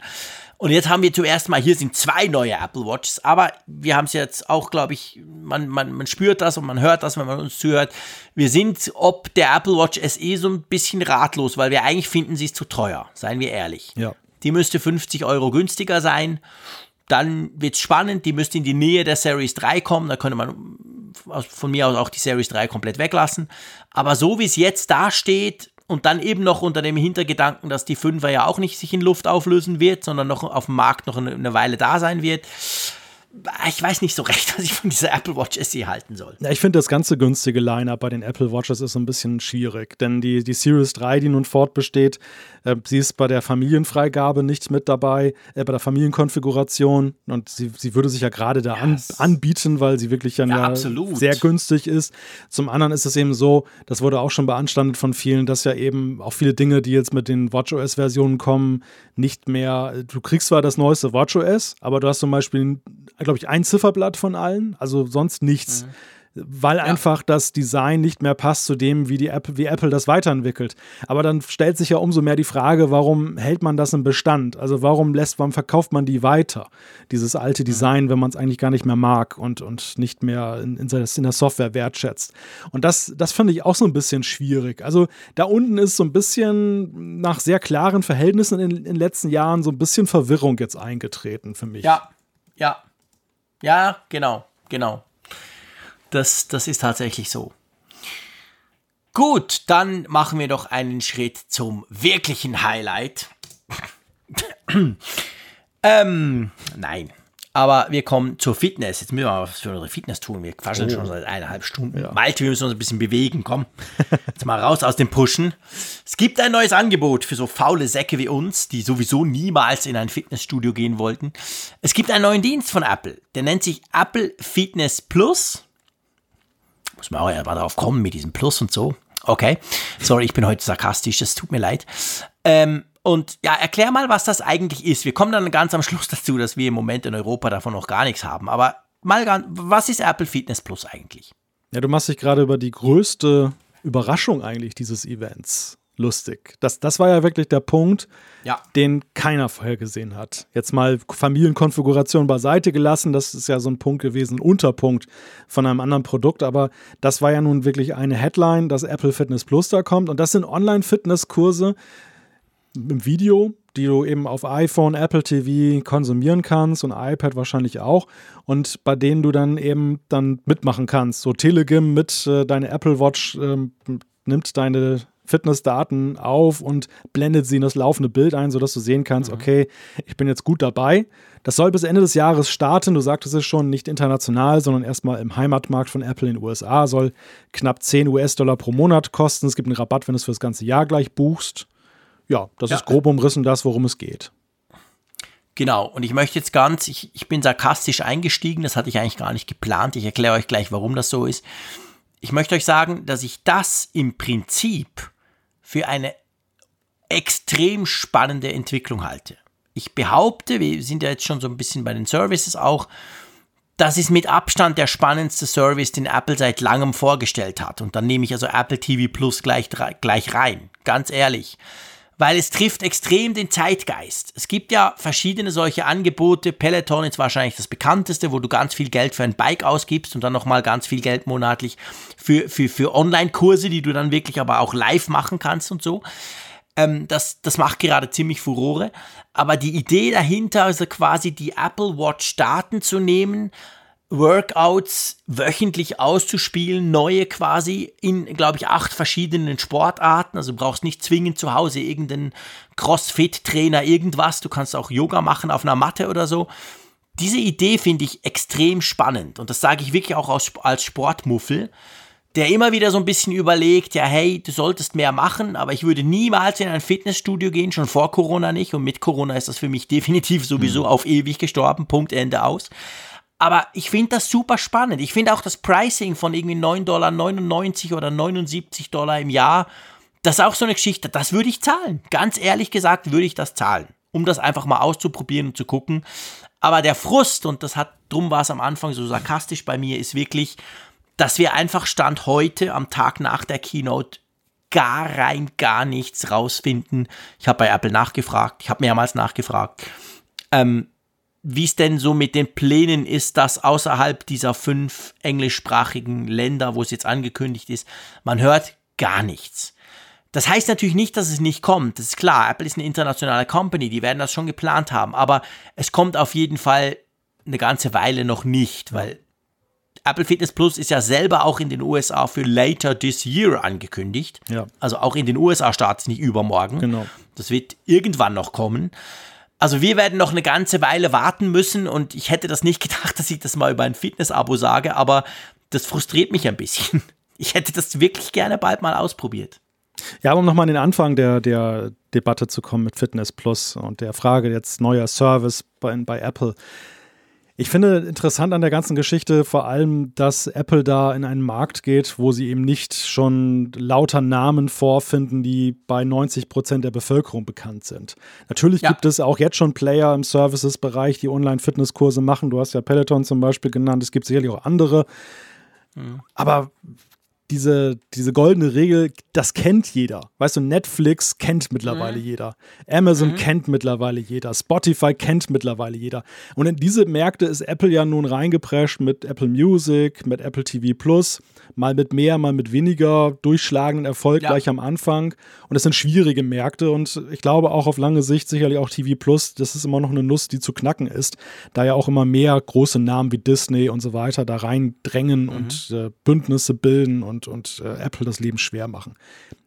Und jetzt haben wir zuerst mal, hier sind zwei neue Apple Watches, aber wir haben es jetzt auch, glaube ich, man, man, man spürt das und man hört das, wenn man uns zuhört. Wir sind ob der Apple Watch SE so ein bisschen ratlos, weil wir eigentlich finden, sie ist zu teuer, seien wir ehrlich. Ja. Die müsste 50 Euro günstiger sein. Dann wird es spannend, die müsste in die Nähe der Series 3 kommen, da könnte man von mir aus auch die Series 3 komplett weglassen. Aber so wie es jetzt dasteht, und dann eben noch unter dem Hintergedanken, dass die Fünfer ja auch nicht sich in Luft auflösen wird, sondern noch auf dem Markt noch eine, Weile da sein wird ich weiß nicht so recht, was ich von dieser Apple Watch SE halten soll. Ja, ich finde das ganze günstige Line-Up bei den Apple Watches ist so ein bisschen schwierig, denn die, die Series 3, die nun fortbesteht, äh, sie ist bei der Familienfreigabe nicht mit dabei, äh, bei der Familienkonfiguration und sie, sie würde sich ja gerade da yes. an, anbieten, weil sie wirklich ja, ja sehr günstig ist. Zum anderen ist es eben so, das wurde auch schon beanstandet von vielen, dass ja eben auch viele Dinge, die jetzt mit den WatchOS-Versionen kommen, nicht mehr, du kriegst zwar das neueste WatchOS, aber du hast zum Beispiel glaube ich, ein Zifferblatt von allen, also sonst nichts. Mhm. Weil ja. einfach das Design nicht mehr passt zu dem, wie, die App, wie Apple das weiterentwickelt. Aber dann stellt sich ja umso mehr die Frage, warum hält man das im Bestand? Also warum lässt, warum verkauft man die weiter? Dieses alte mhm. Design, wenn man es eigentlich gar nicht mehr mag und, und nicht mehr in, in, in der Software wertschätzt. Und das, das finde ich auch so ein bisschen schwierig. Also da unten ist so ein bisschen nach sehr klaren Verhältnissen in, in den letzten Jahren so ein bisschen Verwirrung jetzt eingetreten für mich. Ja, ja, ja, genau, genau. Das, das ist tatsächlich so. Gut, dann machen wir doch einen Schritt zum wirklichen Highlight. ähm, nein, aber wir kommen zur Fitness. Jetzt müssen wir mal was für unsere Fitness tun. Wir quatschen oh. schon seit eineinhalb Stunden. Ja. Malte, wir müssen uns ein bisschen bewegen. Komm, jetzt mal raus aus dem Pushen. Es gibt ein neues Angebot für so faule Säcke wie uns, die sowieso niemals in ein Fitnessstudio gehen wollten. Es gibt einen neuen Dienst von Apple. Der nennt sich Apple Fitness Plus. Muss man auch ja mal drauf kommen mit diesem Plus und so. Okay, sorry, ich bin heute sarkastisch, das tut mir leid. Ähm, und ja, erklär mal, was das eigentlich ist. Wir kommen dann ganz am Schluss dazu, dass wir im Moment in Europa davon noch gar nichts haben. Aber mal ganz, was ist Apple Fitness Plus eigentlich? Ja, du machst dich gerade über die größte Überraschung eigentlich dieses Events lustig. Das, das war ja wirklich der Punkt, ja. den keiner vorher gesehen hat. Jetzt mal Familienkonfiguration beiseite gelassen, das ist ja so ein Punkt gewesen, ein Unterpunkt von einem anderen Produkt, aber das war ja nun wirklich eine Headline, dass Apple Fitness Plus da kommt und das sind Online-Fitness-Kurse, im Video, die du eben auf iPhone, Apple TV konsumieren kannst und iPad wahrscheinlich auch und bei denen du dann eben dann mitmachen kannst. So Telegym mit äh, deine Apple Watch ähm, nimmt deine Fitnessdaten auf und blendet sie in das laufende Bild ein, sodass du sehen kannst, mhm. okay, ich bin jetzt gut dabei. Das soll bis Ende des Jahres starten. Du sagtest es schon, nicht international, sondern erstmal im Heimatmarkt von Apple in den USA. Soll knapp 10 US-Dollar pro Monat kosten. Es gibt einen Rabatt, wenn du es für das ganze Jahr gleich buchst ja, das ja. ist grob umrissen das, worum es geht. Genau, und ich möchte jetzt ganz, ich, ich bin sarkastisch eingestiegen, das hatte ich eigentlich gar nicht geplant. Ich erkläre euch gleich, warum das so ist. Ich möchte euch sagen, dass ich das im Prinzip für eine extrem spannende Entwicklung halte. Ich behaupte, wir sind ja jetzt schon so ein bisschen bei den Services auch, das ist mit Abstand der spannendste Service, den Apple seit langem vorgestellt hat. Und dann nehme ich also Apple TV Plus gleich, gleich rein. Ganz ehrlich. Weil es trifft extrem den Zeitgeist. Es gibt ja verschiedene solche Angebote. Peloton ist wahrscheinlich das bekannteste, wo du ganz viel Geld für ein Bike ausgibst und dann nochmal ganz viel Geld monatlich für, für, für Online-Kurse, die du dann wirklich aber auch live machen kannst und so. Ähm, das, das macht gerade ziemlich Furore. Aber die Idee dahinter, also quasi die Apple Watch Daten zu nehmen, Workouts wöchentlich auszuspielen, neue quasi in, glaube ich, acht verschiedenen Sportarten. Also du brauchst nicht zwingend zu Hause irgendeinen Crossfit-Trainer, irgendwas. Du kannst auch Yoga machen auf einer Matte oder so. Diese Idee finde ich extrem spannend und das sage ich wirklich auch als, Sportmuffel der immer wieder so ein bisschen überlegt, ja, hey, du solltest mehr machen, aber ich würde niemals in ein Fitnessstudio gehen, schon vor Corona nicht. Und mit Corona ist das für mich definitiv sowieso mhm. auf ewig gestorben, Punkt, Ende aus. Aber ich finde das super spannend. Ich finde auch das Pricing von irgendwie 9,99 Dollar oder 79 Dollar im Jahr, das ist auch so eine Geschichte, das würde ich zahlen. Ganz ehrlich gesagt würde ich das zahlen, um das einfach mal auszuprobieren und zu gucken. Aber der Frust, und das hat, drum war es am Anfang so sarkastisch bei mir, ist wirklich, dass wir einfach Stand heute am Tag nach der Keynote gar rein gar nichts rausfinden. Ich habe bei Apple nachgefragt, ich habe mehrmals nachgefragt, ähm, wie es denn so mit den Plänen ist, dass außerhalb dieser fünf englischsprachigen Länder, wo es jetzt angekündigt ist, man hört gar nichts. Das heißt natürlich nicht, dass es nicht kommt. Das ist klar, Apple ist eine internationale Company, die werden das schon geplant haben, aber es kommt auf jeden Fall eine ganze Weile noch nicht, weil Apple Fitness Plus ist ja selber auch in den USA für later this year angekündigt. Ja. Also auch in den USA startet es nicht übermorgen. Genau. Das wird irgendwann noch kommen. Also wir werden noch eine ganze Weile warten müssen und ich hätte das nicht gedacht, dass ich das mal über ein Fitness-Abo sage, aber das frustriert mich ein bisschen. Ich hätte das wirklich gerne bald mal ausprobiert. Ja, um nochmal an den Anfang der, der Debatte zu kommen mit Fitness Plus und der Frage jetzt neuer Service bei, bei Apple. Ich finde interessant an der ganzen Geschichte vor allem, dass Apple da in einen Markt geht, wo sie eben nicht schon lauter Namen vorfinden, die bei 90 Prozent der Bevölkerung bekannt sind. Natürlich ja. gibt es auch jetzt schon Player im Services-Bereich, die Online-Fitnesskurse machen. Du hast ja Peloton zum Beispiel genannt. Es gibt sicherlich auch andere. Mhm. Aber diese, diese goldene Regel, das kennt jeder. Weißt du, Netflix kennt mittlerweile mhm. jeder. Amazon mhm. kennt mittlerweile jeder. Spotify kennt mittlerweile jeder. Und in diese Märkte ist Apple ja nun reingeprescht mit Apple Music, mit Apple TV Plus mal mit mehr, mal mit weniger durchschlagenden Erfolg ja. gleich am Anfang. Und es sind schwierige Märkte und ich glaube auch auf lange Sicht sicherlich auch TV Plus, das ist immer noch eine Nuss, die zu knacken ist, da ja auch immer mehr große Namen wie Disney und so weiter da reindrängen mhm. und äh, Bündnisse bilden und, und äh, Apple das Leben schwer machen.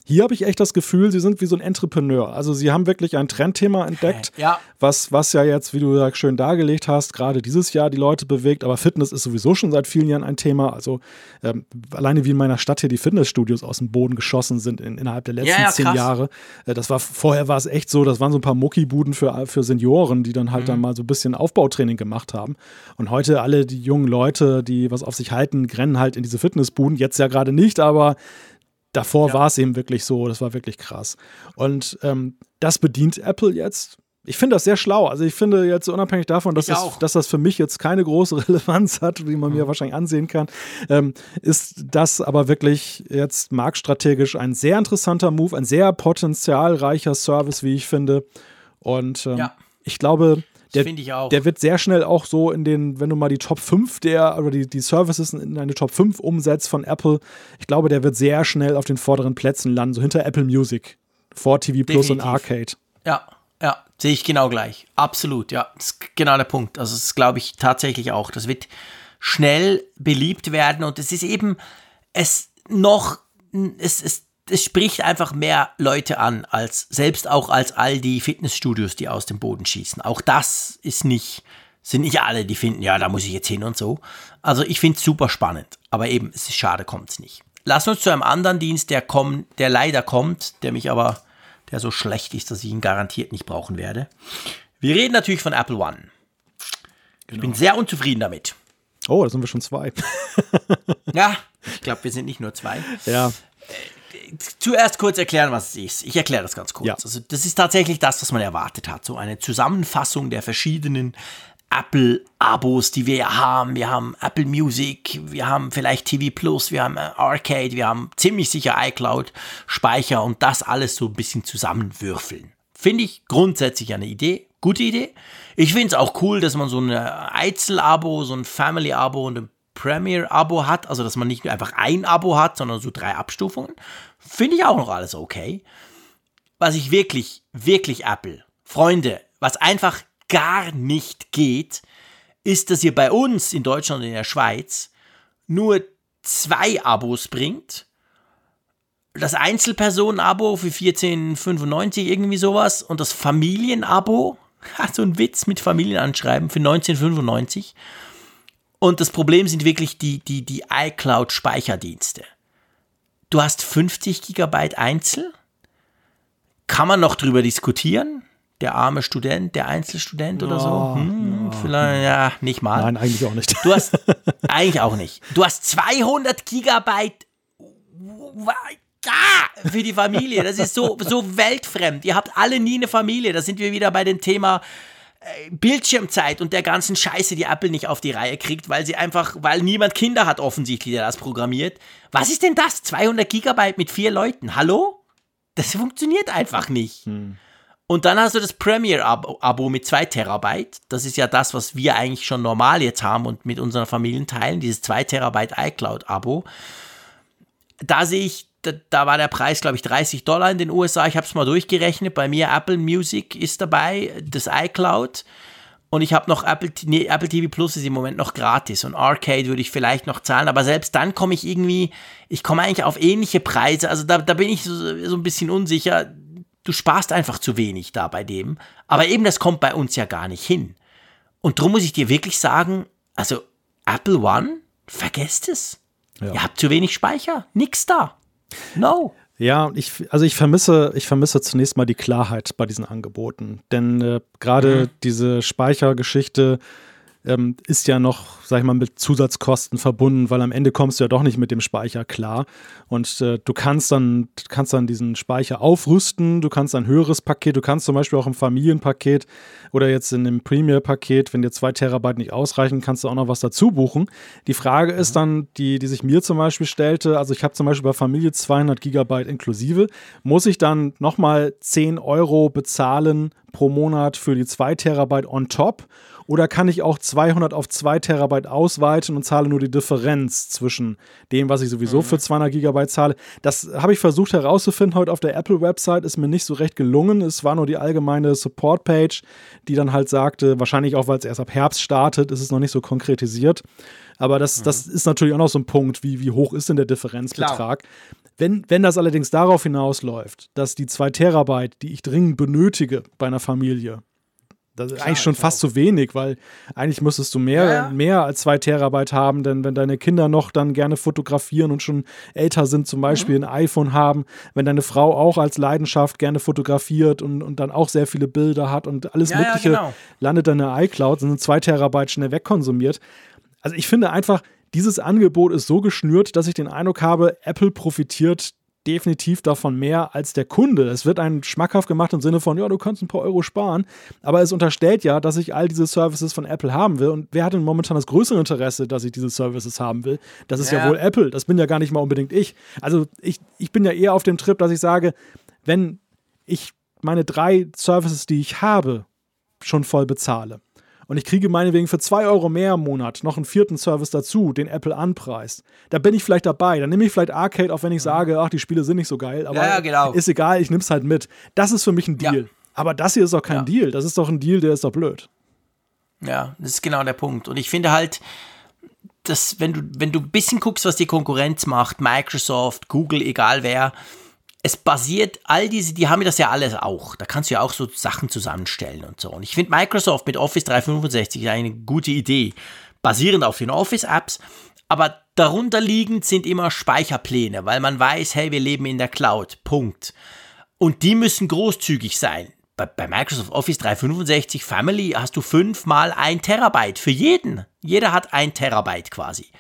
Hier habe ich echt das Gefühl, sie sind wie so ein Entrepreneur. Also sie haben wirklich ein Trendthema entdeckt, ja. Was, was ja jetzt, wie du ja schön dargelegt hast, gerade dieses Jahr die Leute bewegt. Aber Fitness ist sowieso schon seit vielen Jahren ein Thema. Also ähm, alleine wie in meiner Stadt hier die Fitnessstudios aus dem Boden geschossen sind in, innerhalb der letzten ja, ja, zehn Jahre. Äh, das war vorher war es echt so, das waren so ein paar Muckibuden für, für Senioren, die dann halt mhm. dann mal so ein bisschen Aufbautraining gemacht haben. Und heute alle die jungen Leute, die was auf sich halten, rennen halt in diese Fitnessbuden. Jetzt ja gerade nicht, aber davor ja. war es eben wirklich so, das war wirklich krass. Und ähm, das bedient Apple jetzt. Ich finde das sehr schlau. Also ich finde jetzt unabhängig davon, dass, das, dass das für mich jetzt keine große Relevanz hat, wie man mhm. mir wahrscheinlich ansehen kann, ähm, ist das aber wirklich jetzt marktstrategisch ein sehr interessanter Move, ein sehr potenzialreicher Service, wie ich finde. Und ähm, ja. ich glaube, der, finde ich auch. Der wird sehr schnell auch so in den, wenn du mal die Top 5 der, oder die, die Services in eine Top 5 umsetzt von Apple, ich glaube, der wird sehr schnell auf den vorderen Plätzen landen, so hinter Apple Music, vor TV Plus Definitiv. und Arcade. Ja, ja, sehe ich genau gleich. Absolut, ja. Das ist genau der Punkt. Also, das glaube ich tatsächlich auch. Das wird schnell beliebt werden und es ist eben, es noch, es ist es spricht einfach mehr Leute an, als selbst auch als all die Fitnessstudios, die aus dem Boden schießen. Auch das ist nicht, sind nicht alle, die finden, ja, da muss ich jetzt hin und so. Also ich finde es super spannend, aber eben, es ist schade, kommt es nicht. Lass uns zu einem anderen Dienst, der kommt, der leider kommt, der mich aber, der so schlecht ist, dass ich ihn garantiert nicht brauchen werde. Wir reden natürlich von Apple One. Ich bin genau. sehr unzufrieden damit. Oh, da sind wir schon zwei. ja, ich glaube, wir sind nicht nur zwei. Ja. Zuerst kurz erklären, was es ist. Ich erkläre das ganz kurz. Ja. Also, das ist tatsächlich das, was man erwartet hat. So eine Zusammenfassung der verschiedenen Apple-Abos, die wir ja haben. Wir haben Apple Music, wir haben vielleicht TV Plus, wir haben äh, Arcade, wir haben ziemlich sicher iCloud-Speicher und das alles so ein bisschen zusammenwürfeln. Finde ich grundsätzlich eine Idee. Gute Idee. Ich finde es auch cool, dass man so ein Einzel-Abo, so ein Family-Abo und ein Premier-Abo hat. Also, dass man nicht nur einfach ein Abo hat, sondern so drei Abstufungen. Finde ich auch noch alles okay. Was ich wirklich, wirklich Apple, Freunde, was einfach gar nicht geht, ist, dass ihr bei uns in Deutschland und in der Schweiz nur zwei Abos bringt. Das Einzelpersonen-Abo für 14,95 irgendwie sowas und das Familien-Abo, so ein Witz mit Familienanschreiben für 19,95. Und das Problem sind wirklich die, die, die iCloud-Speicherdienste. Du hast 50 Gigabyte Einzel. Kann man noch drüber diskutieren? Der arme Student, der Einzelstudent oder so? Hm, vielleicht, ja, nicht mal. Nein, eigentlich auch nicht. Du hast, eigentlich auch nicht. Du hast 200 Gigabyte ja, für die Familie. Das ist so, so weltfremd. Ihr habt alle nie eine Familie. Da sind wir wieder bei dem Thema Bildschirmzeit und der ganzen Scheiße, die Apple nicht auf die Reihe kriegt, weil sie einfach, weil niemand Kinder hat offensichtlich, der das programmiert. Was ist denn das? 200 Gigabyte mit vier Leuten? Hallo? Das funktioniert einfach nicht. Hm. Und dann hast du das Premier-Abo mit 2 Terabyte. Das ist ja das, was wir eigentlich schon normal jetzt haben und mit unseren Familien teilen, dieses 2 Terabyte iCloud-Abo. Da sehe ich, da, da, war der Preis, glaube ich, 30 Dollar in den USA. Ich habe es mal durchgerechnet. Bei mir Apple Music ist dabei, das iCloud. Und ich habe noch Apple, nee, Apple TV Plus ist im Moment noch gratis. Und Arcade würde ich vielleicht noch zahlen. Aber selbst dann komme ich irgendwie, ich komme eigentlich auf ähnliche Preise. Also da, da bin ich so, so ein bisschen unsicher du sparst einfach zu wenig da bei dem. Aber eben, das kommt bei uns ja gar nicht hin. Und darum muss ich dir wirklich sagen, also Apple One, vergesst es. Ja. Ihr habt zu wenig Speicher, nix da. No. Ja, ich, also ich vermisse, ich vermisse zunächst mal die Klarheit bei diesen Angeboten. Denn äh, gerade mhm. diese Speichergeschichte, ähm, ist ja noch, sag ich mal, mit Zusatzkosten verbunden, weil am Ende kommst du ja doch nicht mit dem Speicher klar. Und äh, du kannst dann, kannst dann diesen Speicher aufrüsten, du kannst ein höheres Paket, du kannst zum Beispiel auch im Familienpaket oder jetzt in dem Premier-Paket, wenn dir zwei Terabyte nicht ausreichen, kannst du auch noch was dazu buchen. Die Frage ist dann, die, die sich mir zum Beispiel stellte, also ich habe zum Beispiel bei Familie 200 Gigabyte inklusive, muss ich dann nochmal 10 Euro bezahlen pro Monat für die 2 Terabyte on top? Oder kann ich auch 200 auf 2 Terabyte ausweiten und zahle nur die Differenz zwischen dem, was ich sowieso mhm. für 200 Gigabyte zahle? Das habe ich versucht herauszufinden heute auf der Apple-Website, ist mir nicht so recht gelungen. Es war nur die allgemeine Support-Page, die dann halt sagte, wahrscheinlich auch, weil es erst ab Herbst startet, ist es noch nicht so konkretisiert. Aber das, mhm. das ist natürlich auch noch so ein Punkt, wie, wie hoch ist denn der Differenzbetrag? Klar. Wenn, wenn das allerdings darauf hinausläuft, dass die 2 Terabyte, die ich dringend benötige bei einer Familie, das ist Klar, eigentlich schon fast zu wenig, weil eigentlich müsstest du mehr, ja, ja. mehr als zwei Terabyte haben, denn wenn deine Kinder noch dann gerne fotografieren und schon älter sind, zum Beispiel mhm. ein iPhone haben, wenn deine Frau auch als Leidenschaft gerne fotografiert und, und dann auch sehr viele Bilder hat und alles ja, Mögliche genau. landet dann in der iCloud, sind zwei Terabyte schnell wegkonsumiert. Also ich finde einfach, dieses Angebot ist so geschnürt, dass ich den Eindruck habe, Apple profitiert definitiv davon mehr als der Kunde. Es wird einem schmackhaft gemacht im Sinne von, ja, du kannst ein paar Euro sparen, aber es unterstellt ja, dass ich all diese Services von Apple haben will. Und wer hat denn momentan das größere Interesse, dass ich diese Services haben will? Das ist ja, ja wohl Apple, das bin ja gar nicht mal unbedingt ich. Also ich, ich bin ja eher auf dem Trip, dass ich sage, wenn ich meine drei Services, die ich habe, schon voll bezahle, und ich kriege meinetwegen für 2 Euro mehr im Monat noch einen vierten Service dazu, den Apple anpreist, da bin ich vielleicht dabei. Dann nehme ich vielleicht Arcade, auch wenn ich sage, ach, die Spiele sind nicht so geil, aber ja, genau. ist egal, ich nehme es halt mit. Das ist für mich ein Deal. Ja. Aber das hier ist doch kein ja. Deal. Das ist doch ein Deal, der ist doch blöd. Ja, das ist genau der Punkt. Und ich finde halt, dass wenn du, wenn du ein bisschen guckst, was die Konkurrenz macht, Microsoft, Google, egal wer, es basiert, all diese, die haben das ja alles auch. Da kannst du ja auch so Sachen zusammenstellen und so. Und ich finde Microsoft mit Office 365 eine gute Idee, basierend auf den Office-Apps. Aber darunter liegend sind immer Speicherpläne, weil man weiß, hey, wir leben in der Cloud. Punkt. Und die müssen großzügig sein. Bei, bei Microsoft Office 365 Family hast du fünfmal ein Terabyte für jeden. Jeder hat ein Terabyte quasi.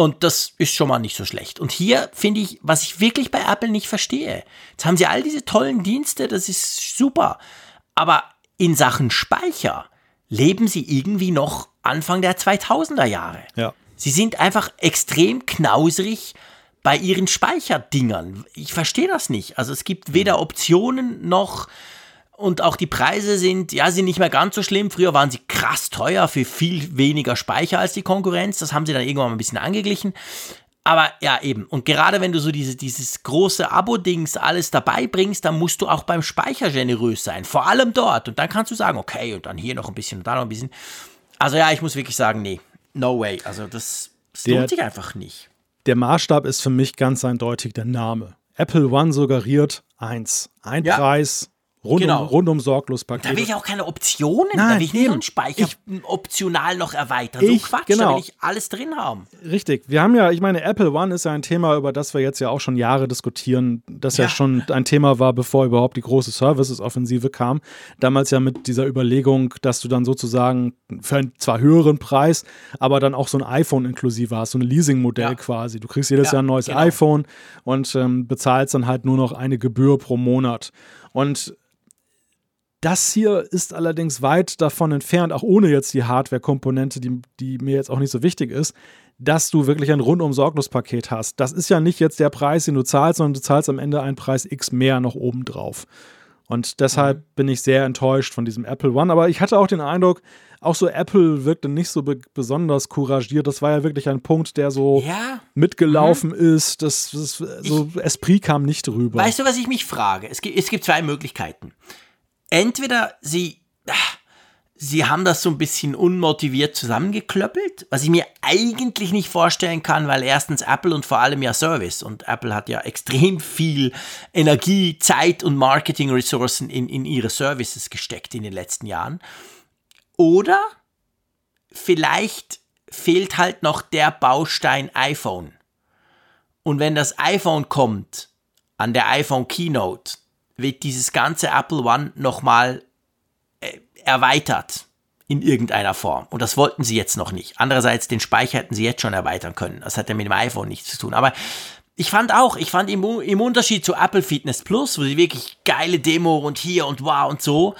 Und das ist schon mal nicht so schlecht. Und hier finde ich, was ich wirklich bei Apple nicht verstehe. Jetzt haben sie all diese tollen Dienste, das ist super. Aber in Sachen Speicher leben sie irgendwie noch Anfang der 2000er Jahre. Ja. Sie sind einfach extrem knausrig bei ihren Speicherdingern. Ich verstehe das nicht. Also es gibt weder Optionen noch und auch die Preise sind, ja, sind nicht mehr ganz so schlimm. Früher waren sie krass teuer für viel weniger Speicher als die Konkurrenz. Das haben sie dann irgendwann mal ein bisschen angeglichen. Aber ja, eben. Und gerade wenn du so diese, dieses große Abo-Dings alles dabei bringst, dann musst du auch beim Speicher generös sein. Vor allem dort. Und dann kannst du sagen, okay, und dann hier noch ein bisschen und da noch ein bisschen. Also ja, ich muss wirklich sagen, nee, no way. Also das, das Der- lohnt sich einfach nicht. Der Maßstab ist für mich ganz eindeutig der Name. Apple One suggeriert eins. Ein Ja. Preis, rundum, Genau. rundum sorglos Da Paket. will ich auch keine Optionen. Nein, da will ich nicht einen Speicher Ich- optional noch erweitern. So Ich- Quatsch, da genau. will ich alles drin haben. Richtig. Wir haben ja, ich meine, Apple One ist ja ein Thema, über das wir jetzt ja auch schon Jahre diskutieren, das ja, Ja. schon ein Thema war, bevor überhaupt die große Services-Offensive kam. Damals ja mit dieser Überlegung, dass du dann sozusagen für einen zwar höheren Preis, aber dann auch so ein iPhone inklusive hast, so ein Leasing-Modell Ja. quasi. Du kriegst jedes Ja, Jahr ein neues genau. iPhone und ähm, bezahlst dann halt nur noch eine Gebühr pro Monat. Und das hier ist allerdings weit davon entfernt, auch ohne jetzt die Hardware-Komponente, die, die mir jetzt auch nicht so wichtig ist, dass du wirklich ein rundum sorglos Paket hast. Das ist ja nicht jetzt der Preis, den du zahlst, sondern du zahlst am Ende einen Preis X mehr noch oben drauf. Und deshalb Mhm. bin ich sehr enttäuscht von diesem Apple One. Aber ich hatte auch den Eindruck, auch so Apple wirkte nicht so be besonders couragiert. Das war ja wirklich ein Punkt, der so Ja. mitgelaufen ist. Das, das so Esprit kam nicht rüber. Weißt du, was ich mich frage? Es gibt, es gibt zwei Möglichkeiten. Entweder sie, ah, sie haben das so ein bisschen unmotiviert zusammengeklöppelt, was ich mir eigentlich nicht vorstellen kann, weil erstens Apple und vor allem ja Service und Apple hat ja extrem viel Energie, Zeit und Marketing-Ressourcen in, in ihre Services gesteckt in den letzten Jahren. Oder vielleicht fehlt halt noch der Baustein iPhone. Und wenn das iPhone kommt, an der iPhone Keynote, wird dieses ganze Apple One nochmal äh, erweitert in irgendeiner Form. Und das wollten sie jetzt noch nicht. Andererseits, den Speicher hätten sie jetzt schon erweitern können. Das hat ja mit dem iPhone nichts zu tun. Aber ich fand auch, ich fand im, im Unterschied zu Apple Fitness Plus, wo sie wirklich geile Demo und hier und wow und so,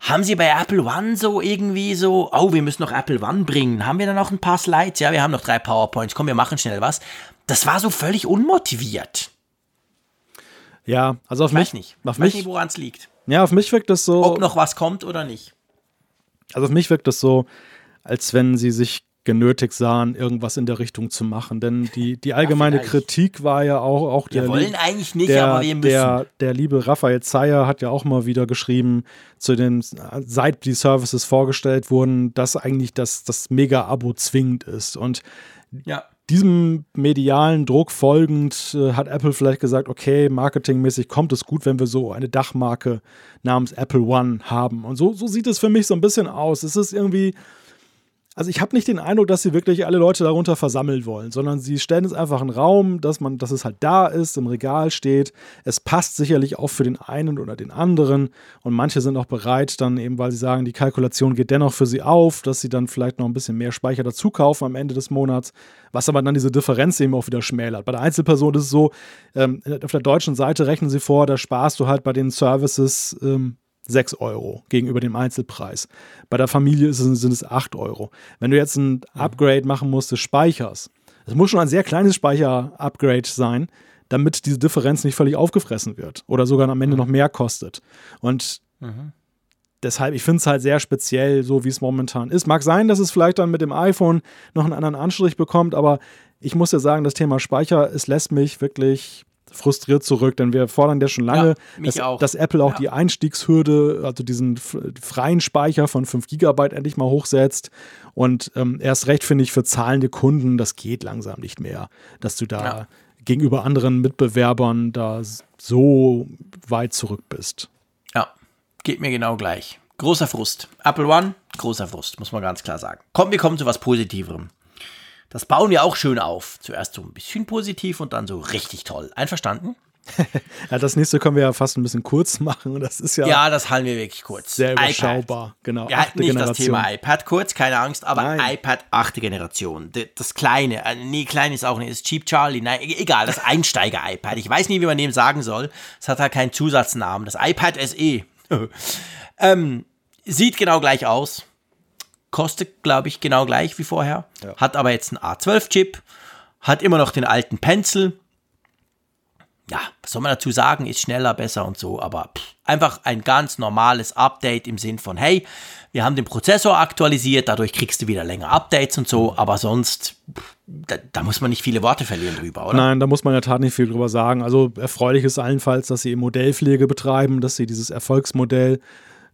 haben sie bei Apple One so irgendwie so, oh, wir müssen noch Apple One bringen. Haben wir dann noch ein paar Slides? Ja, wir haben noch drei PowerPoints. Komm, wir machen schnell was. Das war so völlig unmotiviert. Ja, also auf Ich weiß mich, nicht. auf Ich weiß mich, nicht, woran es liegt. ja, auf mich wirkt das so. Ob noch was kommt oder nicht. Also auf mich wirkt es so, als wenn sie sich genötigt sahen, irgendwas in der Richtung zu machen. Denn die, die allgemeine vielleicht. Kritik war ja auch, auch Wir der, wollen lieb- eigentlich nicht, der, aber wir müssen. der, der liebe Raphael Zeyer hat ja auch mal wieder geschrieben, zu den, seit die Services vorgestellt wurden, dass eigentlich das, das Mega-Abo zwingend ist. Und ja. Diesem medialen Druck folgend äh, hat Apple vielleicht gesagt, okay, marketingmäßig kommt es gut, wenn wir so eine Dachmarke namens Apple One haben. Und so, so sieht es für mich so ein bisschen aus. Es ist irgendwie, also ich habe nicht den Eindruck, dass sie wirklich alle Leute darunter versammeln wollen, sondern sie stellen es einfach einen Raum, dass man, dass es halt da ist, im Regal steht. Es passt sicherlich auch für den einen oder den anderen. Und manche sind auch bereit, dann eben, weil sie sagen, die Kalkulation geht dennoch für sie auf, dass sie dann vielleicht noch ein bisschen mehr Speicher dazu kaufen am Ende des Monats, was aber dann diese Differenz eben auch wieder schmälert. Bei der Einzelperson ist es so, ähm, auf der deutschen Seite rechnen sie vor, da sparst du halt bei den Services ähm, 6 Euro gegenüber dem Einzelpreis. Bei der Familie ist es, sind es 8 Euro. Wenn du jetzt ein Upgrade machen musst des Speichers, es muss schon ein sehr kleines Speicher-Upgrade sein, damit diese Differenz nicht völlig aufgefressen wird oder sogar am Ende noch mehr kostet. Und deshalb, ich finde es halt sehr speziell, so wie es momentan ist. Mag sein, dass es vielleicht dann mit dem iPhone noch einen anderen Anstrich bekommt, aber ich muss ja sagen, das Thema Speicher, es lässt mich wirklich frustriert zurück, denn wir fordern ja schon lange, Ja, dass, dass Apple auch Ja. die Einstiegshürde, also diesen freien Speicher von 5 GB endlich mal hochsetzt. Und ähm, erst recht finde ich für zahlende Kunden, das geht langsam nicht mehr, dass du da Ja. gegenüber anderen Mitbewerbern da so weit zurück bist. Ja, geht mir genau gleich. Großer Frust. Apple One, großer Frust, muss man ganz klar sagen. Komm, wir kommen zu was Positiverem. Das bauen wir auch schön auf. Zuerst so ein bisschen positiv und dann so richtig toll. Einverstanden? ja, das nächste können wir ja fast ein bisschen kurz machen. Das ist ja. Ja, das halten wir wirklich kurz. Sehr überschaubar, iPad. genau. Ja, nicht Generation. das Thema iPad kurz, keine Angst, aber Nein. iPad achte Generation. Das kleine, äh, nee, klein ist auch nicht, ist Cheap Charlie. Nein, e-, egal, das Einsteiger-iPad. Ich weiß nie, wie man dem sagen soll. Es hat halt keinen Zusatznamen. Das iPad SE. ähm, sieht genau gleich aus. Kostet, glaube ich, genau gleich wie vorher. Ja. Hat aber jetzt einen A12-Chip. Hat immer noch den alten Pencil ja, was soll man dazu sagen, ist schneller, besser und so, aber pff, einfach ein ganz normales Update im Sinn von, hey, wir haben den Prozessor aktualisiert, dadurch kriegst du wieder länger Updates und so, aber sonst, pff, da, da, muss man nicht viele Worte verlieren drüber, oder? Nein, da muss man in der Tat nicht viel drüber sagen. Also erfreulich ist allenfalls, dass sie Modellpflege betreiben, dass sie dieses Erfolgsmodell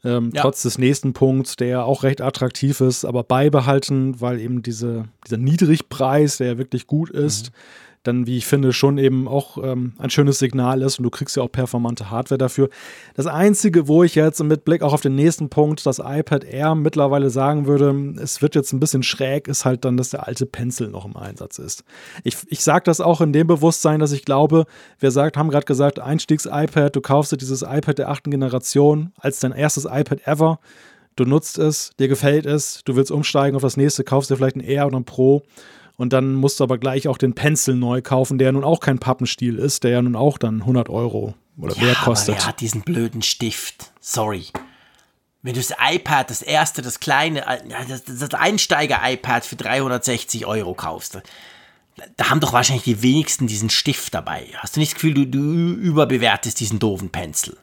ähm, ja. trotz des nächsten Punkts, der auch recht attraktiv ist, aber beibehalten, weil eben diese, dieser Niedrigpreis, der ja wirklich gut ist, mhm dann, wie ich finde, schon eben auch ähm, ein schönes Signal ist und du kriegst ja auch performante Hardware dafür. Das Einzige, wo ich jetzt mit Blick auch auf den nächsten Punkt, das iPad Air mittlerweile sagen würde, es wird jetzt ein bisschen schräg, ist halt dann, dass der alte Pencil noch im Einsatz ist. Ich, ich sage das auch in dem Bewusstsein, dass ich glaube, wir sagt, haben gerade gesagt, Einstiegs-iPad, du kaufst dir dieses iPad der achten Generation als dein erstes iPad ever. Du nutzt es, dir gefällt es, du willst umsteigen auf das nächste, kaufst dir vielleicht ein Air oder ein Pro und dann musst du aber gleich auch den Pencil neu kaufen, der nun auch kein Pappenstiel ist, der ja nun auch dann 100 Euro oder ja, mehr kostet. Aber er hat diesen blöden Stift. Sorry. Wenn du das iPad, das erste, das kleine, äh, das, das Einsteiger-iPad für 360 Euro kaufst, da haben doch wahrscheinlich die wenigsten diesen Stift dabei. Hast du nicht das Gefühl, du, du überbewertest diesen doofen Pencil?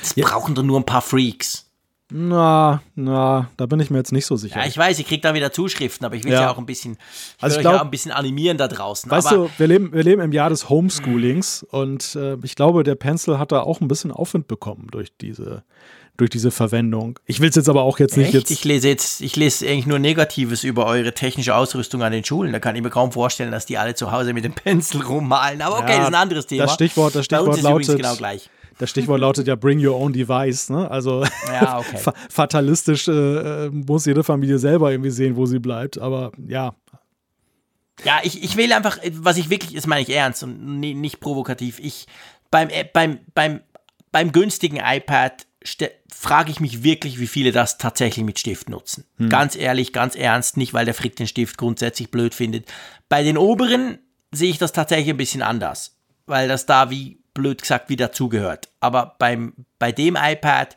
Das ja. brauchen doch nur ein paar Freaks. Na, na, da bin ich mir jetzt nicht so sicher. Ja, ich weiß, ich kriege da wieder Zuschriften, aber ich will ja, ja auch ein bisschen, ich also ich glaub, ja ein bisschen animieren da draußen. Weißt aber, du, wir leben, wir leben im Jahr des Homeschoolings und äh, ich glaube, der Pencil hat da auch ein bisschen Aufwind bekommen durch diese, durch diese Verwendung. Ich will es jetzt aber auch jetzt nicht Echt? jetzt. Ich lese jetzt, ich lese eigentlich nur Negatives über eure technische Ausrüstung an den Schulen. Da kann ich mir kaum vorstellen, dass die alle zu Hause mit dem Pencil rummalen. Aber okay, ja, das ist ein anderes Thema. Das Stichwort, das Stichwort lautet. Genau gleich. Das Stichwort lautet ja Bring Your Own Device. Ne? Also ja, okay. fatalistisch äh, muss jede Familie selber irgendwie sehen, wo sie bleibt. Aber ja. Ja, ich, ich wähle einfach, was ich wirklich, das meine ich ernst und nicht provokativ. Ich beim, äh, beim, beim, beim günstigen iPad frage ich mich wirklich, wie viele das tatsächlich mit Stift nutzen. Hm. Ganz ehrlich, ganz ernst, nicht weil der Frick den Stift grundsätzlich blöd findet. Bei den oberen sehe ich das tatsächlich ein bisschen anders, weil das da wie blöd gesagt wie dazugehört. Aber beim, bei dem iPad,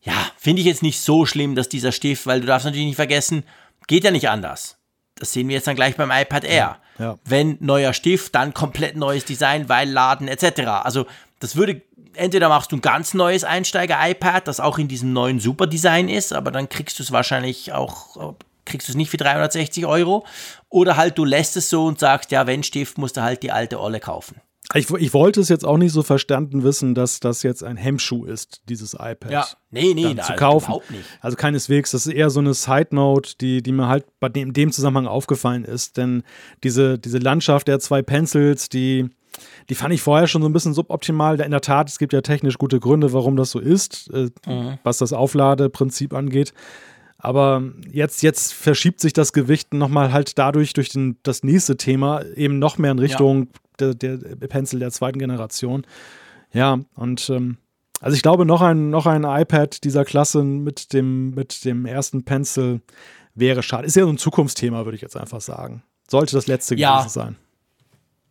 ja, finde ich jetzt nicht so schlimm, dass dieser Stift, weil du darfst natürlich nicht vergessen, geht ja nicht anders. Das sehen wir jetzt dann gleich beim iPad Air. Ja, ja. Wenn neuer Stift, dann komplett neues Design, weil Laden etc. Also das würde, entweder machst du ein ganz neues Einsteiger-iPad, das auch in diesem neuen Super-Design ist, aber dann kriegst du es wahrscheinlich auch, kriegst du es nicht für 360 Euro. Oder halt du lässt es so und sagst, ja, wenn Stift, musst du halt die alte Olle kaufen. Ich, ich, wollte es jetzt auch nicht so verstanden wissen, dass das jetzt ein Hemmschuh ist, dieses iPad. Ja, nee, nee, zu kaufen. überhaupt nicht. Also keineswegs. Das ist eher so eine Side Note, die, die mir halt bei dem, in dem Zusammenhang aufgefallen ist. Denn diese, diese Landschaft der zwei Pencils, die, die fand ich vorher schon so ein bisschen suboptimal. In der Tat, es gibt ja technisch gute Gründe, warum das so ist, äh, mhm. was das Aufladeprinzip angeht. Aber jetzt, jetzt verschiebt sich das Gewicht nochmal halt dadurch durch den, das nächste Thema eben noch mehr in Richtung ja der, der Pencil der zweiten Generation. Ja, und ähm, also ich glaube, noch ein, noch ein iPad dieser Klasse mit dem, mit dem ersten Pencil wäre schade. Ist ja so ein Zukunftsthema, würde ich jetzt einfach sagen. Sollte das letzte ja. gewesen sein.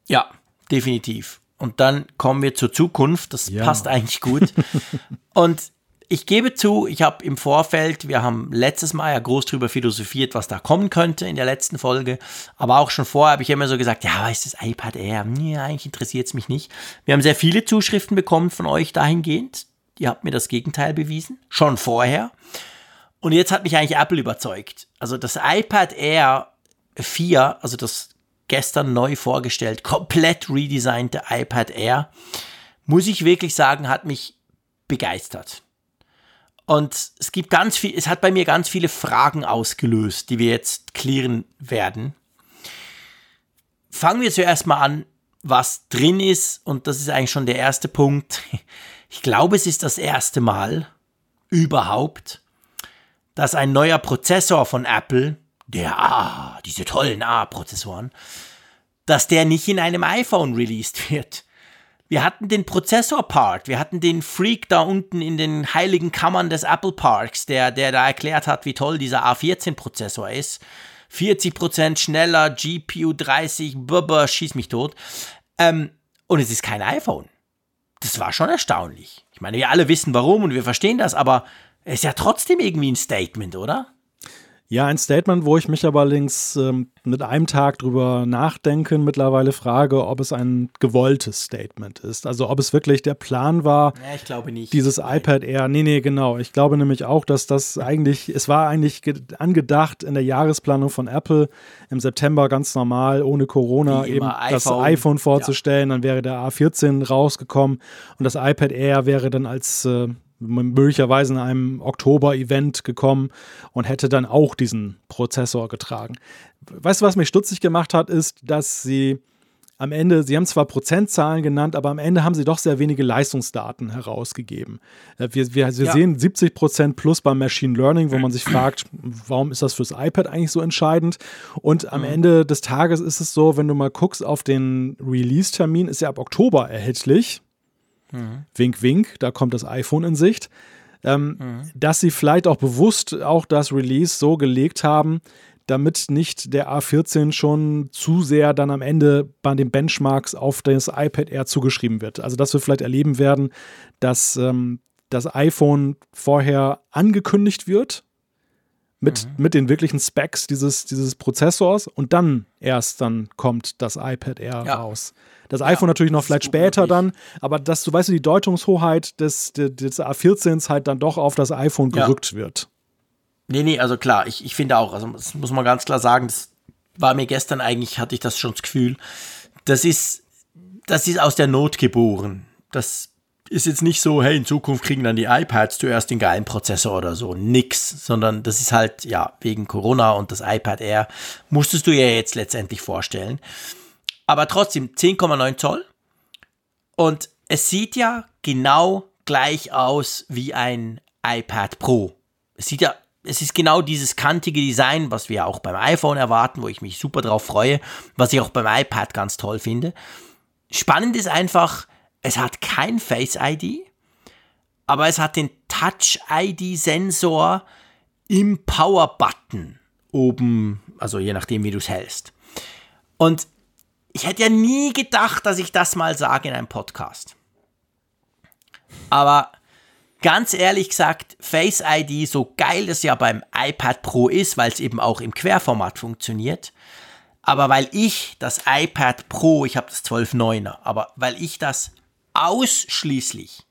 Ja, definitiv. Und dann kommen wir zur Zukunft. Das ja. passt eigentlich gut. und ich gebe zu, ich habe im Vorfeld, wir haben letztes Mal ja groß drüber philosophiert, was da kommen könnte in der letzten Folge, aber auch schon vorher habe ich immer so gesagt, ja, ist das iPad Air? Nee, eigentlich interessiert es mich nicht. Wir haben sehr viele Zuschriften bekommen von euch dahingehend. Ihr habt mir das Gegenteil bewiesen, schon vorher. Und jetzt hat mich eigentlich Apple überzeugt. Also das iPad Air 4, also das gestern neu vorgestellt, komplett redesignte iPad Air, muss ich wirklich sagen, hat mich begeistert. Und es gibt ganz viel, es hat bei mir ganz viele Fragen ausgelöst, die wir jetzt klären werden. Fangen wir zuerst mal an, was drin ist. Und das ist eigentlich schon der erste Punkt. Ich glaube, es ist das erste Mal überhaupt, dass ein neuer Prozessor von Apple, der A, diese tollen A-Prozessoren, dass der nicht in einem iPhone released wird. Wir hatten den Prozessor-Part, wir hatten den Freak da unten in den heiligen Kammern des Apple Parks, der, der da erklärt hat, wie toll dieser A14-Prozessor ist. 40% schneller, GPU 30, bubba, schieß mich tot. Ähm, und es ist kein iPhone. Das war schon erstaunlich. Ich meine, wir alle wissen warum und wir verstehen das, aber es ist ja trotzdem irgendwie ein Statement, oder? Ja, ein Statement, wo ich mich aber links ähm, mit einem Tag drüber nachdenken mittlerweile frage, ob es ein gewolltes Statement ist. Also ob es wirklich der Plan war, ja, ich glaube nicht. dieses Nein. iPad Air. Nee, nee, genau. Ich glaube nämlich auch, dass das eigentlich, es war eigentlich angedacht in der Jahresplanung von Apple im September ganz normal, ohne Corona, eben iPhone. das iPhone vorzustellen. Ja. Dann wäre der A14 rausgekommen und das iPad Air wäre dann als äh, möglicherweise in einem Oktober-Event gekommen und hätte dann auch diesen Prozessor getragen. Weißt du, was mich stutzig gemacht hat, ist, dass sie am Ende, sie haben zwar Prozentzahlen genannt, aber am Ende haben sie doch sehr wenige Leistungsdaten herausgegeben. Äh, wir, wir, wir ja. sehen 70 Prozent plus beim Machine Learning, wo man sich fragt, warum ist das fürs iPad eigentlich so entscheidend? Und am mhm. Ende des Tages ist es so, wenn du mal guckst auf den Release-Termin, ist er ab Oktober erhältlich. Mhm. Wink, wink, da kommt das iPhone in Sicht. Ähm, mhm. Dass sie vielleicht auch bewusst auch das Release so gelegt haben, damit nicht der A14 schon zu sehr dann am Ende bei den Benchmarks auf das iPad Air zugeschrieben wird. Also, dass wir vielleicht erleben werden, dass ähm, das iPhone vorher angekündigt wird mit, mhm. mit den wirklichen Specs dieses, dieses Prozessors und dann erst dann kommt das iPad Air ja. raus. Das iPhone ja, natürlich noch vielleicht später dann, aber dass du weißt, die Deutungshoheit des, des, des A14s halt dann doch auf das iPhone gerückt ja. wird. Nee, nee, also klar, ich, ich finde auch, also das muss man ganz klar sagen, das war mir gestern eigentlich, hatte ich das schon das Gefühl, das ist, das ist aus der Not geboren. Das ist jetzt nicht so, hey, in Zukunft kriegen dann die iPads zuerst den geilen Prozessor oder so. Nix, sondern das ist halt, ja, wegen Corona und das iPad Air musstest du ja jetzt letztendlich vorstellen aber trotzdem 10,9 Zoll. Und es sieht ja genau gleich aus wie ein iPad Pro. Es sieht ja, es ist genau dieses kantige Design, was wir auch beim iPhone erwarten, wo ich mich super drauf freue, was ich auch beim iPad ganz toll finde. Spannend ist einfach, es hat kein Face ID, aber es hat den Touch ID Sensor im Power Button oben, also je nachdem, wie du es hältst. Und ich hätte ja nie gedacht, dass ich das mal sage in einem Podcast. Aber ganz ehrlich gesagt, Face ID, so geil das ja beim iPad Pro ist, weil es eben auch im Querformat funktioniert, aber weil ich das iPad Pro, ich habe das 12.9er, aber weil ich das ausschließlich,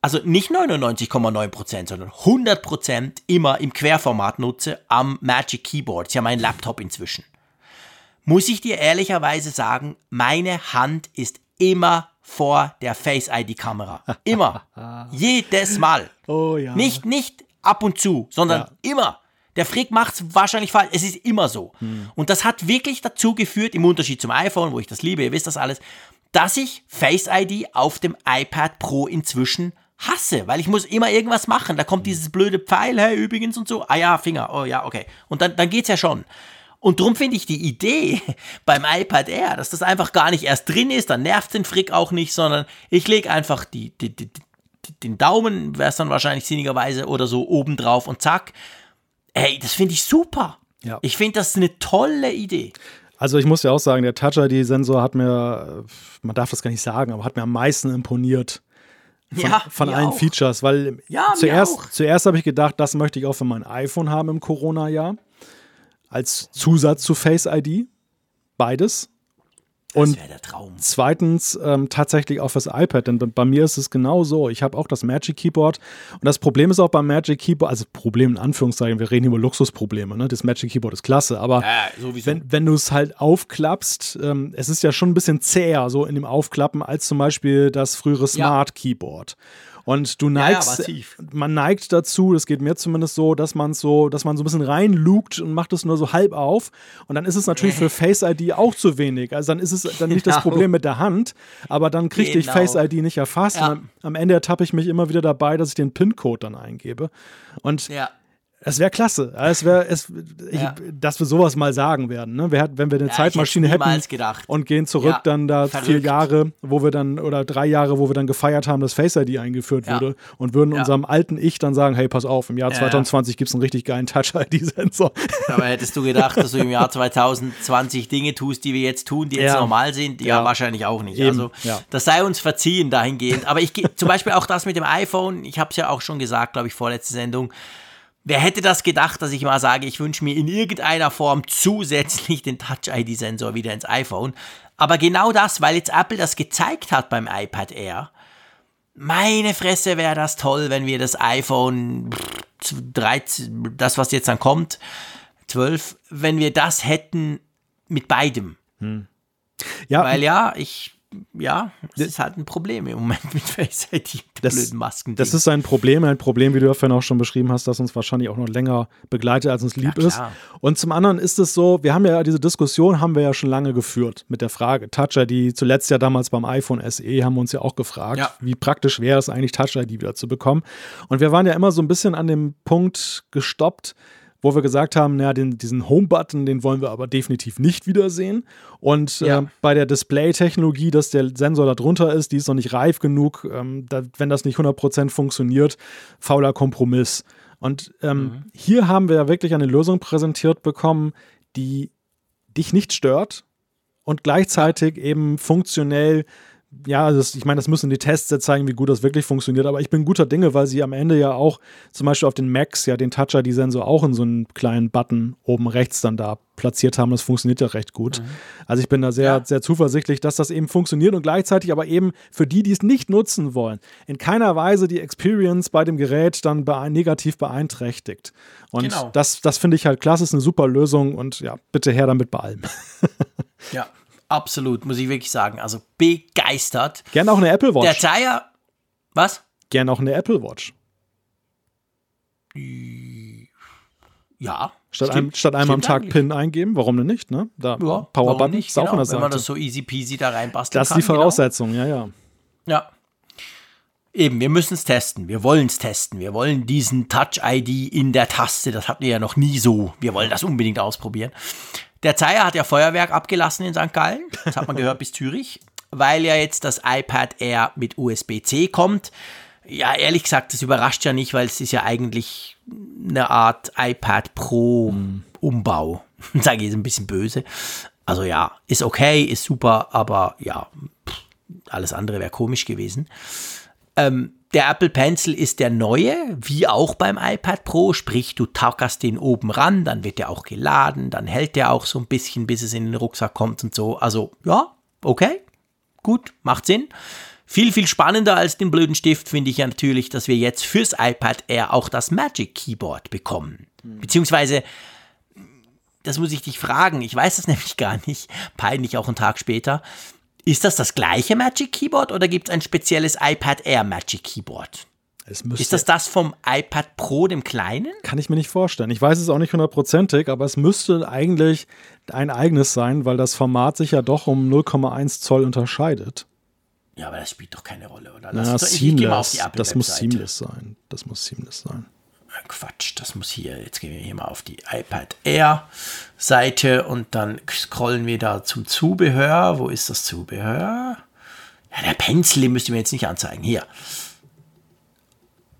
also nicht 99,9%, sondern 100% immer im Querformat nutze am Magic Keyboard. Ist ja mein Laptop inzwischen muss ich dir ehrlicherweise sagen, meine Hand ist immer vor der Face ID Kamera. Immer. Jedes Mal. Oh ja. Nicht, nicht ab und zu, sondern ja. immer. Der Frick macht es wahrscheinlich falsch. Es ist immer so. Hm. Und das hat wirklich dazu geführt, im Unterschied zum iPhone, wo ich das liebe, ihr wisst das alles, dass ich Face ID auf dem iPad Pro inzwischen hasse, weil ich muss immer irgendwas machen. Da kommt dieses blöde Pfeil, hey, übrigens und so. Ah ja, Finger, oh ja, okay. Und dann, dann geht's ja schon. Und darum finde ich die Idee beim iPad Air, dass das einfach gar nicht erst drin ist, dann nervt den Frick auch nicht, sondern ich lege einfach die, die, die, den Daumen, wäre es dann wahrscheinlich sinnigerweise oder so oben drauf und zack. Ey, das finde ich super. Ja. Ich finde das eine tolle Idee. Also ich muss ja auch sagen, der Touch-ID-Sensor hat mir, man darf das gar nicht sagen, aber hat mir am meisten imponiert. Von, ja, von allen auch. Features, weil ja, zuerst, zuerst habe ich gedacht, das möchte ich auch für mein iPhone haben im Corona-Jahr als Zusatz zu Face ID. Beides. Und zweitens ähm, tatsächlich auch fürs iPad, denn bei mir ist es genau so. Ich habe auch das Magic Keyboard und das Problem ist auch beim Magic Keyboard, also Problem in Anführungszeichen, wir reden hier über Luxusprobleme, ne? Das Magic Keyboard ist klasse, aber ja, wenn, wenn du es halt aufklappst, ähm, es ist ja schon ein bisschen zäher so in dem Aufklappen als zum Beispiel das frühere Smart ja. Und du neigst, ja, ja, man neigt dazu, das geht mir zumindest so, dass man so, dass man so ein bisschen reinlugt und macht es nur so halb auf. Und dann ist es natürlich für Face ID auch zu wenig. Also dann ist es dann nicht genau. das Problem mit der Hand, aber dann kriege genau. ich Face ID nicht erfasst. Ja. Und am Ende ertappe ich mich immer wieder dabei, dass ich den PIN-Code dann eingebe. Und Es wäre klasse. Es wäre, es, ich, Ja. dass wir sowas mal sagen werden. Ne? Wir, wenn wir eine Ja, Zeitmaschine hätten und gehen zurück Ja, dann da vier verrückt. Jahre, wo wir dann, oder drei Jahre, wo wir dann gefeiert haben, dass Face ID eingeführt wurde und würden unserem alten Ich dann sagen, hey, pass auf, im Jahr Ja, ja. 2020 gibt es einen richtig geilen Touch-ID-Sensor. Aber hättest du gedacht, dass du im Jahr 2020 Dinge tust, die wir jetzt tun, die jetzt Ja. normal sind? Ja, wahrscheinlich auch nicht. Eben, Also das sei uns verziehen dahingehend. Aber ich gehe zum Beispiel auch das mit dem iPhone, ich habe es ja auch schon gesagt, glaube ich, vorletzte Sendung. Wer hätte das gedacht, dass ich mal sage, ich wünsche mir in irgendeiner Form zusätzlich den Touch-ID-Sensor wieder ins iPhone? Aber genau das, weil jetzt Apple das gezeigt hat beim iPad Air. Meine Fresse wäre das toll, wenn wir das iPhone 13, das was jetzt dann kommt, 12, wenn wir das hätten mit beidem. Ja, Weil ja, ich, ja, es ist halt ein Problem im Moment mit Face ID, Das- blöden Masken. Das ist ein Problem, ein Problem, wie du ja vorhin auch schon beschrieben hast, das uns wahrscheinlich auch noch länger begleitet, als uns lieb Ja, ist. Und zum anderen ist es so, wir haben ja diese Diskussion, haben wir ja schon lange geführt mit der Frage. Touch ID, zuletzt ja damals beim iPhone SE, haben wir uns ja auch gefragt, Ja. wie praktisch wäre es eigentlich, Touch ID wieder zu bekommen. Und wir waren ja immer so ein bisschen an dem Punkt gestoppt, wo wir gesagt haben, naja, den, diesen Home-Button, den wollen wir aber definitiv nicht wiedersehen. Und Ja. äh, bei der Display-Technologie, dass der Sensor da drunter ist, die ist noch nicht reif genug. Ähm, da, wenn das nicht 100% funktioniert, fauler Kompromiss. Und ähm, hier haben wir ja wirklich eine Lösung präsentiert bekommen, die dich nicht stört und gleichzeitig eben funktionell ja, das, ich meine, das müssen die Tests jetzt zeigen, wie gut das wirklich funktioniert, aber ich bin guter Dinge, weil sie am Ende ja auch zum Beispiel auf den Macs ja den Touch-ID-Sensor auch in so einen kleinen Button oben rechts dann da platziert haben. Das funktioniert ja recht gut. Also ich bin da sehr, Ja. sehr zuversichtlich, dass das eben funktioniert und gleichzeitig aber eben für die, die es nicht nutzen wollen, in keiner Weise die Experience bei dem Gerät dann bee negativ beeinträchtigt. Und Genau. das, das finde ich halt klasse, ist eine super Lösung und ja, bitte her damit bei allem. Ja, absolut, muss ich wirklich sagen. Also begeistert. Gerne auch eine Apple Der Watch. Zeier, was? Gerne auch eine Apple Watch. Ja. Statt, stimmt. einem, statt einmal am Tag eigentlich. PIN eingeben, warum denn nicht? Ne? Da Ja, Powerbutton nicht? ist auch Genau, von der Wenn man Seite. das so easy peasy da reinbasteln Das ist die Voraussetzung, ja, ja. Genau. Ja. Eben, wir müssen es testen. Wir wollen es testen. Wir wollen diesen Touch-ID in der Taste. Das hatten wir ja noch nie so. Wir wollen das unbedingt ausprobieren. Der Zeier hat ja Feuerwerk abgelassen in St. Gallen. Das hat man gehört bis Zürich. Weil ja jetzt das iPad Air mit USB-C kommt. Ja, ehrlich gesagt, das überrascht ja nicht, weil es ist ja eigentlich eine Art iPad Pro Umbau. Sage ich jetzt ein bisschen böse. Also ja, ist okay, ist super, aber ja, pff, alles andere wäre komisch gewesen. Ähm, der Apple Pencil ist der neue, wie auch beim iPad Pro, sprich du tackerst den oben ran, dann wird der auch geladen, dann hält der auch so ein bisschen, bis es in den Rucksack kommt und so. Also ja, okay, gut, macht Sinn. Viel, viel spannender als den blöden Stift finde ich ja natürlich, dass wir jetzt fürs iPad Air auch das Magic Keyboard bekommen. Beziehungsweise, das muss ich dich fragen, ich weiß das nämlich gar nicht, peinlich auch einen Tag später. Ist das das gleiche Magic Keyboard oder gibt es ein spezielles iPad Air Magic Keyboard? Ist das das vom iPad Pro, dem kleinen? kann ich mir nicht vorstellen. Ich weiß es auch nicht hundertprozentig, aber es müsste eigentlich ein eigenes sein, weil das Format sich ja doch um 0,1 Zoll unterscheidet. Ja, aber das spielt doch keine Rolle, oder? Na, Lass uns doch- seamless. Das muss seamless sein. Das muss seamless sein. Quatsch, das muss hier, jetzt gehen wir hier mal auf die iPad Air Seite und dann scrollen wir da zum Zubehör. Wo ist das Zubehör? Ja, der Pencil, den müsst ihr mir jetzt nicht anzeigen. Hier.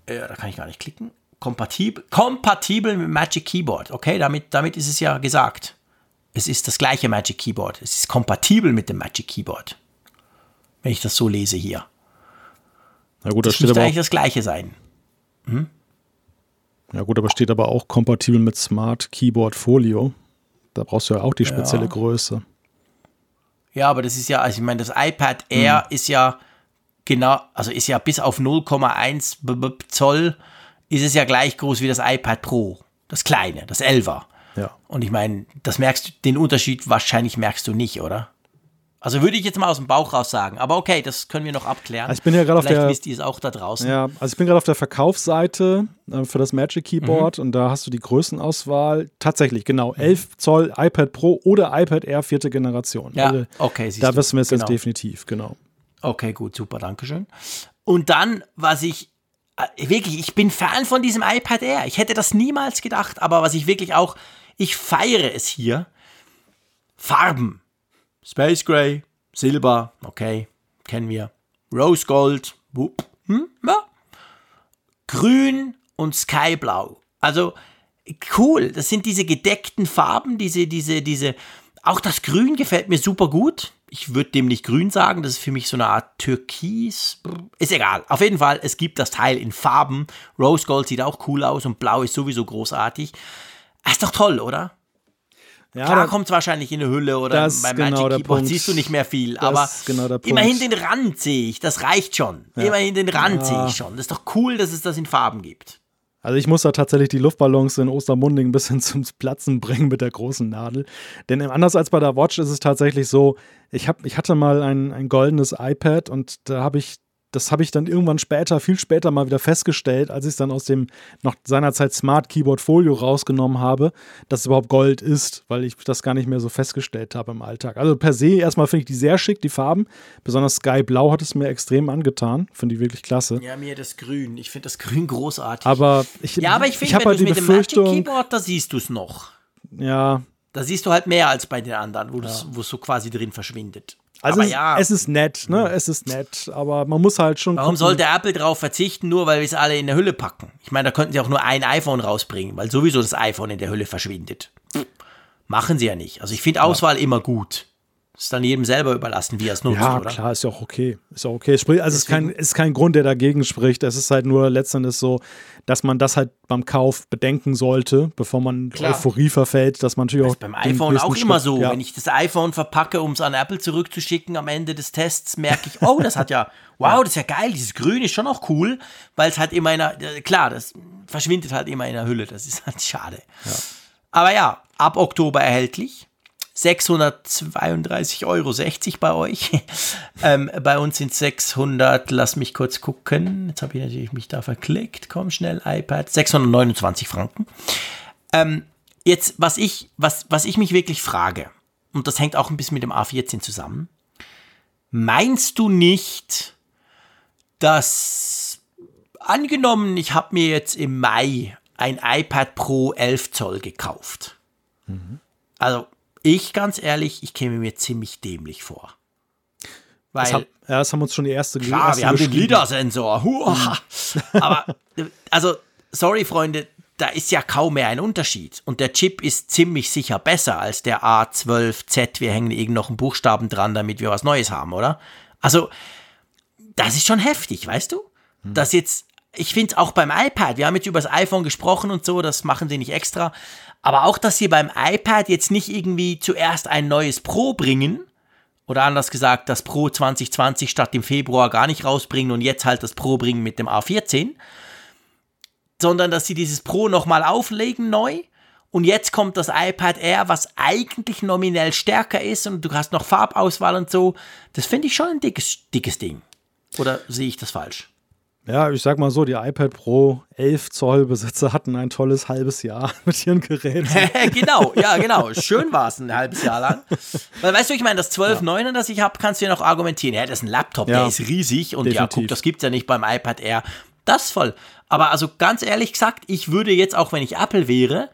Ja, da kann ich gar nicht klicken. Kompatibel, kompatibel mit Magic Keyboard. Okay, damit, damit ist es ja gesagt. Es ist das gleiche Magic Keyboard. Es ist kompatibel mit dem Magic Keyboard. Wenn ich das so lese hier. Na gut, da Das steht müsste eigentlich das gleiche sein. Ja gut, aber steht aber auch kompatibel mit Smart Keyboard Folio. Da brauchst du ja auch die spezielle Größe. Ja, aber das ist ja, also ich meine, das iPad Air ist ja genau, also ist ja bis auf 0,1 B- B- Zoll ist es ja gleich groß wie das iPad Pro. Das kleine, das 11er. Ja. Und ich meine, das merkst du, den Unterschied wahrscheinlich merkst du nicht, oder? Also würde ich jetzt mal aus dem Bauch raus sagen. Aber okay, das können wir noch abklären. Also ich bin ja gerade auf der- wisst ihr es auch da draußen. Ja, also ich bin gerade auf der Verkaufsseite äh, für das Magic Keyboard Mhm. und da hast du die Größenauswahl. Tatsächlich, genau. 11 Zoll iPad Pro oder iPad Air vierte Generation. Ja, Also, okay, siehst da du. wissen wir es Genau. jetzt definitiv, genau. Okay, gut, super, danke schön. Und dann, was ich Äh, wirklich, ich bin Fan von diesem iPad Air. Ich hätte das niemals gedacht, aber was ich wirklich auch, ich feiere es hier. Farben. Space Gray, Silber, okay, kennen wir. Rose Gold, whoop, hm, ja. Grün und Skyblau. Also cool, das sind diese gedeckten Farben, diese, diese, diese. Auch das Grün gefällt mir super gut. Ich würde dem nicht grün sagen, das ist für mich so eine Art Türkis. Ist egal. Auf jeden Fall, es gibt das Teil in Farben. Rose Gold sieht auch cool aus und Blau ist sowieso großartig. Das ist doch toll, oder? Ja, Klar kommt es wahrscheinlich in eine Hülle oder beim genau Magic Keyboard siehst du nicht mehr viel, das aber genau immerhin den Rand sehe ich, das reicht schon. Ja. Immerhin den Rand ja. sehe ich schon. Das ist doch cool, dass es das in Farben gibt. Also ich muss da tatsächlich die Luftballons in Ostermunding ein bisschen zum Platzen bringen mit der großen Nadel. Denn anders als bei der Watch ist es tatsächlich so, ich, hab, ich hatte mal ein, ein goldenes iPad und da habe ich das habe ich dann irgendwann später, viel später mal wieder festgestellt, als ich es dann aus dem noch seinerzeit Smart Keyboard Folio rausgenommen habe, dass es überhaupt Gold ist, weil ich das gar nicht mehr so festgestellt habe im Alltag. Also per se erstmal finde ich die sehr schick, die Farben. Besonders Sky Blau hat es mir extrem angetan. Finde ich wirklich klasse. Ja, mir das Grün. Ich finde das Grün großartig. Aber ich, ja, aber ich finde, wenn halt du mit dem Magic Keyboard, da siehst du es noch. Ja. Da siehst du halt mehr als bei den anderen, wo ja. es so quasi drin verschwindet. Also es, ja. es ist nett, ne? Es ist nett, aber man muss halt schon. Warum gucken. sollte Apple darauf verzichten, nur weil wir es alle in der Hülle packen? Ich meine, da könnten sie auch nur ein iPhone rausbringen, weil sowieso das iPhone in der Hülle verschwindet. Machen sie ja nicht. Also ich finde Auswahl ja. immer gut ist dann jedem selber überlassen, wie er es nutzt, ja, oder? klar, ist ja auch okay. Ist auch okay. Also es ist kein, ist kein Grund, der dagegen spricht. Es ist halt nur letztendlich so, dass man das halt beim Kauf bedenken sollte, bevor man klar. Euphorie verfällt, dass man natürlich auch. beim iPhone auch Schritt, immer so. Ja. Wenn ich das iPhone verpacke, um es an Apple zurückzuschicken, am Ende des Tests merke ich, oh, das hat ja, wow, das ist ja geil, dieses Grün ist schon auch cool, weil es halt immer in einer, äh, klar, das verschwindet halt immer in der Hülle, das ist halt schade. Ja. Aber ja, ab Oktober erhältlich. 632,60 Euro bei euch. ähm, bei uns sind 600, lass mich kurz gucken. Jetzt habe ich natürlich mich da verklickt. Komm schnell, iPad. 629 Franken. Ähm, jetzt, was ich, was, was ich mich wirklich frage, und das hängt auch ein bisschen mit dem A14 zusammen. Meinst du nicht, dass angenommen, ich habe mir jetzt im Mai ein iPad Pro 11 Zoll gekauft. Mhm. Also ich, ganz ehrlich, ich käme mir ziemlich dämlich vor. Weil, das, hab, ja, das haben uns schon die erste Klar, erste wir haben den LIDAR-Sensor. Aber, also, sorry, Freunde, da ist ja kaum mehr ein Unterschied. Und der Chip ist ziemlich sicher besser als der A12Z. Wir hängen irgend noch einen Buchstaben dran, damit wir was Neues haben, oder? Also, das ist schon heftig, weißt du? Hm. Das jetzt, ich finde es auch beim iPad, wir haben jetzt über das iPhone gesprochen und so, das machen sie nicht extra. Aber auch, dass sie beim iPad jetzt nicht irgendwie zuerst ein neues Pro bringen, oder anders gesagt, das Pro 2020 statt im Februar gar nicht rausbringen und jetzt halt das Pro bringen mit dem A14, sondern dass sie dieses Pro nochmal auflegen neu und jetzt kommt das iPad Air, was eigentlich nominell stärker ist und du hast noch Farbauswahl und so. Das finde ich schon ein dickes, dickes Ding. Oder sehe ich das falsch? Ja, ich sag mal so, die iPad Pro 11 Zoll Besitzer hatten ein tolles halbes Jahr mit ihren Geräten. genau, ja, genau. Schön war es ein halbes Jahr lang. Weil, weißt du, ich meine, das 12.9er, ja. das ich habe, kannst du ja noch argumentieren. Ja, das ist ein Laptop, ja, der ist riesig und definitiv. ja, guck, das gibt's ja nicht beim iPad Air. Das voll. Aber also ganz ehrlich gesagt, ich würde jetzt, auch wenn ich Apple wäre,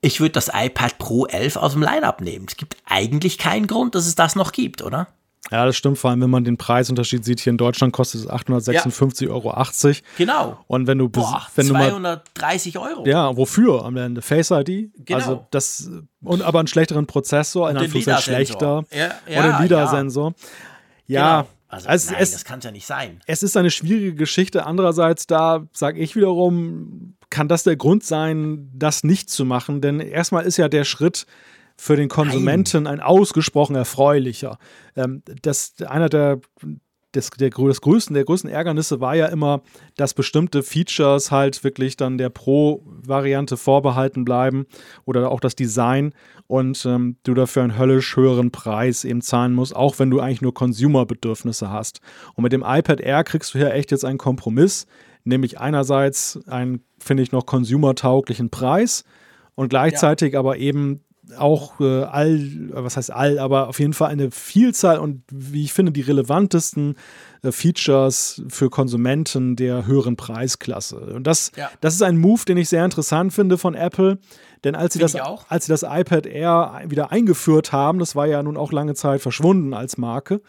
ich würde das iPad Pro 11 aus dem Line-Up nehmen. Es gibt eigentlich keinen Grund, dass es das noch gibt, oder? Ja, das stimmt, vor allem wenn man den Preisunterschied sieht. Hier in Deutschland kostet es 856,80 ja. Euro. Genau. Und wenn du, Boah, wenn 230 mal, Euro. Ja, wofür am Ende? Face ID? Genau. Also das, und aber einen schlechteren Prozessor, in Anführungszeichen schlechter. Ja, ja, oder LIDAR-Sensor. Ja. Genau. Also, also nein, es, das kann es ja nicht sein. Es ist eine schwierige Geschichte. Andererseits, da sage ich wiederum, kann das der Grund sein, das nicht zu machen. Denn erstmal ist ja der Schritt, für den Konsumenten Nein. ein ausgesprochen erfreulicher. Ähm, das, einer der, des, der, des größten, der größten Ärgernisse war ja immer, dass bestimmte Features halt wirklich dann der Pro-Variante vorbehalten bleiben oder auch das Design und ähm, du dafür einen höllisch höheren Preis eben zahlen musst, auch wenn du eigentlich nur Consumer-Bedürfnisse hast. Und mit dem iPad Air kriegst du hier echt jetzt einen Kompromiss, nämlich einerseits einen, finde ich, noch consumertauglichen Preis und gleichzeitig ja. aber eben auch äh, all, was heißt all, aber auf jeden Fall eine Vielzahl und wie ich finde, die relevantesten äh, Features für Konsumenten der höheren Preisklasse. Und das, ja. das ist ein Move, den ich sehr interessant finde von Apple. Denn als sie, das, als sie das iPad Air wieder eingeführt haben, das war ja nun auch lange Zeit verschwunden als Marke,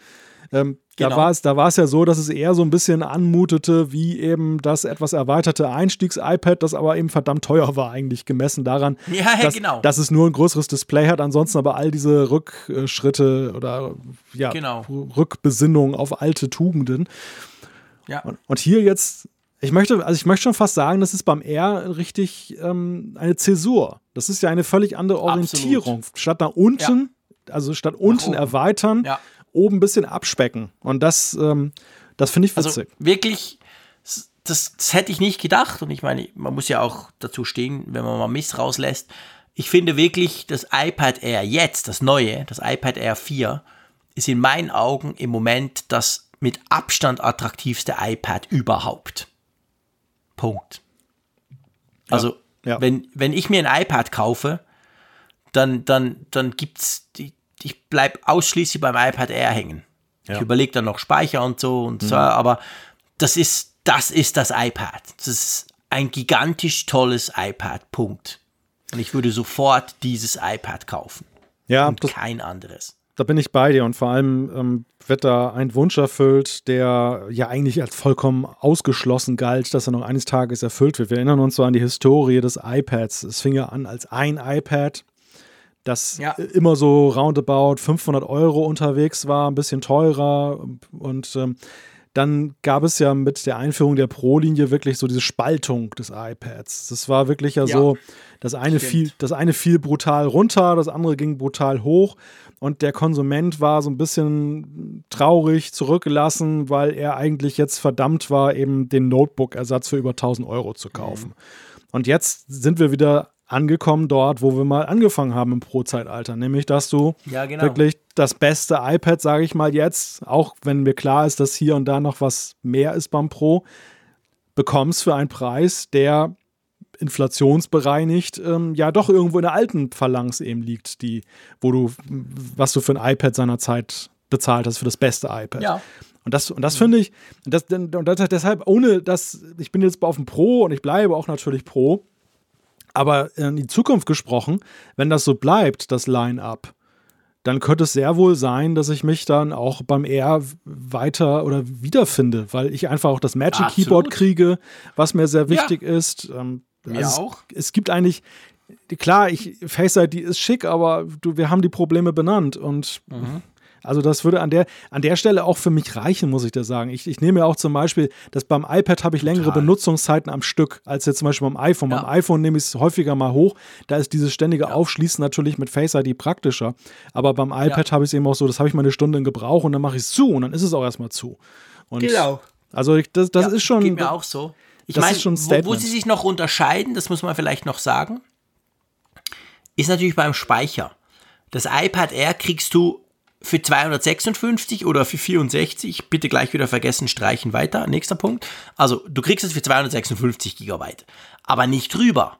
ähm, Genau. Da war es, da war es ja so, dass es eher so ein bisschen anmutete, wie eben das etwas erweiterte Einstiegs-iPad, das aber eben verdammt teuer war, eigentlich gemessen daran, ja, ja, dass, genau. dass es nur ein größeres Display hat, ansonsten aber all diese Rückschritte oder ja, genau. Rückbesinnung auf alte Tugenden. Ja. Und, und, hier jetzt, ich möchte, also ich möchte schon fast sagen, das ist beim R richtig ähm, eine Zäsur. Das ist ja eine völlig andere Orientierung. Absolut. Statt nach unten, ja. also statt unten erweitern, ja oben ein bisschen abspecken. Und das, ähm, das finde ich also witzig. Also wirklich, das, das hätte ich nicht gedacht. Und ich meine, man muss ja auch dazu stehen, wenn man mal Mist rauslässt. Ich finde wirklich, das iPad Air jetzt, das neue, das iPad Air 4, ist in meinen Augen im Moment das mit Abstand attraktivste iPad überhaupt. Punkt. Also, ja, ja. Wenn, wenn ich mir ein iPad kaufe, dann, dann, dann gibt es die, ich bleibe ausschließlich beim iPad Air hängen. Ja. Ich überlege dann noch Speicher und so und mhm. so, aber das ist, das ist das iPad. Das ist ein gigantisch tolles iPad. Punkt. Und ich würde sofort dieses iPad kaufen. Ja, und kein anderes. Da bin ich bei dir und vor allem ähm, wird da ein Wunsch erfüllt, der ja eigentlich als vollkommen ausgeschlossen galt, dass er noch eines Tages erfüllt wird. Wir erinnern uns so an die Historie des iPads. Es fing ja an als ein iPad, das ja. immer so roundabout 500 Euro unterwegs war, ein bisschen teurer. Und ähm, dann gab es ja mit der Einführung der Pro-Linie wirklich so diese Spaltung des iPads. Das war wirklich ja, ja so, das eine, fiel, das eine fiel brutal runter, das andere ging brutal hoch. Und der Konsument war so ein bisschen traurig zurückgelassen, weil er eigentlich jetzt verdammt war, eben den Notebook-Ersatz für über 1000 Euro zu kaufen. Mhm. Und jetzt sind wir wieder angekommen dort, wo wir mal angefangen haben im Pro-Zeitalter, nämlich dass du ja, genau. wirklich das beste iPad, sage ich mal jetzt, auch wenn mir klar ist, dass hier und da noch was mehr ist beim Pro, bekommst für einen Preis, der inflationsbereinigt ähm, ja doch irgendwo in der alten Phalanx eben liegt, die, wo du, was du für ein iPad seinerzeit bezahlt hast, für das beste iPad. Ja. Und das, und das mhm. finde ich, das, und das, deshalb, ohne dass, ich bin jetzt auf dem Pro und ich bleibe auch natürlich Pro, aber in die Zukunft gesprochen, wenn das so bleibt, das Line-up, dann könnte es sehr wohl sein, dass ich mich dann auch beim R weiter oder wiederfinde, weil ich einfach auch das Magic Absolut. Keyboard kriege, was mir sehr wichtig ja. ist. Ähm, mir also auch. Es, es, gibt eigentlich, klar, ich, Face ID ist schick, aber du, wir haben die Probleme benannt und mhm. Also das würde an der, an der Stelle auch für mich reichen, muss ich da sagen. Ich, ich nehme ja auch zum Beispiel, dass beim iPad habe ich längere Total. Benutzungszeiten am Stück, als jetzt zum Beispiel beim iPhone. Ja. Beim iPhone nehme ich es häufiger mal hoch. Da ist dieses ständige ja. Aufschließen natürlich mit Face ID praktischer. Aber beim iPad ja. habe ich es eben auch so, das habe ich mal eine Stunde in Gebrauch und dann mache ich es zu und dann ist es auch erstmal zu. Und genau. Also ich, das, das ist schon. Geht mir auch so. Ich meine, wo, wo sie sich noch unterscheiden, das muss man vielleicht noch sagen, ist natürlich beim Speicher. Das iPad Air kriegst du für 256 oder für 64, bitte gleich wieder vergessen, streichen weiter. Nächster Punkt. Also, du kriegst es für 256 Gigabyte, aber nicht drüber.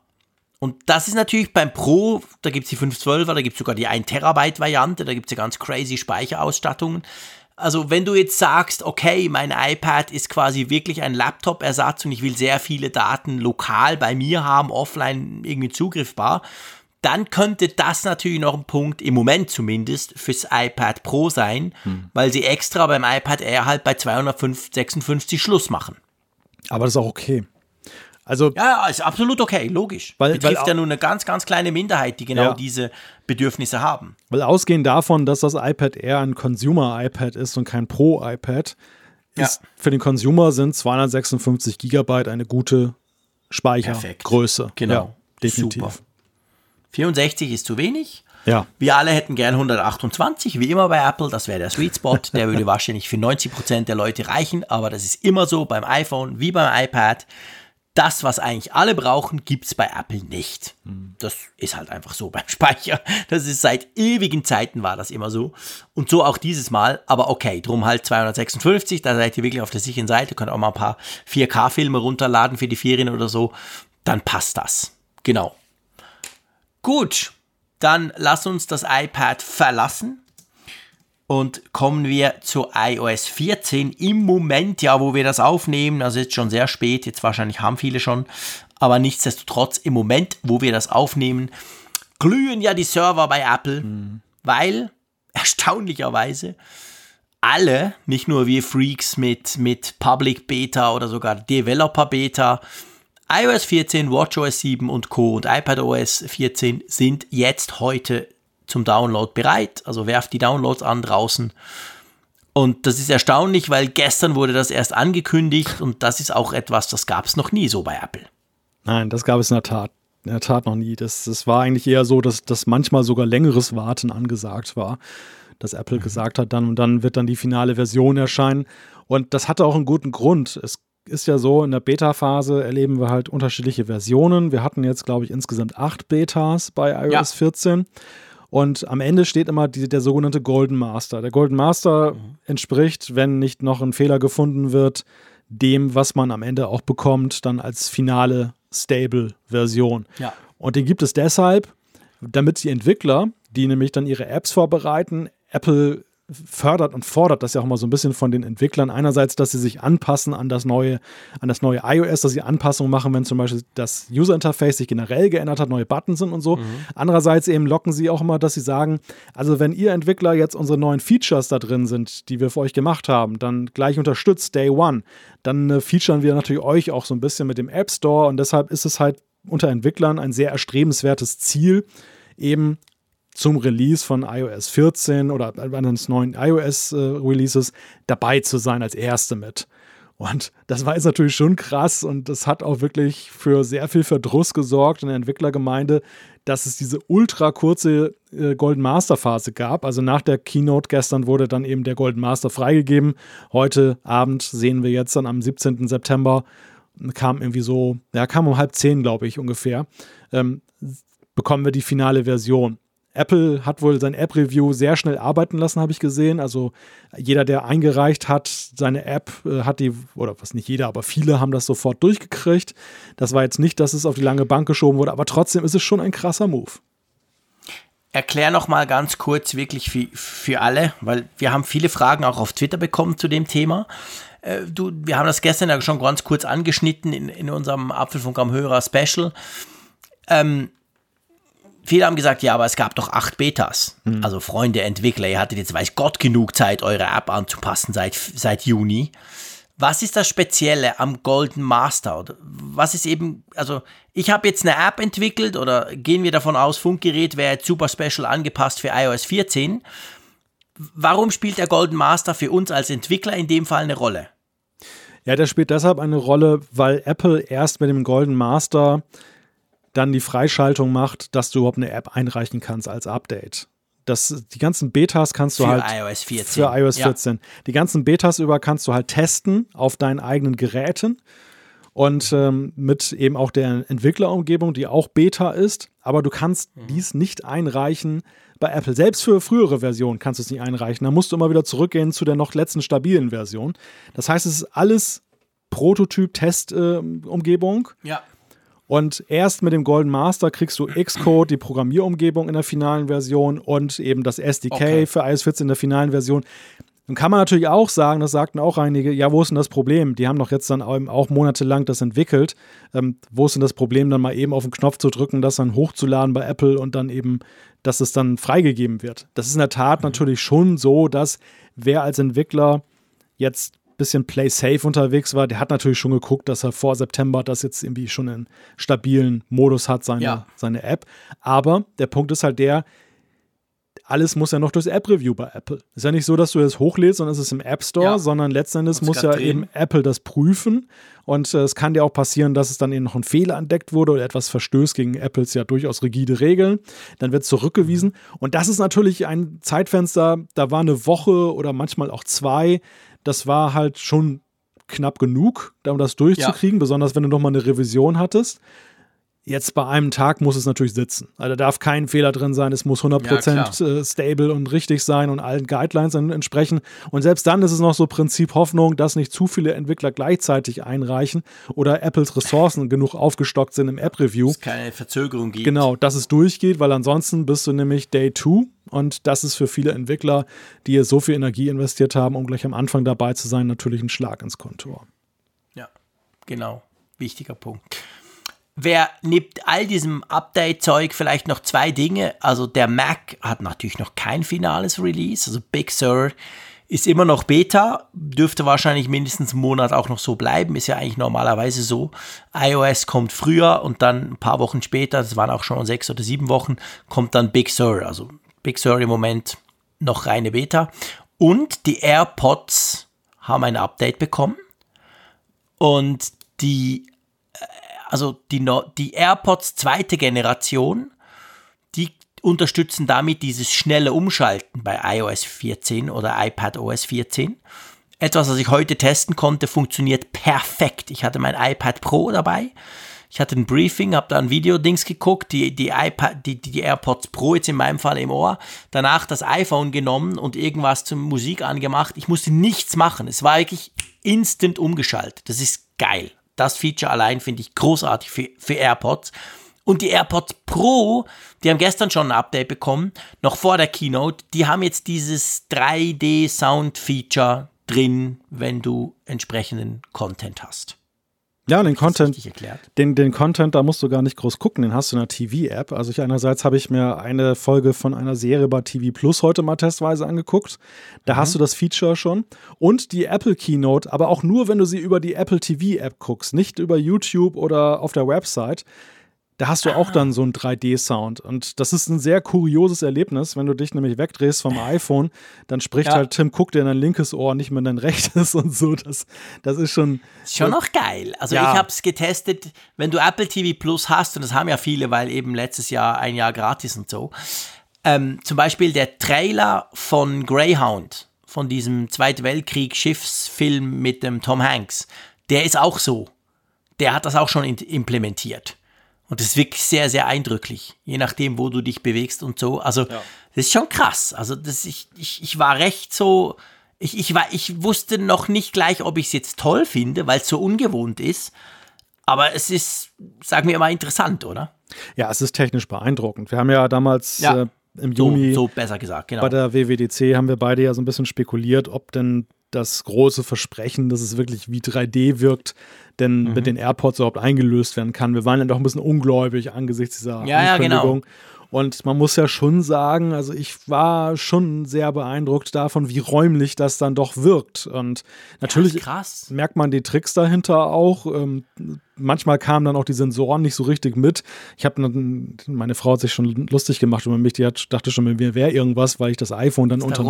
Und das ist natürlich beim Pro, da gibt es die 512er, da gibt es sogar die 1 Terabyte Variante, da gibt es ja ganz crazy Speicherausstattungen. Also wenn du jetzt sagst, okay, mein iPad ist quasi wirklich ein Laptop-Ersatz und ich will sehr viele Daten lokal bei mir haben, offline irgendwie zugriffbar, dann könnte das natürlich noch ein Punkt, im Moment zumindest, fürs iPad Pro sein, hm. weil sie extra beim iPad Air halt bei 256 Schluss machen. Aber das ist auch okay. Also, ja, ist absolut okay, logisch. Weil, Betrifft weil, ja nur eine ganz, ganz kleine Minderheit, die genau ja. diese Bedürfnisse haben. Weil ausgehend davon, dass das iPad Air ein Consumer-iPad ist und kein Pro-iPad, ja. für den Consumer sind 256 Gigabyte eine gute Speichergröße. Genau. Ja, definitiv. Super. 64 ist zu wenig. Ja. Wir alle hätten gern 128, wie immer bei Apple. Das wäre der Sweet Spot. Der würde wahrscheinlich für 90% der Leute reichen. Aber das ist immer so beim iPhone wie beim iPad. Das, was eigentlich alle brauchen, gibt es bei Apple nicht. Das ist halt einfach so beim Speicher. Das ist seit ewigen Zeiten war das immer so. Und so auch dieses Mal. Aber okay, drum halt 256. Da seid ihr wirklich auf der sicheren Seite. Könnt auch mal ein paar 4K-Filme runterladen für die Ferien oder so. Dann passt das. Genau. Gut, Dann lass uns das iPad verlassen und kommen wir zu iOS 14. Im Moment, ja, wo wir das aufnehmen, also jetzt schon sehr spät, jetzt wahrscheinlich haben viele schon, aber nichtsdestotrotz im Moment, wo wir das aufnehmen, glühen ja die Server bei Apple, mhm. weil erstaunlicherweise alle, nicht nur wir Freaks mit, mit Public Beta oder sogar Developer Beta, iOS 14, WatchOS 7 und Co. und iPadOS 14 sind jetzt heute zum Download bereit. Also werft die Downloads an draußen. Und das ist erstaunlich, weil gestern wurde das erst angekündigt und das ist auch etwas, das gab es noch nie so bei Apple. Nein, das gab es in der Tat, in der Tat noch nie. Das, das war eigentlich eher so, dass, dass manchmal sogar längeres Warten angesagt war, dass Apple mhm. gesagt hat, dann und dann wird dann die finale Version erscheinen. Und das hatte auch einen guten Grund. Es ist ja so, in der Beta-Phase erleben wir halt unterschiedliche Versionen. Wir hatten jetzt, glaube ich, insgesamt acht Betas bei iOS ja. 14. Und am Ende steht immer die, der sogenannte Golden Master. Der Golden Master mhm. entspricht, wenn nicht noch ein Fehler gefunden wird, dem, was man am Ende auch bekommt, dann als finale Stable-Version. Ja. Und den gibt es deshalb, damit die Entwickler, die nämlich dann ihre Apps vorbereiten, Apple fördert und fordert das ja auch mal so ein bisschen von den Entwicklern. Einerseits, dass sie sich anpassen an das neue, an das neue iOS, dass sie Anpassungen machen, wenn zum Beispiel das User Interface sich generell geändert hat, neue Buttons sind und so. Mhm. Andererseits eben locken sie auch immer, dass sie sagen, also wenn ihr Entwickler jetzt unsere neuen Features da drin sind, die wir für euch gemacht haben, dann gleich unterstützt Day One, dann äh, featuren wir natürlich euch auch so ein bisschen mit dem App Store und deshalb ist es halt unter Entwicklern ein sehr erstrebenswertes Ziel, eben zum Release von iOS 14 oder eines neuen iOS-Releases äh, dabei zu sein als Erste mit. Und das war jetzt natürlich schon krass und das hat auch wirklich für sehr viel Verdruss gesorgt in der Entwicklergemeinde, dass es diese ultra kurze äh, Golden Master Phase gab. Also nach der Keynote gestern wurde dann eben der Golden Master freigegeben. Heute Abend sehen wir jetzt dann am 17. September, kam irgendwie so, ja, kam um halb zehn, glaube ich, ungefähr, ähm, bekommen wir die finale Version. Apple hat wohl sein App-Review sehr schnell arbeiten lassen, habe ich gesehen. Also jeder, der eingereicht hat, seine App äh, hat die, oder was nicht jeder, aber viele haben das sofort durchgekriegt. Das war jetzt nicht, dass es auf die lange Bank geschoben wurde, aber trotzdem ist es schon ein krasser Move. Erklär noch mal ganz kurz wirklich für, für alle, weil wir haben viele Fragen auch auf Twitter bekommen zu dem Thema. Äh, du, wir haben das gestern ja schon ganz kurz angeschnitten in, in unserem Apfelfunk am Hörer Special. Ähm, Viele haben gesagt, ja, aber es gab doch acht Betas. Mhm. Also Freunde, Entwickler, ihr hattet jetzt weiß Gott genug Zeit, eure App anzupassen seit, seit Juni. Was ist das Spezielle am Golden Master? Oder was ist eben, also ich habe jetzt eine App entwickelt oder gehen wir davon aus, Funkgerät wäre jetzt super special angepasst für iOS 14. Warum spielt der Golden Master für uns als Entwickler in dem Fall eine Rolle? Ja, der spielt deshalb eine Rolle, weil Apple erst mit dem Golden Master dann die Freischaltung macht, dass du überhaupt eine App einreichen kannst als Update. Das, die ganzen Betas kannst du für halt iOS 14. für iOS 14. Ja. Die ganzen Betas über kannst du halt testen auf deinen eigenen Geräten und ähm, mit eben auch der Entwicklerumgebung, die auch Beta ist. Aber du kannst mhm. dies nicht einreichen bei Apple. Selbst für frühere Versionen kannst du es nicht einreichen. Da musst du immer wieder zurückgehen zu der noch letzten stabilen Version. Das heißt, es ist alles Prototyp-Test-Umgebung. Äh, ja. Und erst mit dem Golden Master kriegst du Xcode, die Programmierumgebung in der finalen Version und eben das SDK okay. für iOS 14 in der finalen Version. Dann kann man natürlich auch sagen, das sagten auch einige, ja, wo ist denn das Problem? Die haben doch jetzt dann auch monatelang das entwickelt. Ähm, wo ist denn das Problem, dann mal eben auf den Knopf zu drücken, das dann hochzuladen bei Apple und dann eben, dass es dann freigegeben wird? Das ist in der Tat mhm. natürlich schon so, dass wer als Entwickler jetzt bisschen play safe unterwegs war, der hat natürlich schon geguckt, dass er vor September das jetzt irgendwie schon einen stabilen Modus hat, seine, ja. seine App. Aber der Punkt ist halt der, alles muss ja noch durchs App-Review bei Apple. Ist ja nicht so, dass du das hochlädst und es ist im App Store, ja. sondern letzten Endes muss ja drehen. eben Apple das prüfen. Und äh, es kann dir auch passieren, dass es dann eben noch ein Fehler entdeckt wurde oder etwas verstößt gegen Apples ja durchaus rigide Regeln. Dann wird es zurückgewiesen. Und das ist natürlich ein Zeitfenster, da war eine Woche oder manchmal auch zwei, das war halt schon knapp genug, um das durchzukriegen, ja. besonders wenn du nochmal eine Revision hattest. Jetzt bei einem Tag muss es natürlich sitzen. Also da darf kein Fehler drin sein. Es muss 100% ja, äh, stable und richtig sein und allen Guidelines entsprechen. Und selbst dann ist es noch so Prinzip Hoffnung, dass nicht zu viele Entwickler gleichzeitig einreichen oder Apples Ressourcen genug aufgestockt sind im App-Review. Dass es keine Verzögerung gibt. Genau, dass es durchgeht, weil ansonsten bist du nämlich Day 2 und das ist für viele Entwickler, die hier so viel Energie investiert haben, um gleich am Anfang dabei zu sein, natürlich ein Schlag ins Kontor. Ja, genau. Wichtiger Punkt. Wer nimmt all diesem Update-Zeug vielleicht noch zwei Dinge? Also der Mac hat natürlich noch kein finales Release. Also Big Sur ist immer noch Beta, dürfte wahrscheinlich mindestens einen Monat auch noch so bleiben. Ist ja eigentlich normalerweise so. iOS kommt früher und dann ein paar Wochen später, das waren auch schon sechs oder sieben Wochen, kommt dann Big Sur. Also Big Sur im Moment noch reine Beta. Und die AirPods haben ein Update bekommen. Und die also die, die AirPods zweite Generation, die unterstützen damit dieses schnelle Umschalten bei iOS 14 oder iPadOS 14. Etwas, was ich heute testen konnte, funktioniert perfekt. Ich hatte mein iPad Pro dabei. Ich hatte ein Briefing, habe da ein Video-Dings geguckt, die, die, iPad, die, die AirPods Pro jetzt in meinem Fall im Ohr, danach das iPhone genommen und irgendwas zur Musik angemacht. Ich musste nichts machen. Es war wirklich instant umgeschaltet. Das ist geil. Das Feature allein finde ich großartig für, für AirPods. Und die AirPods Pro, die haben gestern schon ein Update bekommen, noch vor der Keynote. Die haben jetzt dieses 3D-Sound-Feature drin, wenn du entsprechenden Content hast. Ja, den Content, den, den Content, da musst du gar nicht groß gucken, den hast du in der TV-App. Also ich einerseits habe ich mir eine Folge von einer Serie bei TV Plus heute mal testweise angeguckt. Da mhm. hast du das Feature schon. Und die Apple Keynote, aber auch nur, wenn du sie über die Apple TV-App guckst, nicht über YouTube oder auf der Website. Da hast du auch ah. dann so einen 3D-Sound. Und das ist ein sehr kurioses Erlebnis. Wenn du dich nämlich wegdrehst vom iPhone, dann spricht ja. halt Tim Cook dir in dein linkes Ohr, nicht mehr in dein rechtes und so. Das, das ist schon. Ist schon noch geil. Also ja. ich habe es getestet, wenn du Apple TV Plus hast, und das haben ja viele, weil eben letztes Jahr ein Jahr gratis und so. Ähm, zum Beispiel der Trailer von Greyhound, von diesem Zweiten Weltkrieg-Schiffsfilm mit dem Tom Hanks, der ist auch so. Der hat das auch schon implementiert. Und das ist wirklich sehr, sehr eindrücklich, je nachdem, wo du dich bewegst und so. Also, ja. das ist schon krass. Also, das, ich, ich, ich war recht so, ich, ich, war, ich wusste noch nicht gleich, ob ich es jetzt toll finde, weil es so ungewohnt ist. Aber es ist, sagen wir immer, interessant, oder? Ja, es ist technisch beeindruckend. Wir haben ja damals ja, äh, im Juni. So, so besser gesagt, genau. Bei der WWDC haben wir beide ja so ein bisschen spekuliert, ob denn das große Versprechen, dass es wirklich wie 3D wirkt, denn mhm. mit den AirPods überhaupt eingelöst werden kann. Wir waren ja doch ein bisschen ungläubig angesichts dieser ja, Ankündigung. Ja, genau. Und man muss ja schon sagen, also ich war schon sehr beeindruckt davon, wie räumlich das dann doch wirkt. Und natürlich ja, merkt man die Tricks dahinter auch. Ähm, manchmal kamen dann auch die Sensoren nicht so richtig mit. Ich habe meine Frau hat sich schon lustig gemacht über mich. Die hat, dachte schon, mir wäre irgendwas, weil ich das iPhone dann unter,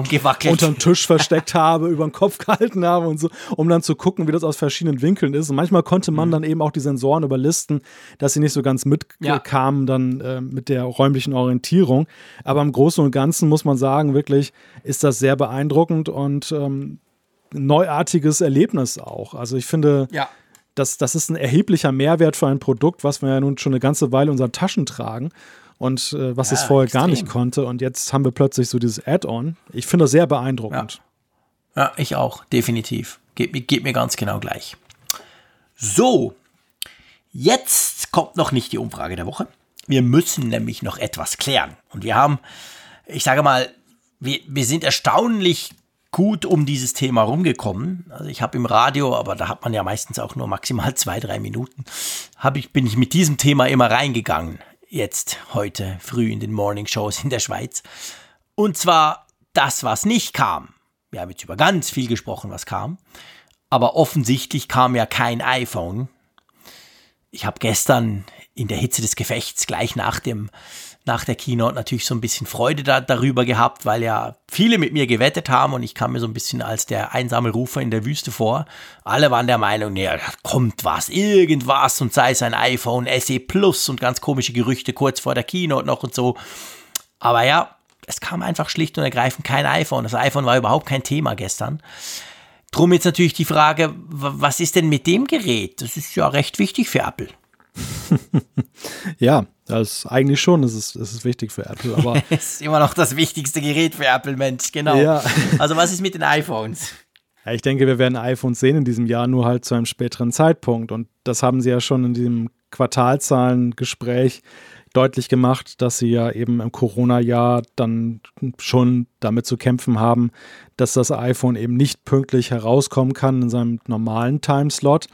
den Tisch versteckt habe, über den Kopf gehalten habe und so, um dann zu gucken, wie das aus verschiedenen Winkeln ist. Und manchmal konnte man mhm. dann eben auch die Sensoren überlisten, dass sie nicht so ganz mitkamen ja. dann äh, mit der räumlichen Orientierung. Aber im Großen und Ganzen muss man sagen, wirklich ist das sehr beeindruckend und ähm, neuartiges Erlebnis auch. Also ich finde, ja das, das ist ein erheblicher Mehrwert für ein Produkt, was wir ja nun schon eine ganze Weile in unseren Taschen tragen und äh, was ja, es vorher extrem. gar nicht konnte. Und jetzt haben wir plötzlich so dieses Add-on. Ich finde das sehr beeindruckend. Ja. ja, ich auch, definitiv. Geht, geht mir ganz genau gleich. So, jetzt kommt noch nicht die Umfrage der Woche. Wir müssen nämlich noch etwas klären. Und wir haben, ich sage mal, wir, wir sind erstaunlich gut um dieses Thema rumgekommen. Also ich habe im Radio, aber da hat man ja meistens auch nur maximal zwei, drei Minuten, hab ich, bin ich mit diesem Thema immer reingegangen. Jetzt, heute, früh in den Morning Shows in der Schweiz. Und zwar das, was nicht kam. Wir haben jetzt über ganz viel gesprochen, was kam. Aber offensichtlich kam ja kein iPhone. Ich habe gestern in der Hitze des Gefechts gleich nach dem nach der Keynote natürlich so ein bisschen Freude da, darüber gehabt, weil ja viele mit mir gewettet haben und ich kam mir so ein bisschen als der einsame Rufer in der Wüste vor. Alle waren der Meinung, nee, da kommt was, irgendwas und sei es ein iPhone SE Plus und ganz komische Gerüchte kurz vor der Keynote noch und so. Aber ja, es kam einfach schlicht und ergreifend kein iPhone. Das iPhone war überhaupt kein Thema gestern. Drum jetzt natürlich die Frage, was ist denn mit dem Gerät? Das ist ja recht wichtig für Apple. ja, das ist eigentlich schon, es ist, es ist wichtig für Apple, aber. es ist immer noch das wichtigste Gerät für Apple, Mensch, genau. Ja. also, was ist mit den iPhones? Ja, ich denke, wir werden iPhones sehen in diesem Jahr, nur halt zu einem späteren Zeitpunkt. Und das haben sie ja schon in diesem Quartalzahlengespräch deutlich gemacht, dass sie ja eben im Corona-Jahr dann schon damit zu kämpfen haben, dass das iPhone eben nicht pünktlich herauskommen kann in seinem normalen Timeslot.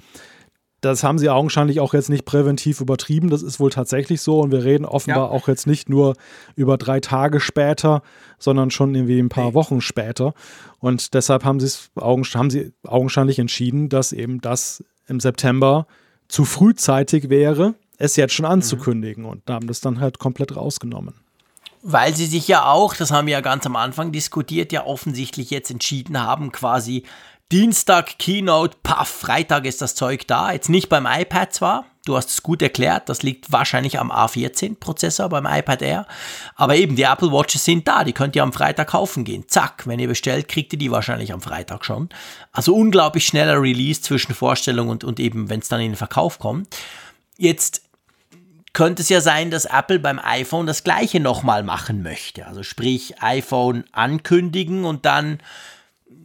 Das haben sie augenscheinlich auch jetzt nicht präventiv übertrieben. Das ist wohl tatsächlich so. Und wir reden offenbar ja. auch jetzt nicht nur über drei Tage später, sondern schon irgendwie ein paar Wochen später. Und deshalb haben, haben sie augenscheinlich entschieden, dass eben das im September zu frühzeitig wäre, es jetzt schon anzukündigen. Mhm. Und haben das dann halt komplett rausgenommen. Weil sie sich ja auch, das haben wir ja ganz am Anfang diskutiert, ja offensichtlich jetzt entschieden haben, quasi Dienstag Keynote, paff, Freitag ist das Zeug da. Jetzt nicht beim iPad zwar, du hast es gut erklärt, das liegt wahrscheinlich am A14-Prozessor beim iPad Air. Aber eben, die Apple Watches sind da, die könnt ihr am Freitag kaufen gehen. Zack, wenn ihr bestellt, kriegt ihr die wahrscheinlich am Freitag schon. Also unglaublich schneller Release zwischen Vorstellung und, und eben, wenn es dann in den Verkauf kommt. Jetzt könnte es ja sein, dass Apple beim iPhone das gleiche nochmal machen möchte. Also sprich, iPhone ankündigen und dann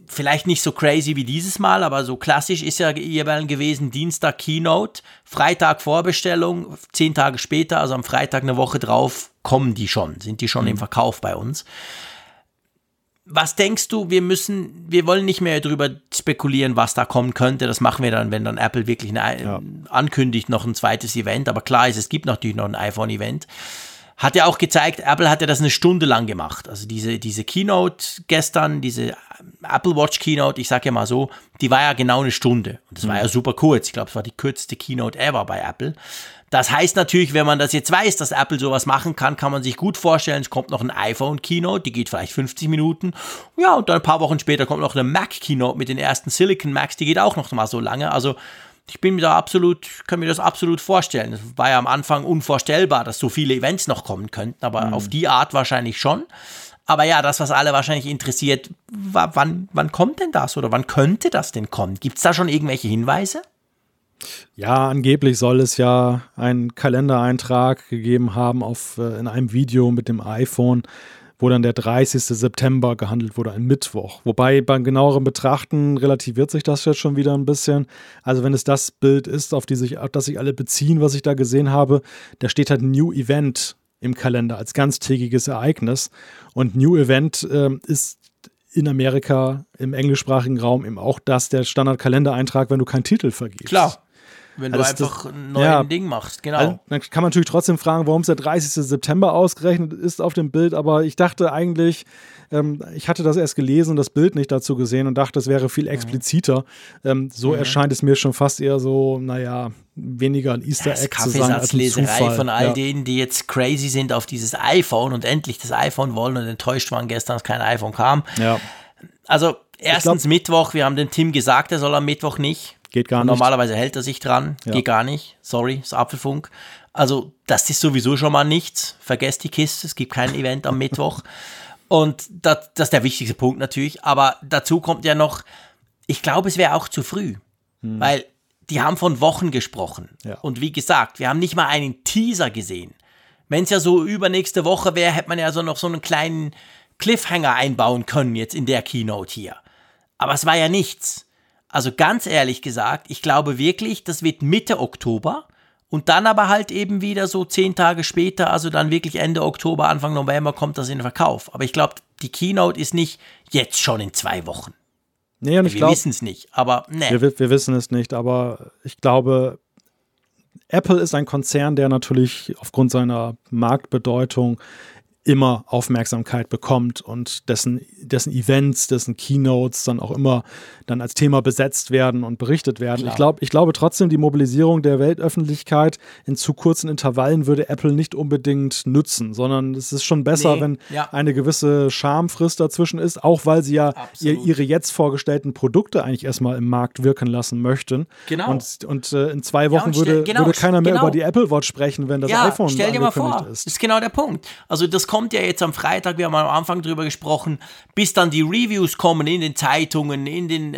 vielleicht nicht so crazy wie dieses Mal, aber so klassisch ist ja jeweils gewesen, Dienstag Keynote, Freitag Vorbestellung, zehn Tage später, also am Freitag eine Woche drauf, kommen die schon, sind die schon mhm. im Verkauf bei uns. Was denkst du, wir müssen, wir wollen nicht mehr darüber spekulieren, was da kommen könnte. Das machen wir dann, wenn dann Apple wirklich eine, ja. ankündigt, noch ein zweites Event. Aber klar ist, es gibt natürlich noch ein iPhone-Event. Hat ja auch gezeigt, Apple hat ja das eine Stunde lang gemacht. Also diese, diese Keynote gestern, diese Apple Watch Keynote, ich sage ja mal so, die war ja genau eine Stunde. Und das mhm. war ja super kurz. Ich glaube, es war die kürzeste Keynote ever bei Apple. Das heißt natürlich, wenn man das jetzt weiß, dass Apple sowas machen kann, kann man sich gut vorstellen, es kommt noch ein iPhone Keynote, die geht vielleicht 50 Minuten. Ja, und dann ein paar Wochen später kommt noch eine Mac Keynote mit den ersten Silicon Macs, die geht auch noch mal so lange. Also ich bin mir da absolut, kann mir das absolut vorstellen. Es war ja am Anfang unvorstellbar, dass so viele Events noch kommen könnten, aber mhm. auf die Art wahrscheinlich schon. Aber ja, das, was alle wahrscheinlich interessiert, wann, wann kommt denn das oder wann könnte das denn kommen? Gibt es da schon irgendwelche Hinweise? Ja, angeblich soll es ja einen Kalendereintrag gegeben haben auf, äh, in einem Video mit dem iPhone, wo dann der 30. September gehandelt wurde, ein Mittwoch. Wobei beim genaueren Betrachten relativiert sich das jetzt schon wieder ein bisschen. Also wenn es das Bild ist, auf, die sich, auf das sich alle beziehen, was ich da gesehen habe, da steht halt New Event im Kalender als ganztägiges Ereignis. Und New Event äh, ist in Amerika im englischsprachigen Raum eben auch das der Standard-Kalendereintrag, wenn du keinen Titel vergibst. Klar. Wenn also du einfach das, ein neues ja, Ding machst, genau. Also, dann kann man natürlich trotzdem fragen, warum es der 30. September ausgerechnet ist auf dem Bild, aber ich dachte eigentlich, ähm, ich hatte das erst gelesen und das Bild nicht dazu gesehen und dachte, es wäre viel mhm. expliziter. Ähm, so mhm. erscheint es mir schon fast eher so, naja, weniger ein Easter Egg zu sein als ein Zufall. von all ja. denen, die jetzt crazy sind auf dieses iPhone und endlich das iPhone wollen und enttäuscht waren gestern, dass kein iPhone kam. Ja. Also erstens glaub, Mittwoch, wir haben dem Tim gesagt, er soll am Mittwoch nicht. Geht gar nicht. Normalerweise hält er sich dran. Ja. Geht gar nicht. Sorry, ist Apfelfunk. Also, das ist sowieso schon mal nichts. Vergesst die Kiste. Es gibt kein Event am Mittwoch. Und das, das ist der wichtigste Punkt natürlich. Aber dazu kommt ja noch, ich glaube, es wäre auch zu früh. Hm. Weil die haben von Wochen gesprochen. Ja. Und wie gesagt, wir haben nicht mal einen Teaser gesehen. Wenn es ja so übernächste Woche wäre, hätte man ja so noch so einen kleinen Cliffhanger einbauen können jetzt in der Keynote hier. Aber es war ja nichts. Also ganz ehrlich gesagt, ich glaube wirklich, das wird Mitte Oktober und dann aber halt eben wieder so zehn Tage später, also dann wirklich Ende Oktober, Anfang November kommt das in den Verkauf. Aber ich glaube, die Keynote ist nicht jetzt schon in zwei Wochen. Nee, und ich wir wissen es nicht, aber ne. Wir, wir wissen es nicht, aber ich glaube, Apple ist ein Konzern, der natürlich aufgrund seiner Marktbedeutung immer Aufmerksamkeit bekommt und dessen, dessen Events, dessen Keynotes dann auch immer dann als Thema besetzt werden und berichtet werden. Ich, glaub, ich glaube trotzdem, die Mobilisierung der Weltöffentlichkeit in zu kurzen Intervallen würde Apple nicht unbedingt nützen, sondern es ist schon besser, nee, wenn ja. eine gewisse Schamfrist dazwischen ist, auch weil sie ja ihr, ihre jetzt vorgestellten Produkte eigentlich erstmal im Markt wirken lassen möchten. Genau. Und, und äh, in zwei Wochen ja, würde, genau, würde keiner mehr genau. über die Apple Watch sprechen, wenn das ja, iPhone stell dir mal vor, ist. Das ist genau der Punkt. Also das kommt kommt ja jetzt am Freitag, wir haben am Anfang drüber gesprochen, bis dann die Reviews kommen in den Zeitungen, in den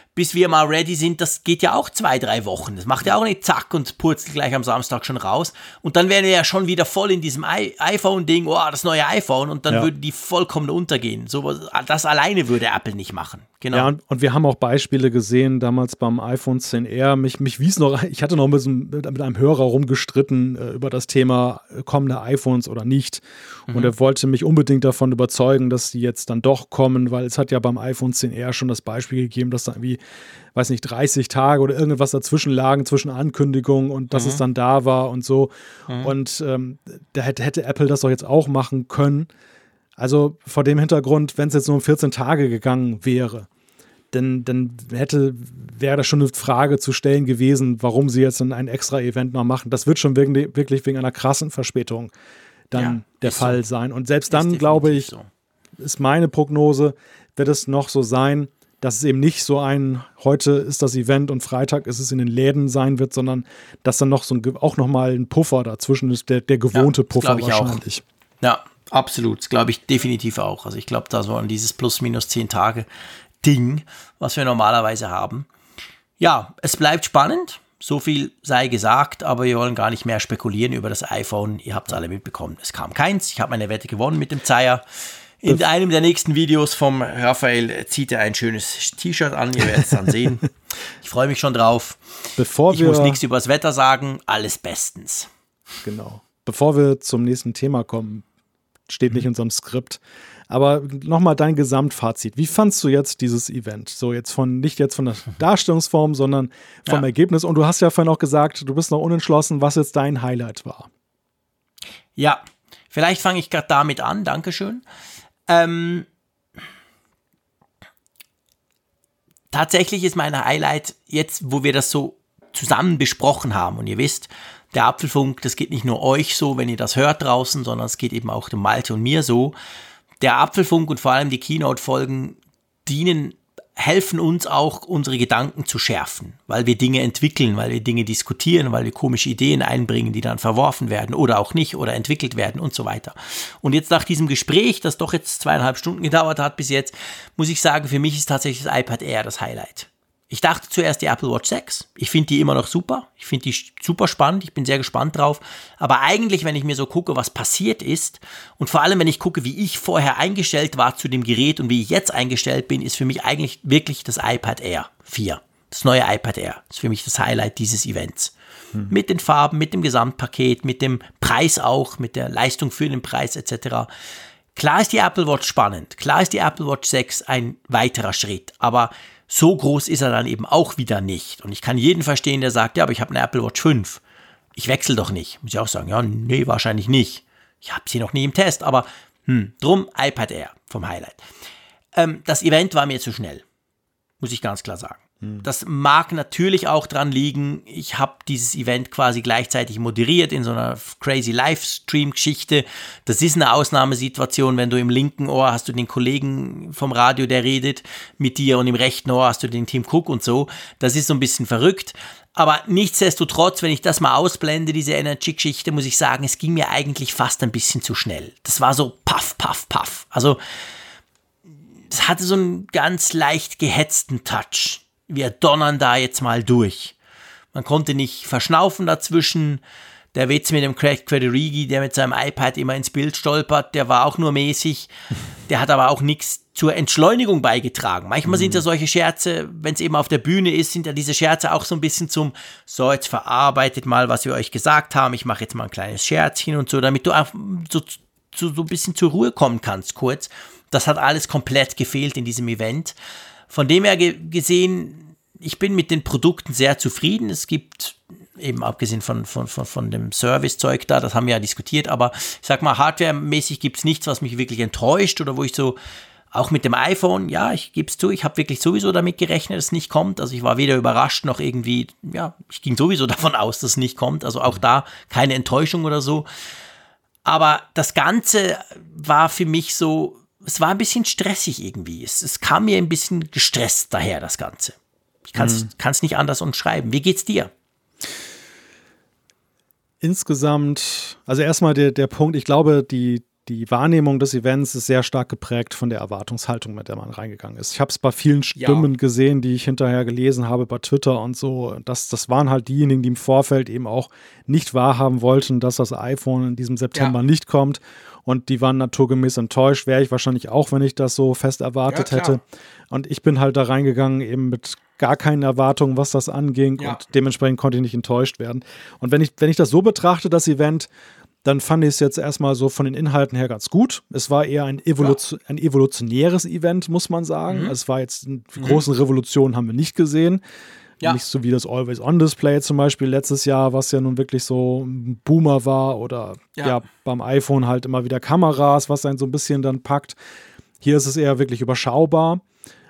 bis wir mal ready sind, das geht ja auch zwei, drei Wochen. Das macht ja auch nicht zack und purzelt gleich am Samstag schon raus. Und dann wären wir ja schon wieder voll in diesem iPhone-Ding, oh, das neue iPhone, und dann ja. würden die vollkommen untergehen. So, das alleine würde Apple nicht machen. Genau. Ja, und, und, wir haben auch Beispiele gesehen, damals beim iPhone 10R. Mich, mich wies noch, ich hatte noch mit, mit einem Hörer rumgestritten äh, über das Thema äh, kommende iPhones oder nicht. Mhm. Und er wollte mich unbedingt davon überzeugen, dass die jetzt dann doch kommen, weil es hat ja beim iPhone 10R schon das Beispiel gegeben, dass da irgendwie, weiß nicht, 30 Tage oder irgendwas dazwischen lagen, zwischen Ankündigungen und dass mhm. es dann da war und so. Mhm. Und ähm, da hätte, hätte Apple das doch jetzt auch machen können. Also vor dem Hintergrund, wenn es jetzt nur um 14 Tage gegangen wäre, dann, dann hätte, wäre das schon eine Frage zu stellen gewesen, warum sie jetzt ein extra Event noch machen. Das wird schon wirklich, wirklich wegen einer krassen Verspätung dann ja, der Fall so. sein. Und selbst dann, glaube ich, so. ist meine Prognose, wird es noch so sein, dass es eben nicht so ein, heute ist das Event und Freitag ist es in den Läden sein wird, sondern dass dann noch so ein, auch noch mal ein Puffer dazwischen ist, der, der gewohnte ja, Puffer wahrscheinlich. Auch. Ja, Absolut, glaube ich definitiv auch. Also ich glaube da so an dieses plus minus zehn Tage Ding, was wir normalerweise haben. Ja, es bleibt spannend. So viel sei gesagt, aber wir wollen gar nicht mehr spekulieren über das iPhone. Ihr habt es alle mitbekommen. Es kam keins. Ich habe meine Wette gewonnen mit dem Zeier. In einem der nächsten Videos vom Raphael zieht er ein schönes T-Shirt an. Ihr werdet es dann sehen. Ich freue mich schon drauf. Bevor ich muss nichts über das Wetter sagen. Alles bestens. Genau. Bevor wir zum nächsten Thema kommen, steht nicht in unserem Skript. Aber nochmal dein Gesamtfazit. Wie fandst du jetzt dieses Event? So jetzt von, nicht jetzt von der Darstellungsform, sondern vom ja. Ergebnis. Und du hast ja vorhin auch gesagt, du bist noch unentschlossen, was jetzt dein Highlight war. Ja, vielleicht fange ich gerade damit an. Dankeschön. Ähm, tatsächlich ist mein Highlight jetzt, wo wir das so zusammen besprochen haben. Und ihr wisst, der Apfelfunk, das geht nicht nur euch so, wenn ihr das hört draußen, sondern es geht eben auch dem Malte und mir so. Der Apfelfunk und vor allem die Keynote-Folgen dienen, helfen uns auch, unsere Gedanken zu schärfen, weil wir Dinge entwickeln, weil wir Dinge diskutieren, weil wir komische Ideen einbringen, die dann verworfen werden oder auch nicht oder entwickelt werden und so weiter. Und jetzt nach diesem Gespräch, das doch jetzt zweieinhalb Stunden gedauert hat bis jetzt, muss ich sagen, für mich ist tatsächlich das iPad Air das Highlight. Ich dachte zuerst die Apple Watch 6. Ich finde die immer noch super. Ich finde die super spannend. Ich bin sehr gespannt drauf. Aber eigentlich, wenn ich mir so gucke, was passiert ist und vor allem, wenn ich gucke, wie ich vorher eingestellt war zu dem Gerät und wie ich jetzt eingestellt bin, ist für mich eigentlich wirklich das iPad Air 4. Das neue iPad Air ist für mich das Highlight dieses Events. Hm. Mit den Farben, mit dem Gesamtpaket, mit dem Preis auch, mit der Leistung für den Preis etc. Klar ist die Apple Watch spannend. Klar ist die Apple Watch 6 ein weiterer Schritt. Aber so groß ist er dann eben auch wieder nicht. Und ich kann jeden verstehen, der sagt, ja, aber ich habe eine Apple Watch 5. Ich wechsle doch nicht. Muss ich auch sagen, ja, nee, wahrscheinlich nicht. Ich habe sie noch nie im Test, aber hm, drum iPad Air vom Highlight. Ähm, das Event war mir zu schnell. Muss ich ganz klar sagen. Hm. Das mag natürlich auch dran liegen, ich habe dieses Event quasi gleichzeitig moderiert in so einer crazy Livestream-Geschichte. Das ist eine Ausnahmesituation, wenn du im linken Ohr hast du den Kollegen vom Radio, der redet mit dir und im rechten Ohr hast du den Tim Cook und so. Das ist so ein bisschen verrückt. Aber nichtsdestotrotz, wenn ich das mal ausblende, diese Energy-Geschichte, muss ich sagen, es ging mir eigentlich fast ein bisschen zu schnell. Das war so paff, paff, paff. Also, es hatte so einen ganz leicht gehetzten Touch wir donnern da jetzt mal durch. Man konnte nicht verschnaufen dazwischen. Der Witz mit dem Craig Quederigi, der mit seinem iPad immer ins Bild stolpert, der war auch nur mäßig. Der hat aber auch nichts zur Entschleunigung beigetragen. Manchmal mhm. sind ja solche Scherze, wenn es eben auf der Bühne ist, sind ja diese Scherze auch so ein bisschen zum, so jetzt verarbeitet mal, was wir euch gesagt haben, ich mache jetzt mal ein kleines Scherzchen und so, damit du auch so, so, so ein bisschen zur Ruhe kommen kannst, kurz. Das hat alles komplett gefehlt in diesem Event. Von dem her gesehen, ich bin mit den Produkten sehr zufrieden. Es gibt eben abgesehen von, von, von, von dem Servicezeug da, das haben wir ja diskutiert, aber ich sag mal, hardwaremäßig gibt es nichts, was mich wirklich enttäuscht oder wo ich so, auch mit dem iPhone, ja, ich gebe es zu, ich habe wirklich sowieso damit gerechnet, dass es nicht kommt. Also ich war weder überrascht noch irgendwie, ja, ich ging sowieso davon aus, dass es nicht kommt. Also auch da keine Enttäuschung oder so. Aber das Ganze war für mich so, es war ein bisschen stressig irgendwie. Es, es kam mir ein bisschen gestresst daher, das Ganze. Ich kann es mhm. nicht anders umschreiben. Wie geht's dir? Insgesamt, also erstmal der, der Punkt, ich glaube, die, die Wahrnehmung des Events ist sehr stark geprägt von der Erwartungshaltung, mit der man reingegangen ist. Ich habe es bei vielen Stimmen ja. gesehen, die ich hinterher gelesen habe bei Twitter und so. Das, das waren halt diejenigen, die im Vorfeld eben auch nicht wahrhaben wollten, dass das iPhone in diesem September ja. nicht kommt. Und die waren naturgemäß enttäuscht. Wäre ich wahrscheinlich auch, wenn ich das so fest erwartet ja, hätte. Und ich bin halt da reingegangen, eben mit gar keinen Erwartungen, was das anging. Und dementsprechend konnte ich nicht enttäuscht werden. Und wenn ich, wenn ich das so betrachte, das Event, dann fand ich es jetzt erstmal so von den Inhalten her ganz gut. Es war eher ein, Evolution, ja. ein evolutionäres Event, muss man sagen. Mhm. Es war jetzt, eine mhm. großen Revolutionen haben wir nicht gesehen. Ja. Nicht so wie das Always-On-Display zum Beispiel letztes Jahr, was ja nun wirklich so ein Boomer war oder ja. ja. beim iPhone halt immer wieder Kameras, was einen so ein bisschen dann packt. Hier ist es eher wirklich überschaubar.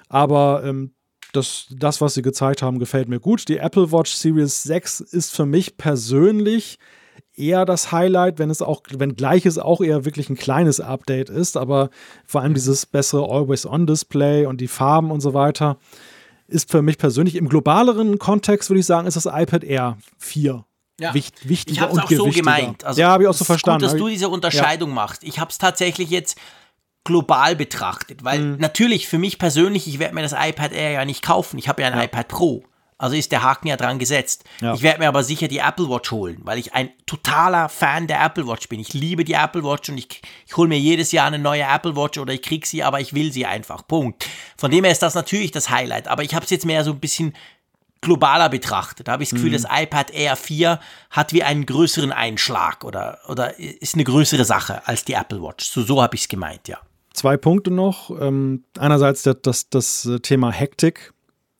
Aber ähm, das, das, was sie gezeigt haben, gefällt mir gut. Die Apple Watch Series 6 ist für mich persönlich eher das Highlight, wenn es auch, wenn gleich es auch eher wirklich ein kleines Update ist, aber vor allem dieses bessere Always-On-Display und die Farben und so weiter ist für mich persönlich im globaleren Kontext, würde ich sagen, ist das iPad Air 4 ja. Wicht, wichtiger ich habe es auch so gemeint. Also, ja, habe ich auch so verstanden. Gut, dass du diese Unterscheidung ja. machst. Ich habe es tatsächlich jetzt global betrachtet, weil mhm. natürlich für mich persönlich, ich werde mir das iPad Air ja nicht kaufen. Ich habe ja ein ja. iPad Pro. Also ist der Haken ja dran gesetzt. Ja. Ich werde mir aber sicher die Apple Watch holen, weil ich ein totaler Fan der Apple Watch bin. Ich liebe die Apple Watch und ich, ich hole mir jedes Jahr eine neue Apple Watch oder ich kriege sie, aber ich will sie einfach. Punkt. Von dem her ist das natürlich das Highlight. Aber ich habe es jetzt mehr so ein bisschen globaler betrachtet. Da habe ich das Gefühl, mhm. das iPad Air 4 hat wie einen größeren Einschlag oder, oder ist eine größere Sache als die Apple Watch. So, so habe ich es gemeint, ja. Zwei Punkte noch. Ähm, einerseits das, das, das Thema Hektik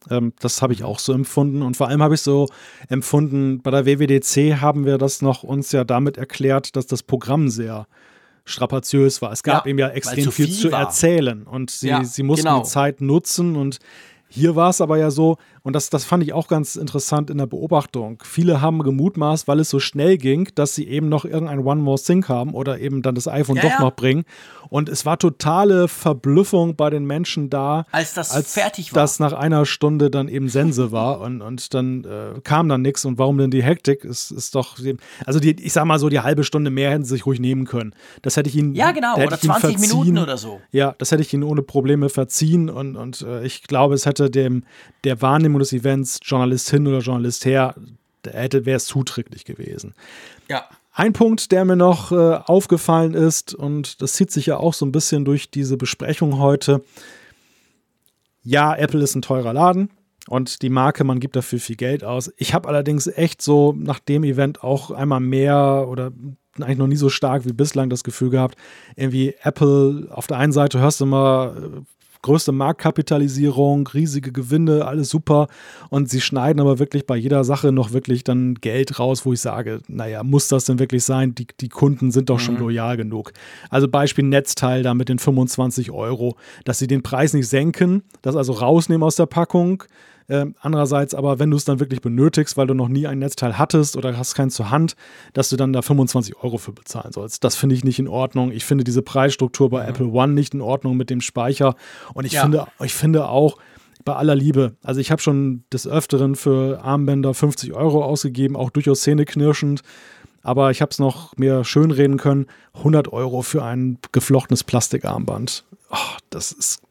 ähm, das habe ich auch so empfunden. Und vor allem habe ich so empfunden, bei der WWDC haben wir das noch uns ja damit erklärt, dass das Programm sehr strapaziös war. Es gab ja, ihm ja extrem viel, viel zu erzählen und sie, ja, sie mussten genau. die Zeit nutzen und hier war es aber ja so, und das, das fand ich auch ganz interessant in der Beobachtung. Viele haben gemutmaßt, weil es so schnell ging, dass sie eben noch irgendein One More Thing haben oder eben dann das iPhone ja, doch ja. noch bringen. Und es war totale Verblüffung bei den Menschen da, als das als fertig war. Das nach einer Stunde dann eben Sense war und, und dann äh, kam dann nichts. Und warum denn die Hektik? Ist, ist doch, also die, ich sag mal so, die halbe Stunde mehr hätten sie sich ruhig nehmen können. Das hätte ich ihnen. Ja, genau, oder 20 Minuten oder so. Ja, das hätte ich ihnen ohne Probleme verziehen und, und äh, ich glaube, es hätte dem der Wahrnehmung des Events, Journalist hin oder Journalist her, hätte wäre es zuträglich gewesen. Ja. Ein Punkt, der mir noch äh, aufgefallen ist, und das zieht sich ja auch so ein bisschen durch diese Besprechung heute. Ja, Apple ist ein teurer Laden und die Marke, man gibt dafür viel Geld aus. Ich habe allerdings echt so nach dem Event auch einmal mehr oder eigentlich noch nie so stark wie bislang das Gefühl gehabt, irgendwie Apple auf der einen Seite hörst du immer äh, größte Marktkapitalisierung, riesige Gewinne, alles super. Und sie schneiden aber wirklich bei jeder Sache noch wirklich dann Geld raus, wo ich sage, naja, muss das denn wirklich sein? Die, die Kunden sind doch mhm. schon loyal genug. Also Beispiel Netzteil da mit den 25 Euro, dass sie den Preis nicht senken, das also rausnehmen aus der Packung, ähm, andererseits aber, wenn du es dann wirklich benötigst, weil du noch nie ein Netzteil hattest oder hast keins zur Hand, dass du dann da 25 Euro für bezahlen sollst. Das finde ich nicht in Ordnung. Ich finde diese Preisstruktur bei mhm. Apple One nicht in Ordnung mit dem Speicher. Und ich, ja. finde, ich finde auch, bei aller Liebe. Also ich habe schon des Öfteren für Armbänder 50 Euro ausgegeben, auch durchaus zähneknirschend. Aber ich habe es noch mehr schönreden können. 100 Euro für ein geflochtenes Plastikarmband. Oh, das ist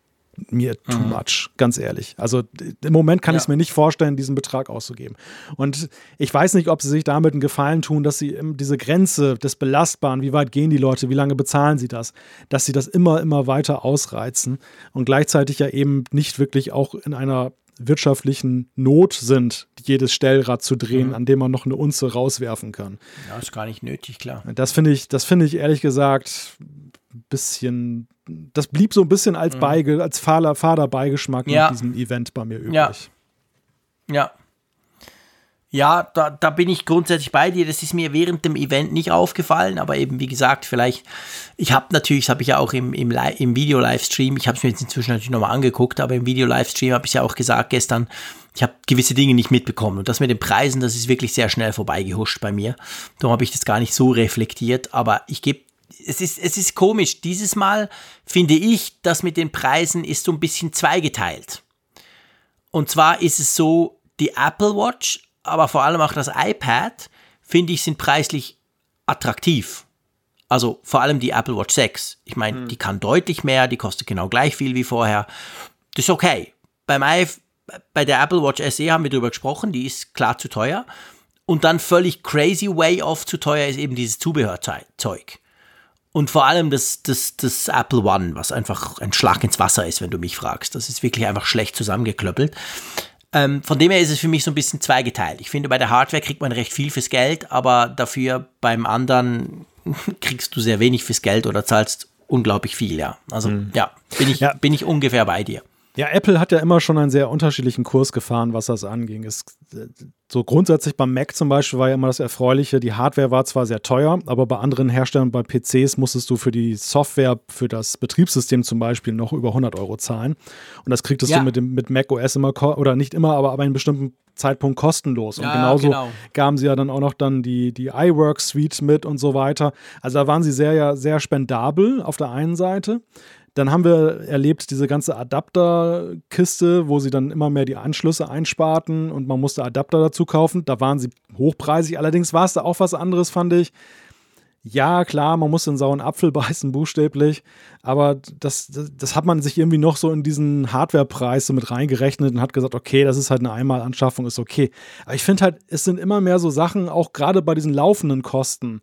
mir too mhm. much, ganz ehrlich. Also im Moment kann ja. ich es mir nicht vorstellen, diesen Betrag auszugeben. Und ich weiß nicht, ob sie sich damit einen Gefallen tun, dass sie diese Grenze des Belastbaren, wie weit gehen die Leute, wie lange bezahlen sie das, dass sie das immer, immer weiter ausreizen und gleichzeitig ja eben nicht wirklich auch in einer wirtschaftlichen Not sind, jedes Stellrad zu drehen, mhm. an dem man noch eine Unze rauswerfen kann. Ja, ist gar nicht nötig, klar. Das finde ich, das finde ich ehrlich gesagt ein bisschen das blieb so ein bisschen als, mhm. Beige, als fader, fader Beigeschmack ja. mit diesem Event bei mir übrig. Ja. Ja. Ja, da, da bin ich grundsätzlich bei dir. Das ist mir während dem Event nicht aufgefallen, aber eben wie gesagt, vielleicht, ich habe natürlich, das habe ich ja auch im, im, im Video-Livestream, ich habe es mir jetzt inzwischen natürlich nochmal angeguckt, aber im Video-Livestream habe ich ja auch gesagt gestern, ich habe gewisse Dinge nicht mitbekommen. Und das mit den Preisen, das ist wirklich sehr schnell vorbeigehuscht bei mir. Darum habe ich das gar nicht so reflektiert, aber ich gebe es ist, es ist komisch. Dieses Mal finde ich, das mit den Preisen ist so ein bisschen zweigeteilt. Und zwar ist es so, die Apple Watch, aber vor allem auch das iPad, finde ich, sind preislich attraktiv. Also vor allem die Apple Watch 6. Ich meine, mhm. die kann deutlich mehr, die kostet genau gleich viel wie vorher. Das ist okay. Beim iPhone bei der Apple Watch SE haben wir darüber gesprochen, die ist klar zu teuer. Und dann völlig crazy way off zu teuer ist eben dieses Zubehörzeug. Und vor allem das, das, das Apple One, was einfach ein Schlag ins Wasser ist, wenn du mich fragst. Das ist wirklich einfach schlecht zusammengeklöppelt. Ähm, von dem her ist es für mich so ein bisschen zweigeteilt. Ich finde, bei der Hardware kriegt man recht viel fürs Geld, aber dafür beim anderen kriegst du sehr wenig fürs Geld oder zahlst unglaublich viel, ja. Also mhm. ja, bin ich, ja. bin ich ungefähr bei dir. Ja, Apple hat ja immer schon einen sehr unterschiedlichen Kurs gefahren, was das anging. Es, so grundsätzlich beim Mac zum Beispiel war ja immer das Erfreuliche, die Hardware war zwar sehr teuer, aber bei anderen Herstellern, bei PCs musstest du für die Software, für das Betriebssystem zum Beispiel noch über 100 Euro zahlen. Und das kriegtest ja. du mit, dem, mit Mac OS immer, oder nicht immer, aber ab einem bestimmten Zeitpunkt kostenlos. Und ja, genauso genau. gaben sie ja dann auch noch dann die, die iWork Suite mit und so weiter. Also da waren sie sehr, ja, sehr spendabel auf der einen Seite. Dann haben wir erlebt diese ganze Adapterkiste, wo sie dann immer mehr die Anschlüsse einsparten und man musste Adapter dazu kaufen. Da waren sie hochpreisig. Allerdings war es da auch was anderes, fand ich. Ja, klar, man muss den sauren Apfel beißen, buchstäblich, aber das, das, das, hat man sich irgendwie noch so in diesen Hardwarepreis so mit reingerechnet und hat gesagt, okay, das ist halt eine Einmalanschaffung, ist okay. Aber ich finde halt, es sind immer mehr so Sachen, auch gerade bei diesen laufenden Kosten,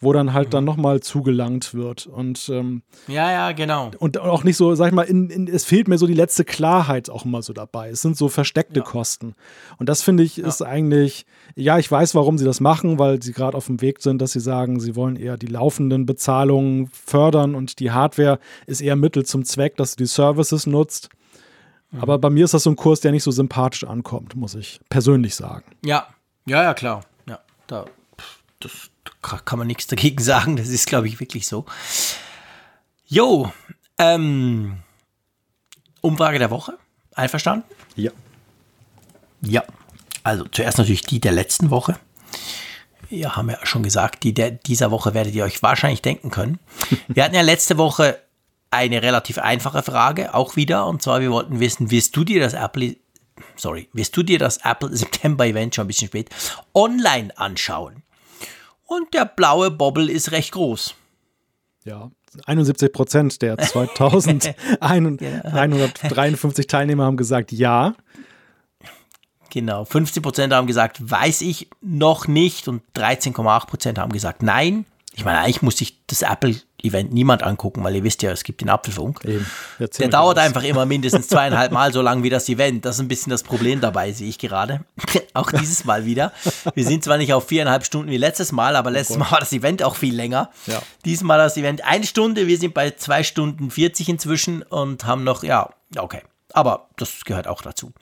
wo dann halt mhm. dann nochmal zugelangt wird. Und ähm, ja, ja, genau. Und auch nicht so, sag ich mal, in, in, es fehlt mir so die letzte Klarheit auch immer so dabei. Es sind so versteckte ja. Kosten. Und das finde ich ja. ist eigentlich, ja, ich weiß, warum sie das machen, weil sie gerade auf dem Weg sind, dass sie sagen, sie wollen eher die laufenden Bezahlungen fördern und die Hardware ist eher Mittel zum Zweck, dass du die Services nutzt. Mhm. Aber bei mir ist das so ein Kurs, der nicht so sympathisch ankommt, muss ich persönlich sagen. Ja, ja, ja, klar. Ja, da, das, kann man nichts dagegen sagen. Das ist, glaube ich, wirklich so. Jo, ähm, Umfrage der Woche. Einverstanden? Ja. Ja. Also zuerst natürlich die der letzten Woche. Wir haben ja schon gesagt, die der dieser Woche werdet ihr euch wahrscheinlich denken können. Wir hatten ja letzte Woche eine relativ einfache Frage, auch wieder. Und zwar, wir wollten wissen, wirst du dir das Apple, sorry, wirst du dir das Apple September Event schon ein bisschen spät online anschauen? Und der blaue Bobbel ist recht groß. Ja, 71 Prozent der 2153 Teilnehmer haben gesagt ja. Genau, 50 Prozent haben gesagt, weiß ich noch nicht und 13,8 Prozent haben gesagt nein. Ich meine, eigentlich muss sich das Apple-Event niemand angucken, weil ihr wisst ja, es gibt den Apfelfunk. Der dauert aus. einfach immer mindestens zweieinhalb Mal so lang wie das Event. Das ist ein bisschen das Problem dabei, sehe ich gerade. auch dieses Mal wieder. Wir sind zwar nicht auf viereinhalb Stunden wie letztes Mal, aber letztes Mal war das Event auch viel länger. Ja. Diesmal das Event eine Stunde. Wir sind bei zwei Stunden 40 inzwischen und haben noch, ja, okay. Aber das gehört auch dazu.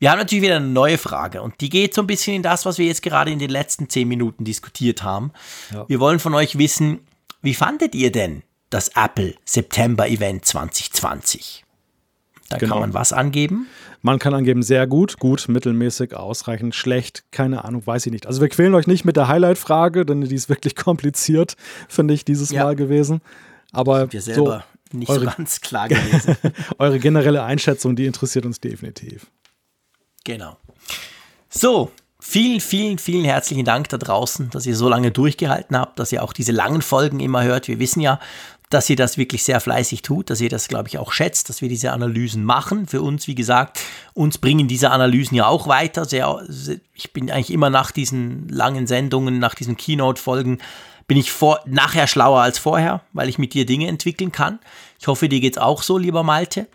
Wir haben natürlich wieder eine neue Frage und die geht so ein bisschen in das, was wir jetzt gerade in den letzten zehn Minuten diskutiert haben. Ja. Wir wollen von euch wissen, wie fandet ihr denn das Apple September Event 2020? Da genau. kann man was angeben. Man kann angeben, sehr gut, gut, mittelmäßig, ausreichend, schlecht, keine Ahnung, weiß ich nicht. Also wir quälen euch nicht mit der Highlight-Frage, denn die ist wirklich kompliziert, finde ich, dieses ja. Mal gewesen. Aber wir selber so, nicht eure, so ganz klar gewesen. eure generelle Einschätzung, die interessiert uns definitiv. Genau. So, vielen, vielen, vielen herzlichen Dank da draußen, dass ihr so lange durchgehalten habt, dass ihr auch diese langen Folgen immer hört. Wir wissen ja, dass ihr das wirklich sehr fleißig tut, dass ihr das, glaube ich, auch schätzt, dass wir diese Analysen machen. Für uns, wie gesagt, uns bringen diese Analysen ja auch weiter. Sehr, ich bin eigentlich immer nach diesen langen Sendungen, nach diesen Keynote-Folgen, bin ich vor, nachher schlauer als vorher, weil ich mit dir Dinge entwickeln kann. Ich hoffe, dir geht es auch so, lieber Malte.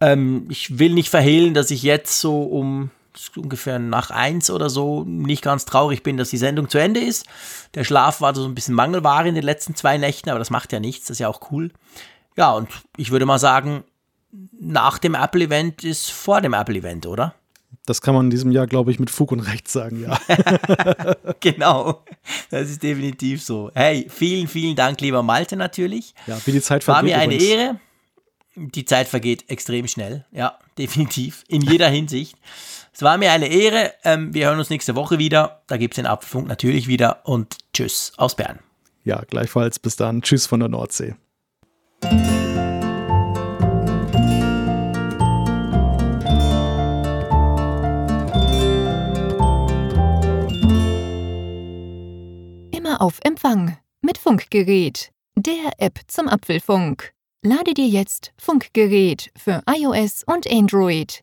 Ähm, ich will nicht verhehlen, dass ich jetzt so um ungefähr nach eins oder so nicht ganz traurig bin, dass die Sendung zu Ende ist. Der Schlaf war so ein bisschen Mangelware in den letzten zwei Nächten, aber das macht ja nichts, das ist ja auch cool. Ja, und ich würde mal sagen, nach dem Apple-Event ist vor dem Apple-Event, oder? Das kann man in diesem Jahr, glaube ich, mit Fug und Recht sagen, ja. genau, das ist definitiv so. Hey, vielen, vielen Dank, lieber Malte, natürlich. Ja, wie die Zeit vergeht. War mir eine übrigens. Ehre die Zeit vergeht extrem schnell. Ja, definitiv. In jeder Hinsicht. Es war mir eine Ehre. Ähm, wir hören uns nächste Woche wieder. Da gibt es den Apfelfunk natürlich wieder. Und tschüss aus Bern. Ja, gleichfalls. Bis dann. Tschüss von der Nordsee. Immer auf Empfang mit Funkgerät, der App zum Apfelfunk. Lade dir jetzt Funkgerät für iOS und Android